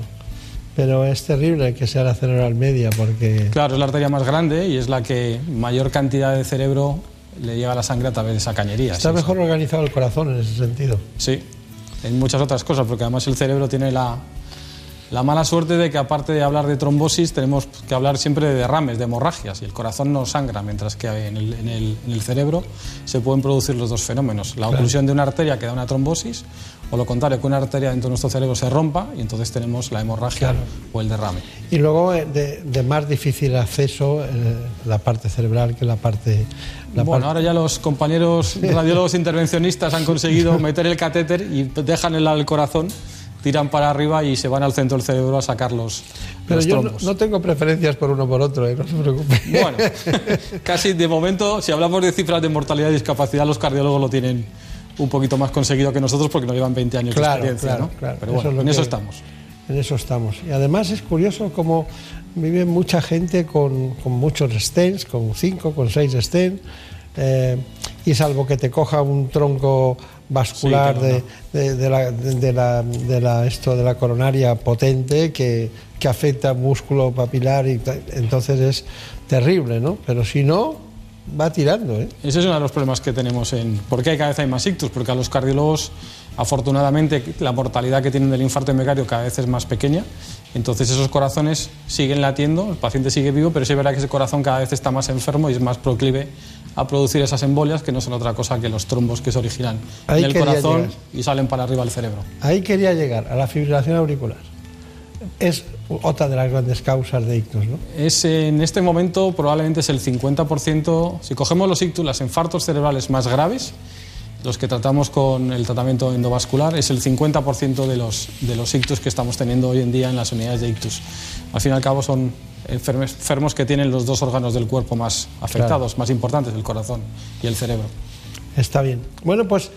Pero es terrible que sea la cerebral media porque... Claro, es la arteria más grande y es la que mayor cantidad de cerebro le llega la sangre a través de esa cañería. Está sí, mejor organizado el corazón en ese sentido. Sí, en muchas otras cosas, porque además el cerebro tiene la, la mala suerte de que aparte de hablar de trombosis, tenemos que hablar siempre de derrames, de hemorragias, y el corazón no sangra, mientras que en el, en el- en el cerebro se pueden producir los dos fenómenos, la Claro. oclusión de una arteria que da una trombosis, o lo contrario, que una arteria dentro de nuestro cerebro se rompa y entonces tenemos la hemorragia o el derrame. Y luego eh, de, de más difícil acceso eh, la parte cerebral que la parte... La bueno, parte- ahora ya los compañeros <laughs> radiólogos intervencionistas han conseguido meter el catéter y dejan el del corazón, tiran para arriba y se van al centro del cerebro a sacar los, Pero los yo no, trombos. no tengo preferencias por uno por otro, eh, no se preocupe. Bueno, <laughs> casi de momento, si hablamos de cifras de mortalidad y discapacidad, los cardiólogos lo tienen un poquito más conseguido que nosotros porque nos llevan 20 años Claro, de experiencia. claro, ¿no? claro. Pero Eso bueno, es lo en eso que- estamos. En eso estamos. Y además es curioso cómo vive mucha gente con, con muchos stents, con cinco, con seis stents, eh, y salvo que te coja un tronco vascular Sí, de, de- de la, de- la- de la- esto, de la coronaria potente que, que afecta músculo papilar, y entonces es terrible, ¿no? Pero si no, va tirando, ¿eh? Ese es uno de los problemas que tenemos en... ¿Por qué cada vez hay más ictus? Porque a los cardiólogos, afortunadamente, la mortalidad que tienen del infarto miocardio cada vez es más pequeña. Entonces esos corazones siguen latiendo, el paciente sigue vivo, pero sí es verdad que ese corazón cada vez está más enfermo y es más proclive a producir esas embolias que no son otra cosa que los trombos que se originan Ahí en el corazón llegar. y salen para arriba al cerebro. Ahí quería llegar, a la fibrilación auricular. Es otra de las grandes causas de ictus, ¿no? Es, en este momento probablemente es el 50%, si cogemos los ictus, los infartos cerebrales más graves, los que tratamos con el tratamiento endovascular, es el 50% de los, de los ictus que estamos teniendo hoy en día en las unidades de ictus. Al fin y al cabo son enfermos que tienen los dos órganos del cuerpo más afectados, más importantes, el corazón y el cerebro. Está bien. Bueno, pues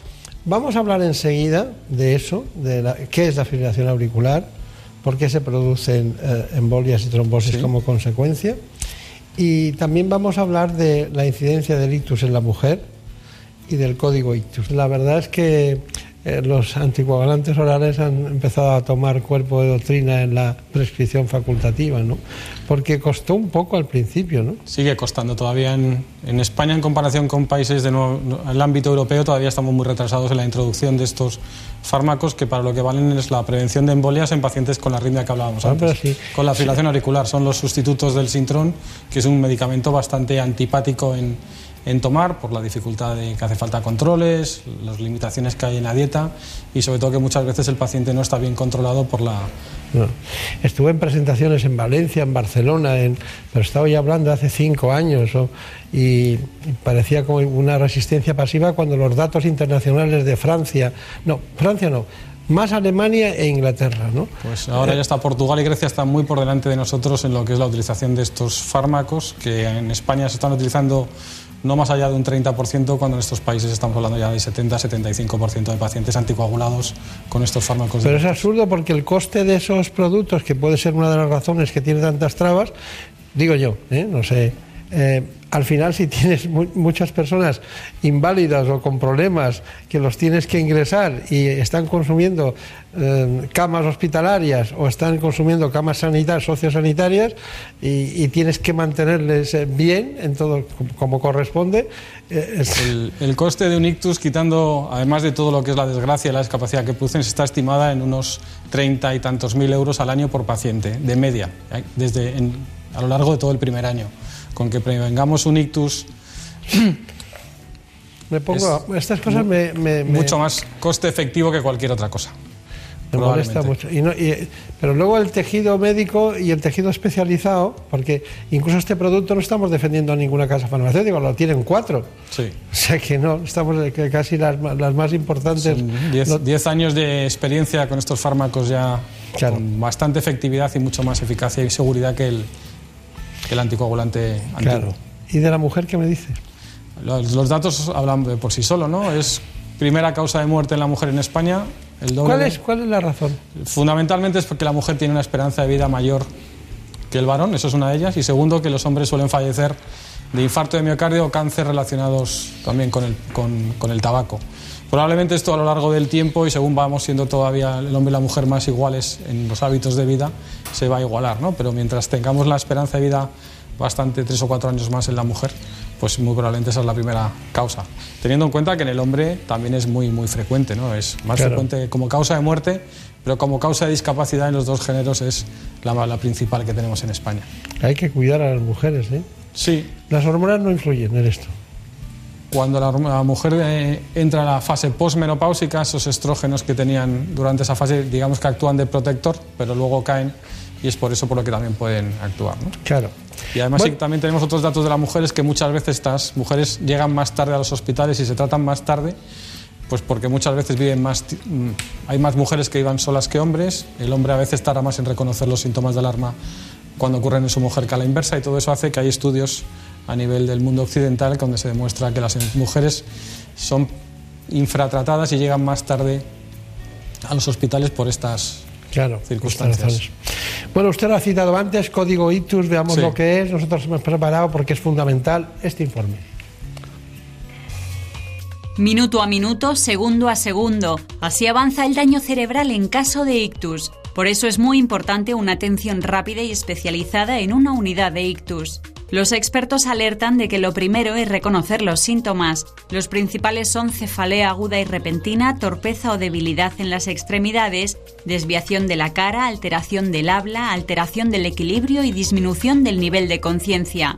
vamos a hablar enseguida de eso, de la- qué es la fibrilación auricular, por qué se producen eh, embolias y trombosis como consecuencia. Y también vamos a hablar de la incidencia del ictus en la mujer y del código ictus. La verdad es que eh, los anticoagulantes orales han empezado a tomar cuerpo de doctrina en la prescripción facultativa, ¿no? Porque costó un poco al principio, ¿no? Sigue costando todavía en, en España en comparación con países del ámbito europeo todavía estamos muy retrasados en la introducción de estos fármacos que para lo que valen es la prevención de embolias en pacientes con la arritmia que hablábamos Ah, antes. sí. Con la fibrilación auricular son los sustitutos del Sintrón, que es un medicamento bastante antipático en, en tomar por la dificultad de que hace falta controles, las limitaciones que hay en la dieta y sobre todo que muchas veces el paciente no está bien controlado por la. Estuve en presentaciones en Valencia, en Barcelona, en, pero estaba ya hablando hace cinco años y parecía como una resistencia pasiva cuando los datos internacionales de Francia, no, Francia no, más Alemania e Inglaterra, ¿no? Pues ahora ya está Portugal y Grecia están muy por delante de nosotros en lo que es la utilización de estos fármacos, que en España se están utilizando no más allá de un 30%, cuando en estos países estamos hablando ya de 70-75% de pacientes anticoagulados con estos fármacos. Pero es absurdo porque el coste de esos productos, que puede ser una de las razones que tiene tantas trabas, digo yo, ¿eh? no sé, eh, al final si tienes mu- muchas personas inválidas o con problemas que los tienes que ingresar y están consumiendo eh, camas hospitalarias o están consumiendo camas sanitarias, sociosanitarias y, y tienes que mantenerles eh, bien en todo como- corresponde, eh, El, el coste de un ictus, quitando, además de todo lo que es la desgracia y la discapacidad que producen, está estimada en unos 30 y tantos mil euros al año por paciente, de media, ¿eh? desde en- a lo largo de todo el primer año. Con que prevengamos un ictus <clears throat> me pongo, estas cosas me, me- me- mucho más coste efectivo que cualquier otra cosa. Me molesta mucho. Y no- y- pero luego el tejido médico y el tejido especializado, porque incluso este producto no estamos defendiendo a ninguna casa farmacéutica, lo tienen cuatro. Sí. O sea que no, estamos casi las, las más importantes. no- 10 años de experiencia con estos fármacos ya con bastante efectividad y mucho más eficacia y seguridad que el, que el anticoagulante antiguo. Claro. ¿Y de la mujer qué me dice? Los, los datos hablan de por sí solo, ¿no? Es primera causa de muerte en la mujer en España. El doble ¿Cuál es, ¿Cuál es la razón? Fundamentalmente es porque la mujer tiene una esperanza de vida mayor que el varón, eso es una de ellas. Y segundo, que los hombres suelen fallecer de infarto de miocardio o cáncer relacionados también con el, con, con el tabaco. Probablemente esto a lo largo del tiempo y según vamos siendo todavía el hombre y la mujer más iguales en los hábitos de vida, se va a igualar, ¿no? Pero mientras tengamos la esperanza de vida bastante, tres o cuatro años más en la mujer, pues muy probablemente esa es la primera causa. Teniendo en cuenta que en el hombre también es muy, muy frecuente, ¿no? Es más Claro. frecuente como causa de muerte, pero como causa de discapacidad en los dos géneros es la, la principal que tenemos en España. Hay que cuidar a las mujeres, ¿eh? Sí. Las hormonas no influyen en esto. Cuando la, la mujer eh, entra a la fase posmenopáusica, esos estrógenos que tenían durante esa fase, digamos que actúan de protector, pero luego caen y es por eso por lo que también pueden actuar. ¿no? Claro. Y además Bueno. sí, también tenemos otros datos de las mujeres que muchas veces estas mujeres llegan más tarde a los hospitales y se tratan más tarde, pues porque muchas veces viven más, mm, hay más mujeres que vivan solas que hombres, el hombre a veces tarda más en reconocer los síntomas de alarma cuando ocurren en su mujer que a la inversa y todo eso hace que hay estudios a nivel del mundo occidental donde se demuestra que las mujeres son infratratadas y llegan más tarde a los hospitales por estas Claro, circunstancias. Bueno, usted lo ha citado antes, código ITUS, veamos Sí. lo que es. Nosotros hemos preparado porque es fundamental este informe. Minuto a minuto, segundo a segundo. Así avanza el daño cerebral en caso de ictus. Por eso es muy importante una atención rápida y especializada en una unidad de ictus. Los expertos alertan de que lo primero es reconocer los síntomas. Los principales son cefalea aguda y repentina, torpeza o debilidad en las extremidades, desviación de la cara, alteración del habla, alteración del equilibrio y disminución del nivel de conciencia.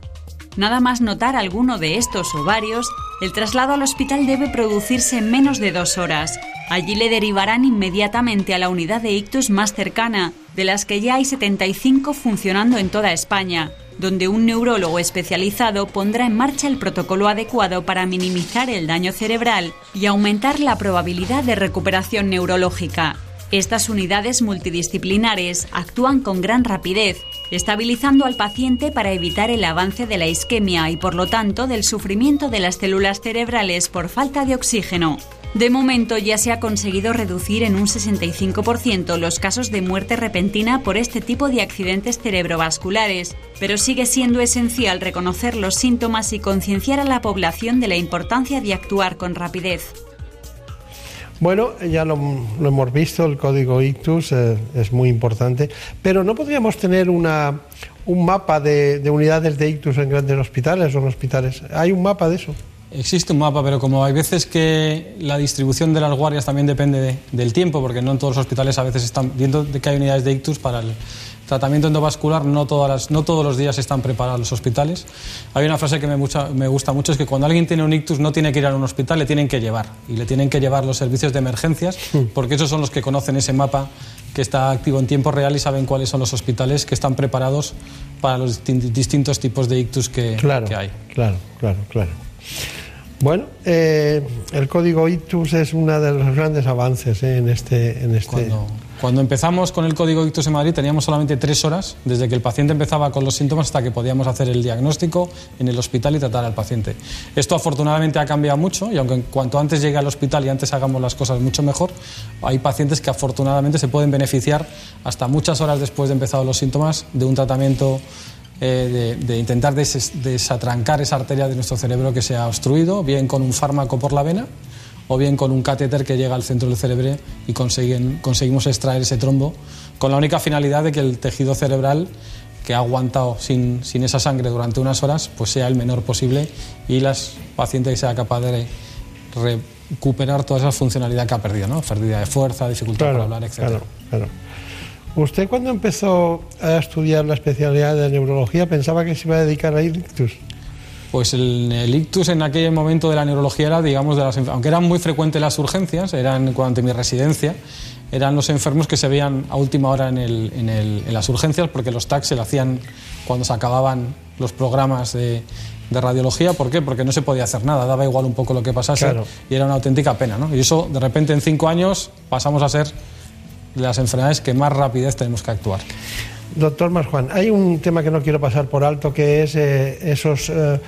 Nada más notar alguno de estos o varios, el traslado al hospital debe producirse en menos de dos horas. Allí le derivarán inmediatamente a la unidad de ictus más cercana, de las que ya hay 75 funcionando en toda España, donde un neurólogo especializado pondrá en marcha el protocolo adecuado para minimizar el daño cerebral y aumentar la probabilidad de recuperación neurológica. Estas unidades multidisciplinares actúan con gran rapidez, estabilizando al paciente para evitar el avance de la isquemia y por lo tanto del sufrimiento de las células cerebrales por falta de oxígeno. De momento ya se ha conseguido reducir en un 65% los casos de muerte repentina por este tipo de accidentes cerebrovasculares, pero sigue siendo esencial reconocer los síntomas y concienciar a la población de la importancia de actuar con rapidez. Bueno, ya lo, hemos visto, el código ictus eh, es muy importante, pero ¿no podríamos tener una, un mapa de, de unidades de ictus en grandes hospitales o en hospitales? ¿Hay un mapa de eso? Existe un mapa, pero como hay veces que la distribución de las guardias también depende del tiempo, porque no en todos los hospitales a veces están viendo de que hay unidades de ictus para el tratamiento endovascular, no, todas las, no todos los días están preparados los hospitales. Hay una frase que me, me gusta mucho, es que cuando alguien tiene un ictus no tiene que ir a un hospital, le tienen que llevar. Y le tienen que llevar los servicios de emergencias, porque esos son los que conocen ese mapa que está activo en tiempo real y saben cuáles son los hospitales que están preparados para los distintos tipos de ictus que, que hay. Claro, claro, claro. Bueno, eh, el código ICTUS es uno de los grandes avances eh, en este... En este... Cuando, empezamos con el código ICTUS en Madrid teníamos solamente tres horas, desde que el paciente empezaba con los síntomas hasta que podíamos hacer el diagnóstico en el hospital y tratar al paciente. Esto afortunadamente ha cambiado mucho y aunque cuanto antes llegue al hospital y antes hagamos las cosas mucho mejor, hay pacientes que afortunadamente se pueden beneficiar hasta muchas horas después de empezar los síntomas de un tratamiento eh, de, intentar desatrancar esa arteria de nuestro cerebro que se ha obstruido, bien con un fármaco por la vena o bien con un catéter que llega al centro del cerebro y conseguimos extraer ese trombo con la única finalidad de que el tejido cerebral que ha aguantado sin, esa sangre durante unas horas pues sea el menor posible y las pacientes sea capaz de recuperar toda esa funcionalidad que ha perdido, ¿no? pérdida de fuerza, dificultad para hablar, etc. ¿Usted cuando empezó a estudiar la especialidad de neurología pensaba que se iba a dedicar a ictus? Pues el, ictus en aquel momento de la neurología era, digamos, de las, aunque eran muy frecuentes las urgencias, eran cuando mi residencia, eran los enfermos que se veían a última hora en, el, en, el, en las urgencias porque los TAC se lo hacían cuando se acababan los programas de, de radiología. ¿Por qué? Porque no se podía hacer nada, daba igual un poco lo que pasase y era una auténtica pena. ¿no? Y eso, de repente, en cinco años pasamos a ser las enfermedades que más rapidez tenemos que actuar. Doctor Marjuan, hay un tema que no quiero pasar por alto, que es eh, esos, eh,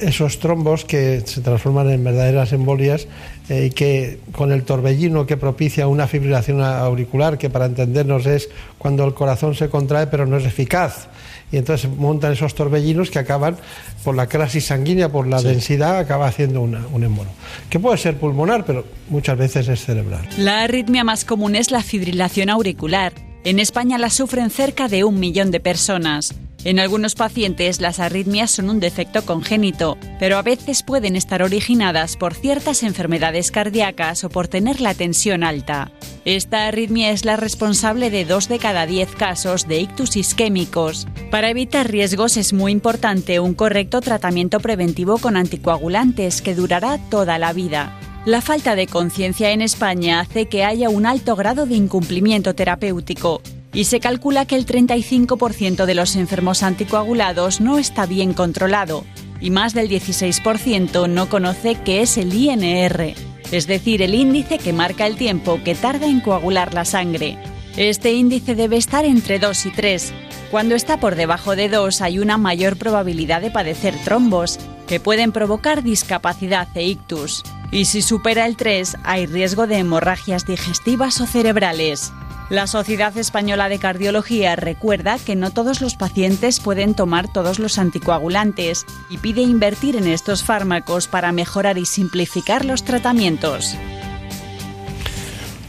esos trombos que se transforman en verdaderas embolias eh, y que con el torbellino que propicia una fibrilación auricular, que para entendernos es cuando el corazón se contrae pero no es eficaz y entonces montan esos torbellinos que acaban por la crisis sanguínea, por la densidad, acaba haciendo una, un embolo. Que puede ser pulmonar, pero muchas veces es cerebral. La arritmia más común es la fibrilación auricular. En España la sufren cerca de un millón de personas. En algunos pacientes las arritmias son un defecto congénito, pero a veces pueden estar originadas por ciertas enfermedades cardíacas o por tener la tensión alta. Esta arritmia es la responsable de dos de cada diez casos de ictus isquémicos. Para evitar riesgos es muy importante un correcto tratamiento preventivo con anticoagulantes que durará toda la vida. La falta de conciencia en España hace que haya un alto grado de incumplimiento terapéutico y se calcula que el 35% de los enfermos anticoagulados no está bien controlado y más del 16% no conoce qué es el INR, es decir, el índice que marca el tiempo que tarda en coagular la sangre. Este índice debe estar entre 2 y 3. Cuando está por debajo de 2 hay una mayor probabilidad de padecer trombos, que pueden provocar discapacidad e ictus. Y si supera el 3 hay riesgo de hemorragias digestivas o cerebrales. La Sociedad Española de Cardiología recuerda que no todos los pacientes pueden tomar todos los anticoagulantes y pide invertir en estos fármacos para mejorar y simplificar los tratamientos.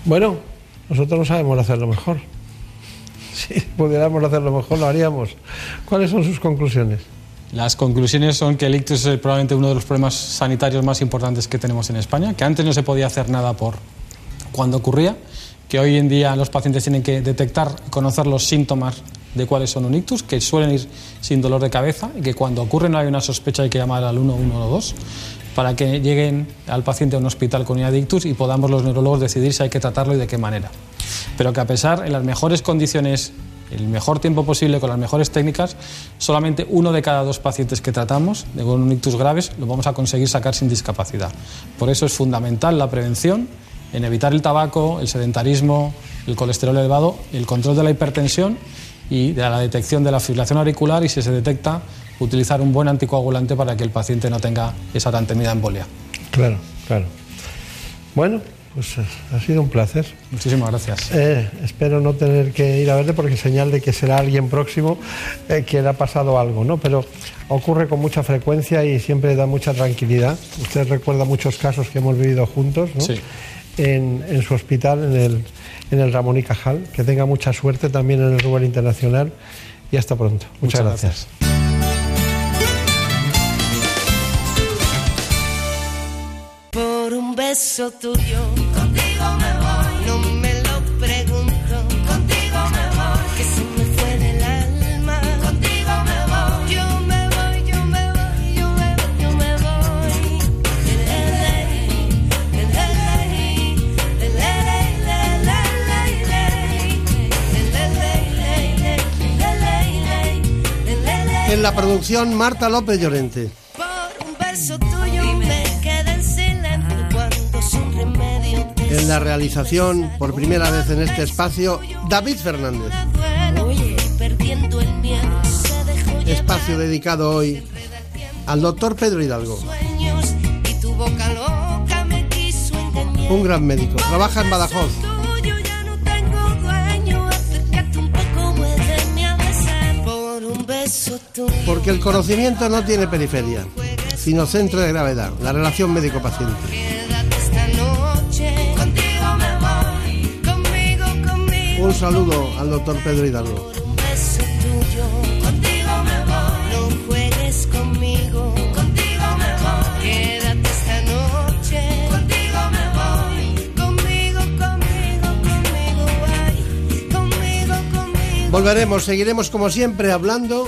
Bueno, nosotros no sabemos hacerlo mejor. <laughs> Si pudiéramos hacerlo mejor, lo haríamos. ¿Cuáles son sus conclusiones? Las conclusiones son que el ictus es probablemente uno de los problemas sanitarios más importantes que tenemos en España, que antes no se podía hacer nada por cuando ocurría que hoy en día los pacientes tienen que detectar y conocer los síntomas de cuáles son un ictus, que suelen ir sin dolor de cabeza y que cuando ocurre no hay una sospecha hay que llamar al 112 para que lleguen al paciente a un hospital con unidad de ictus y podamos los neurólogos decidir si hay que tratarlo y de qué manera. Pero que a pesar, en las mejores condiciones, el mejor tiempo posible, con las mejores técnicas, solamente uno de cada dos pacientes que tratamos de un ictus graves lo vamos a conseguir sacar sin discapacidad. Por eso es fundamental la prevención en evitar el tabaco, el sedentarismo, el colesterol elevado, el control de la hipertensión y de la detección de la fibrilación auricular y si se detecta, utilizar un buen anticoagulante para que el paciente no tenga esa tan temida embolia. Claro, claro. Bueno, pues ha sido un placer. Muchísimas gracias. Eh, espero no tener que ir a verle porque señal de que será alguien próximo eh, que le ha pasado algo, ¿no? Pero ocurre con mucha frecuencia y siempre da mucha tranquilidad. Usted recuerda muchos casos que hemos vivido juntos, ¿no? Sí. En, en su hospital, en el, en el Ramón y Cajal. Que tenga mucha suerte también en el Rubén Internacional y hasta pronto. Muchas, Muchas gracias. Por beso tuyo, contigo me voy. No me lo pregunto, contigo me voy. Que se me fue del alma, contigo me voy. Yo me voy, yo me voy, yo me voy, yo me voy. En la producción, Marta López Llorente. Por un beso En la realización, por primera vez en este espacio, David Fernández. Espacio dedicado hoy al doctor Pedro Hidalgo, un gran médico. Trabaja en Badajoz. Porque el conocimiento no tiene periferia, sino centro de gravedad, la relación médico-paciente. Un saludo al doctor Pedro Hidalgo. Un beso tuyo, contigo me voy. No juegues conmigo, contigo me voy. Quédate esta noche, contigo me voy. Conmigo, conmigo, conmigo, ay. Conmigo, conmigo. Volveremos, seguiremos como siempre hablando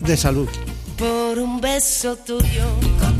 de salud. Por un beso tuyo, contigo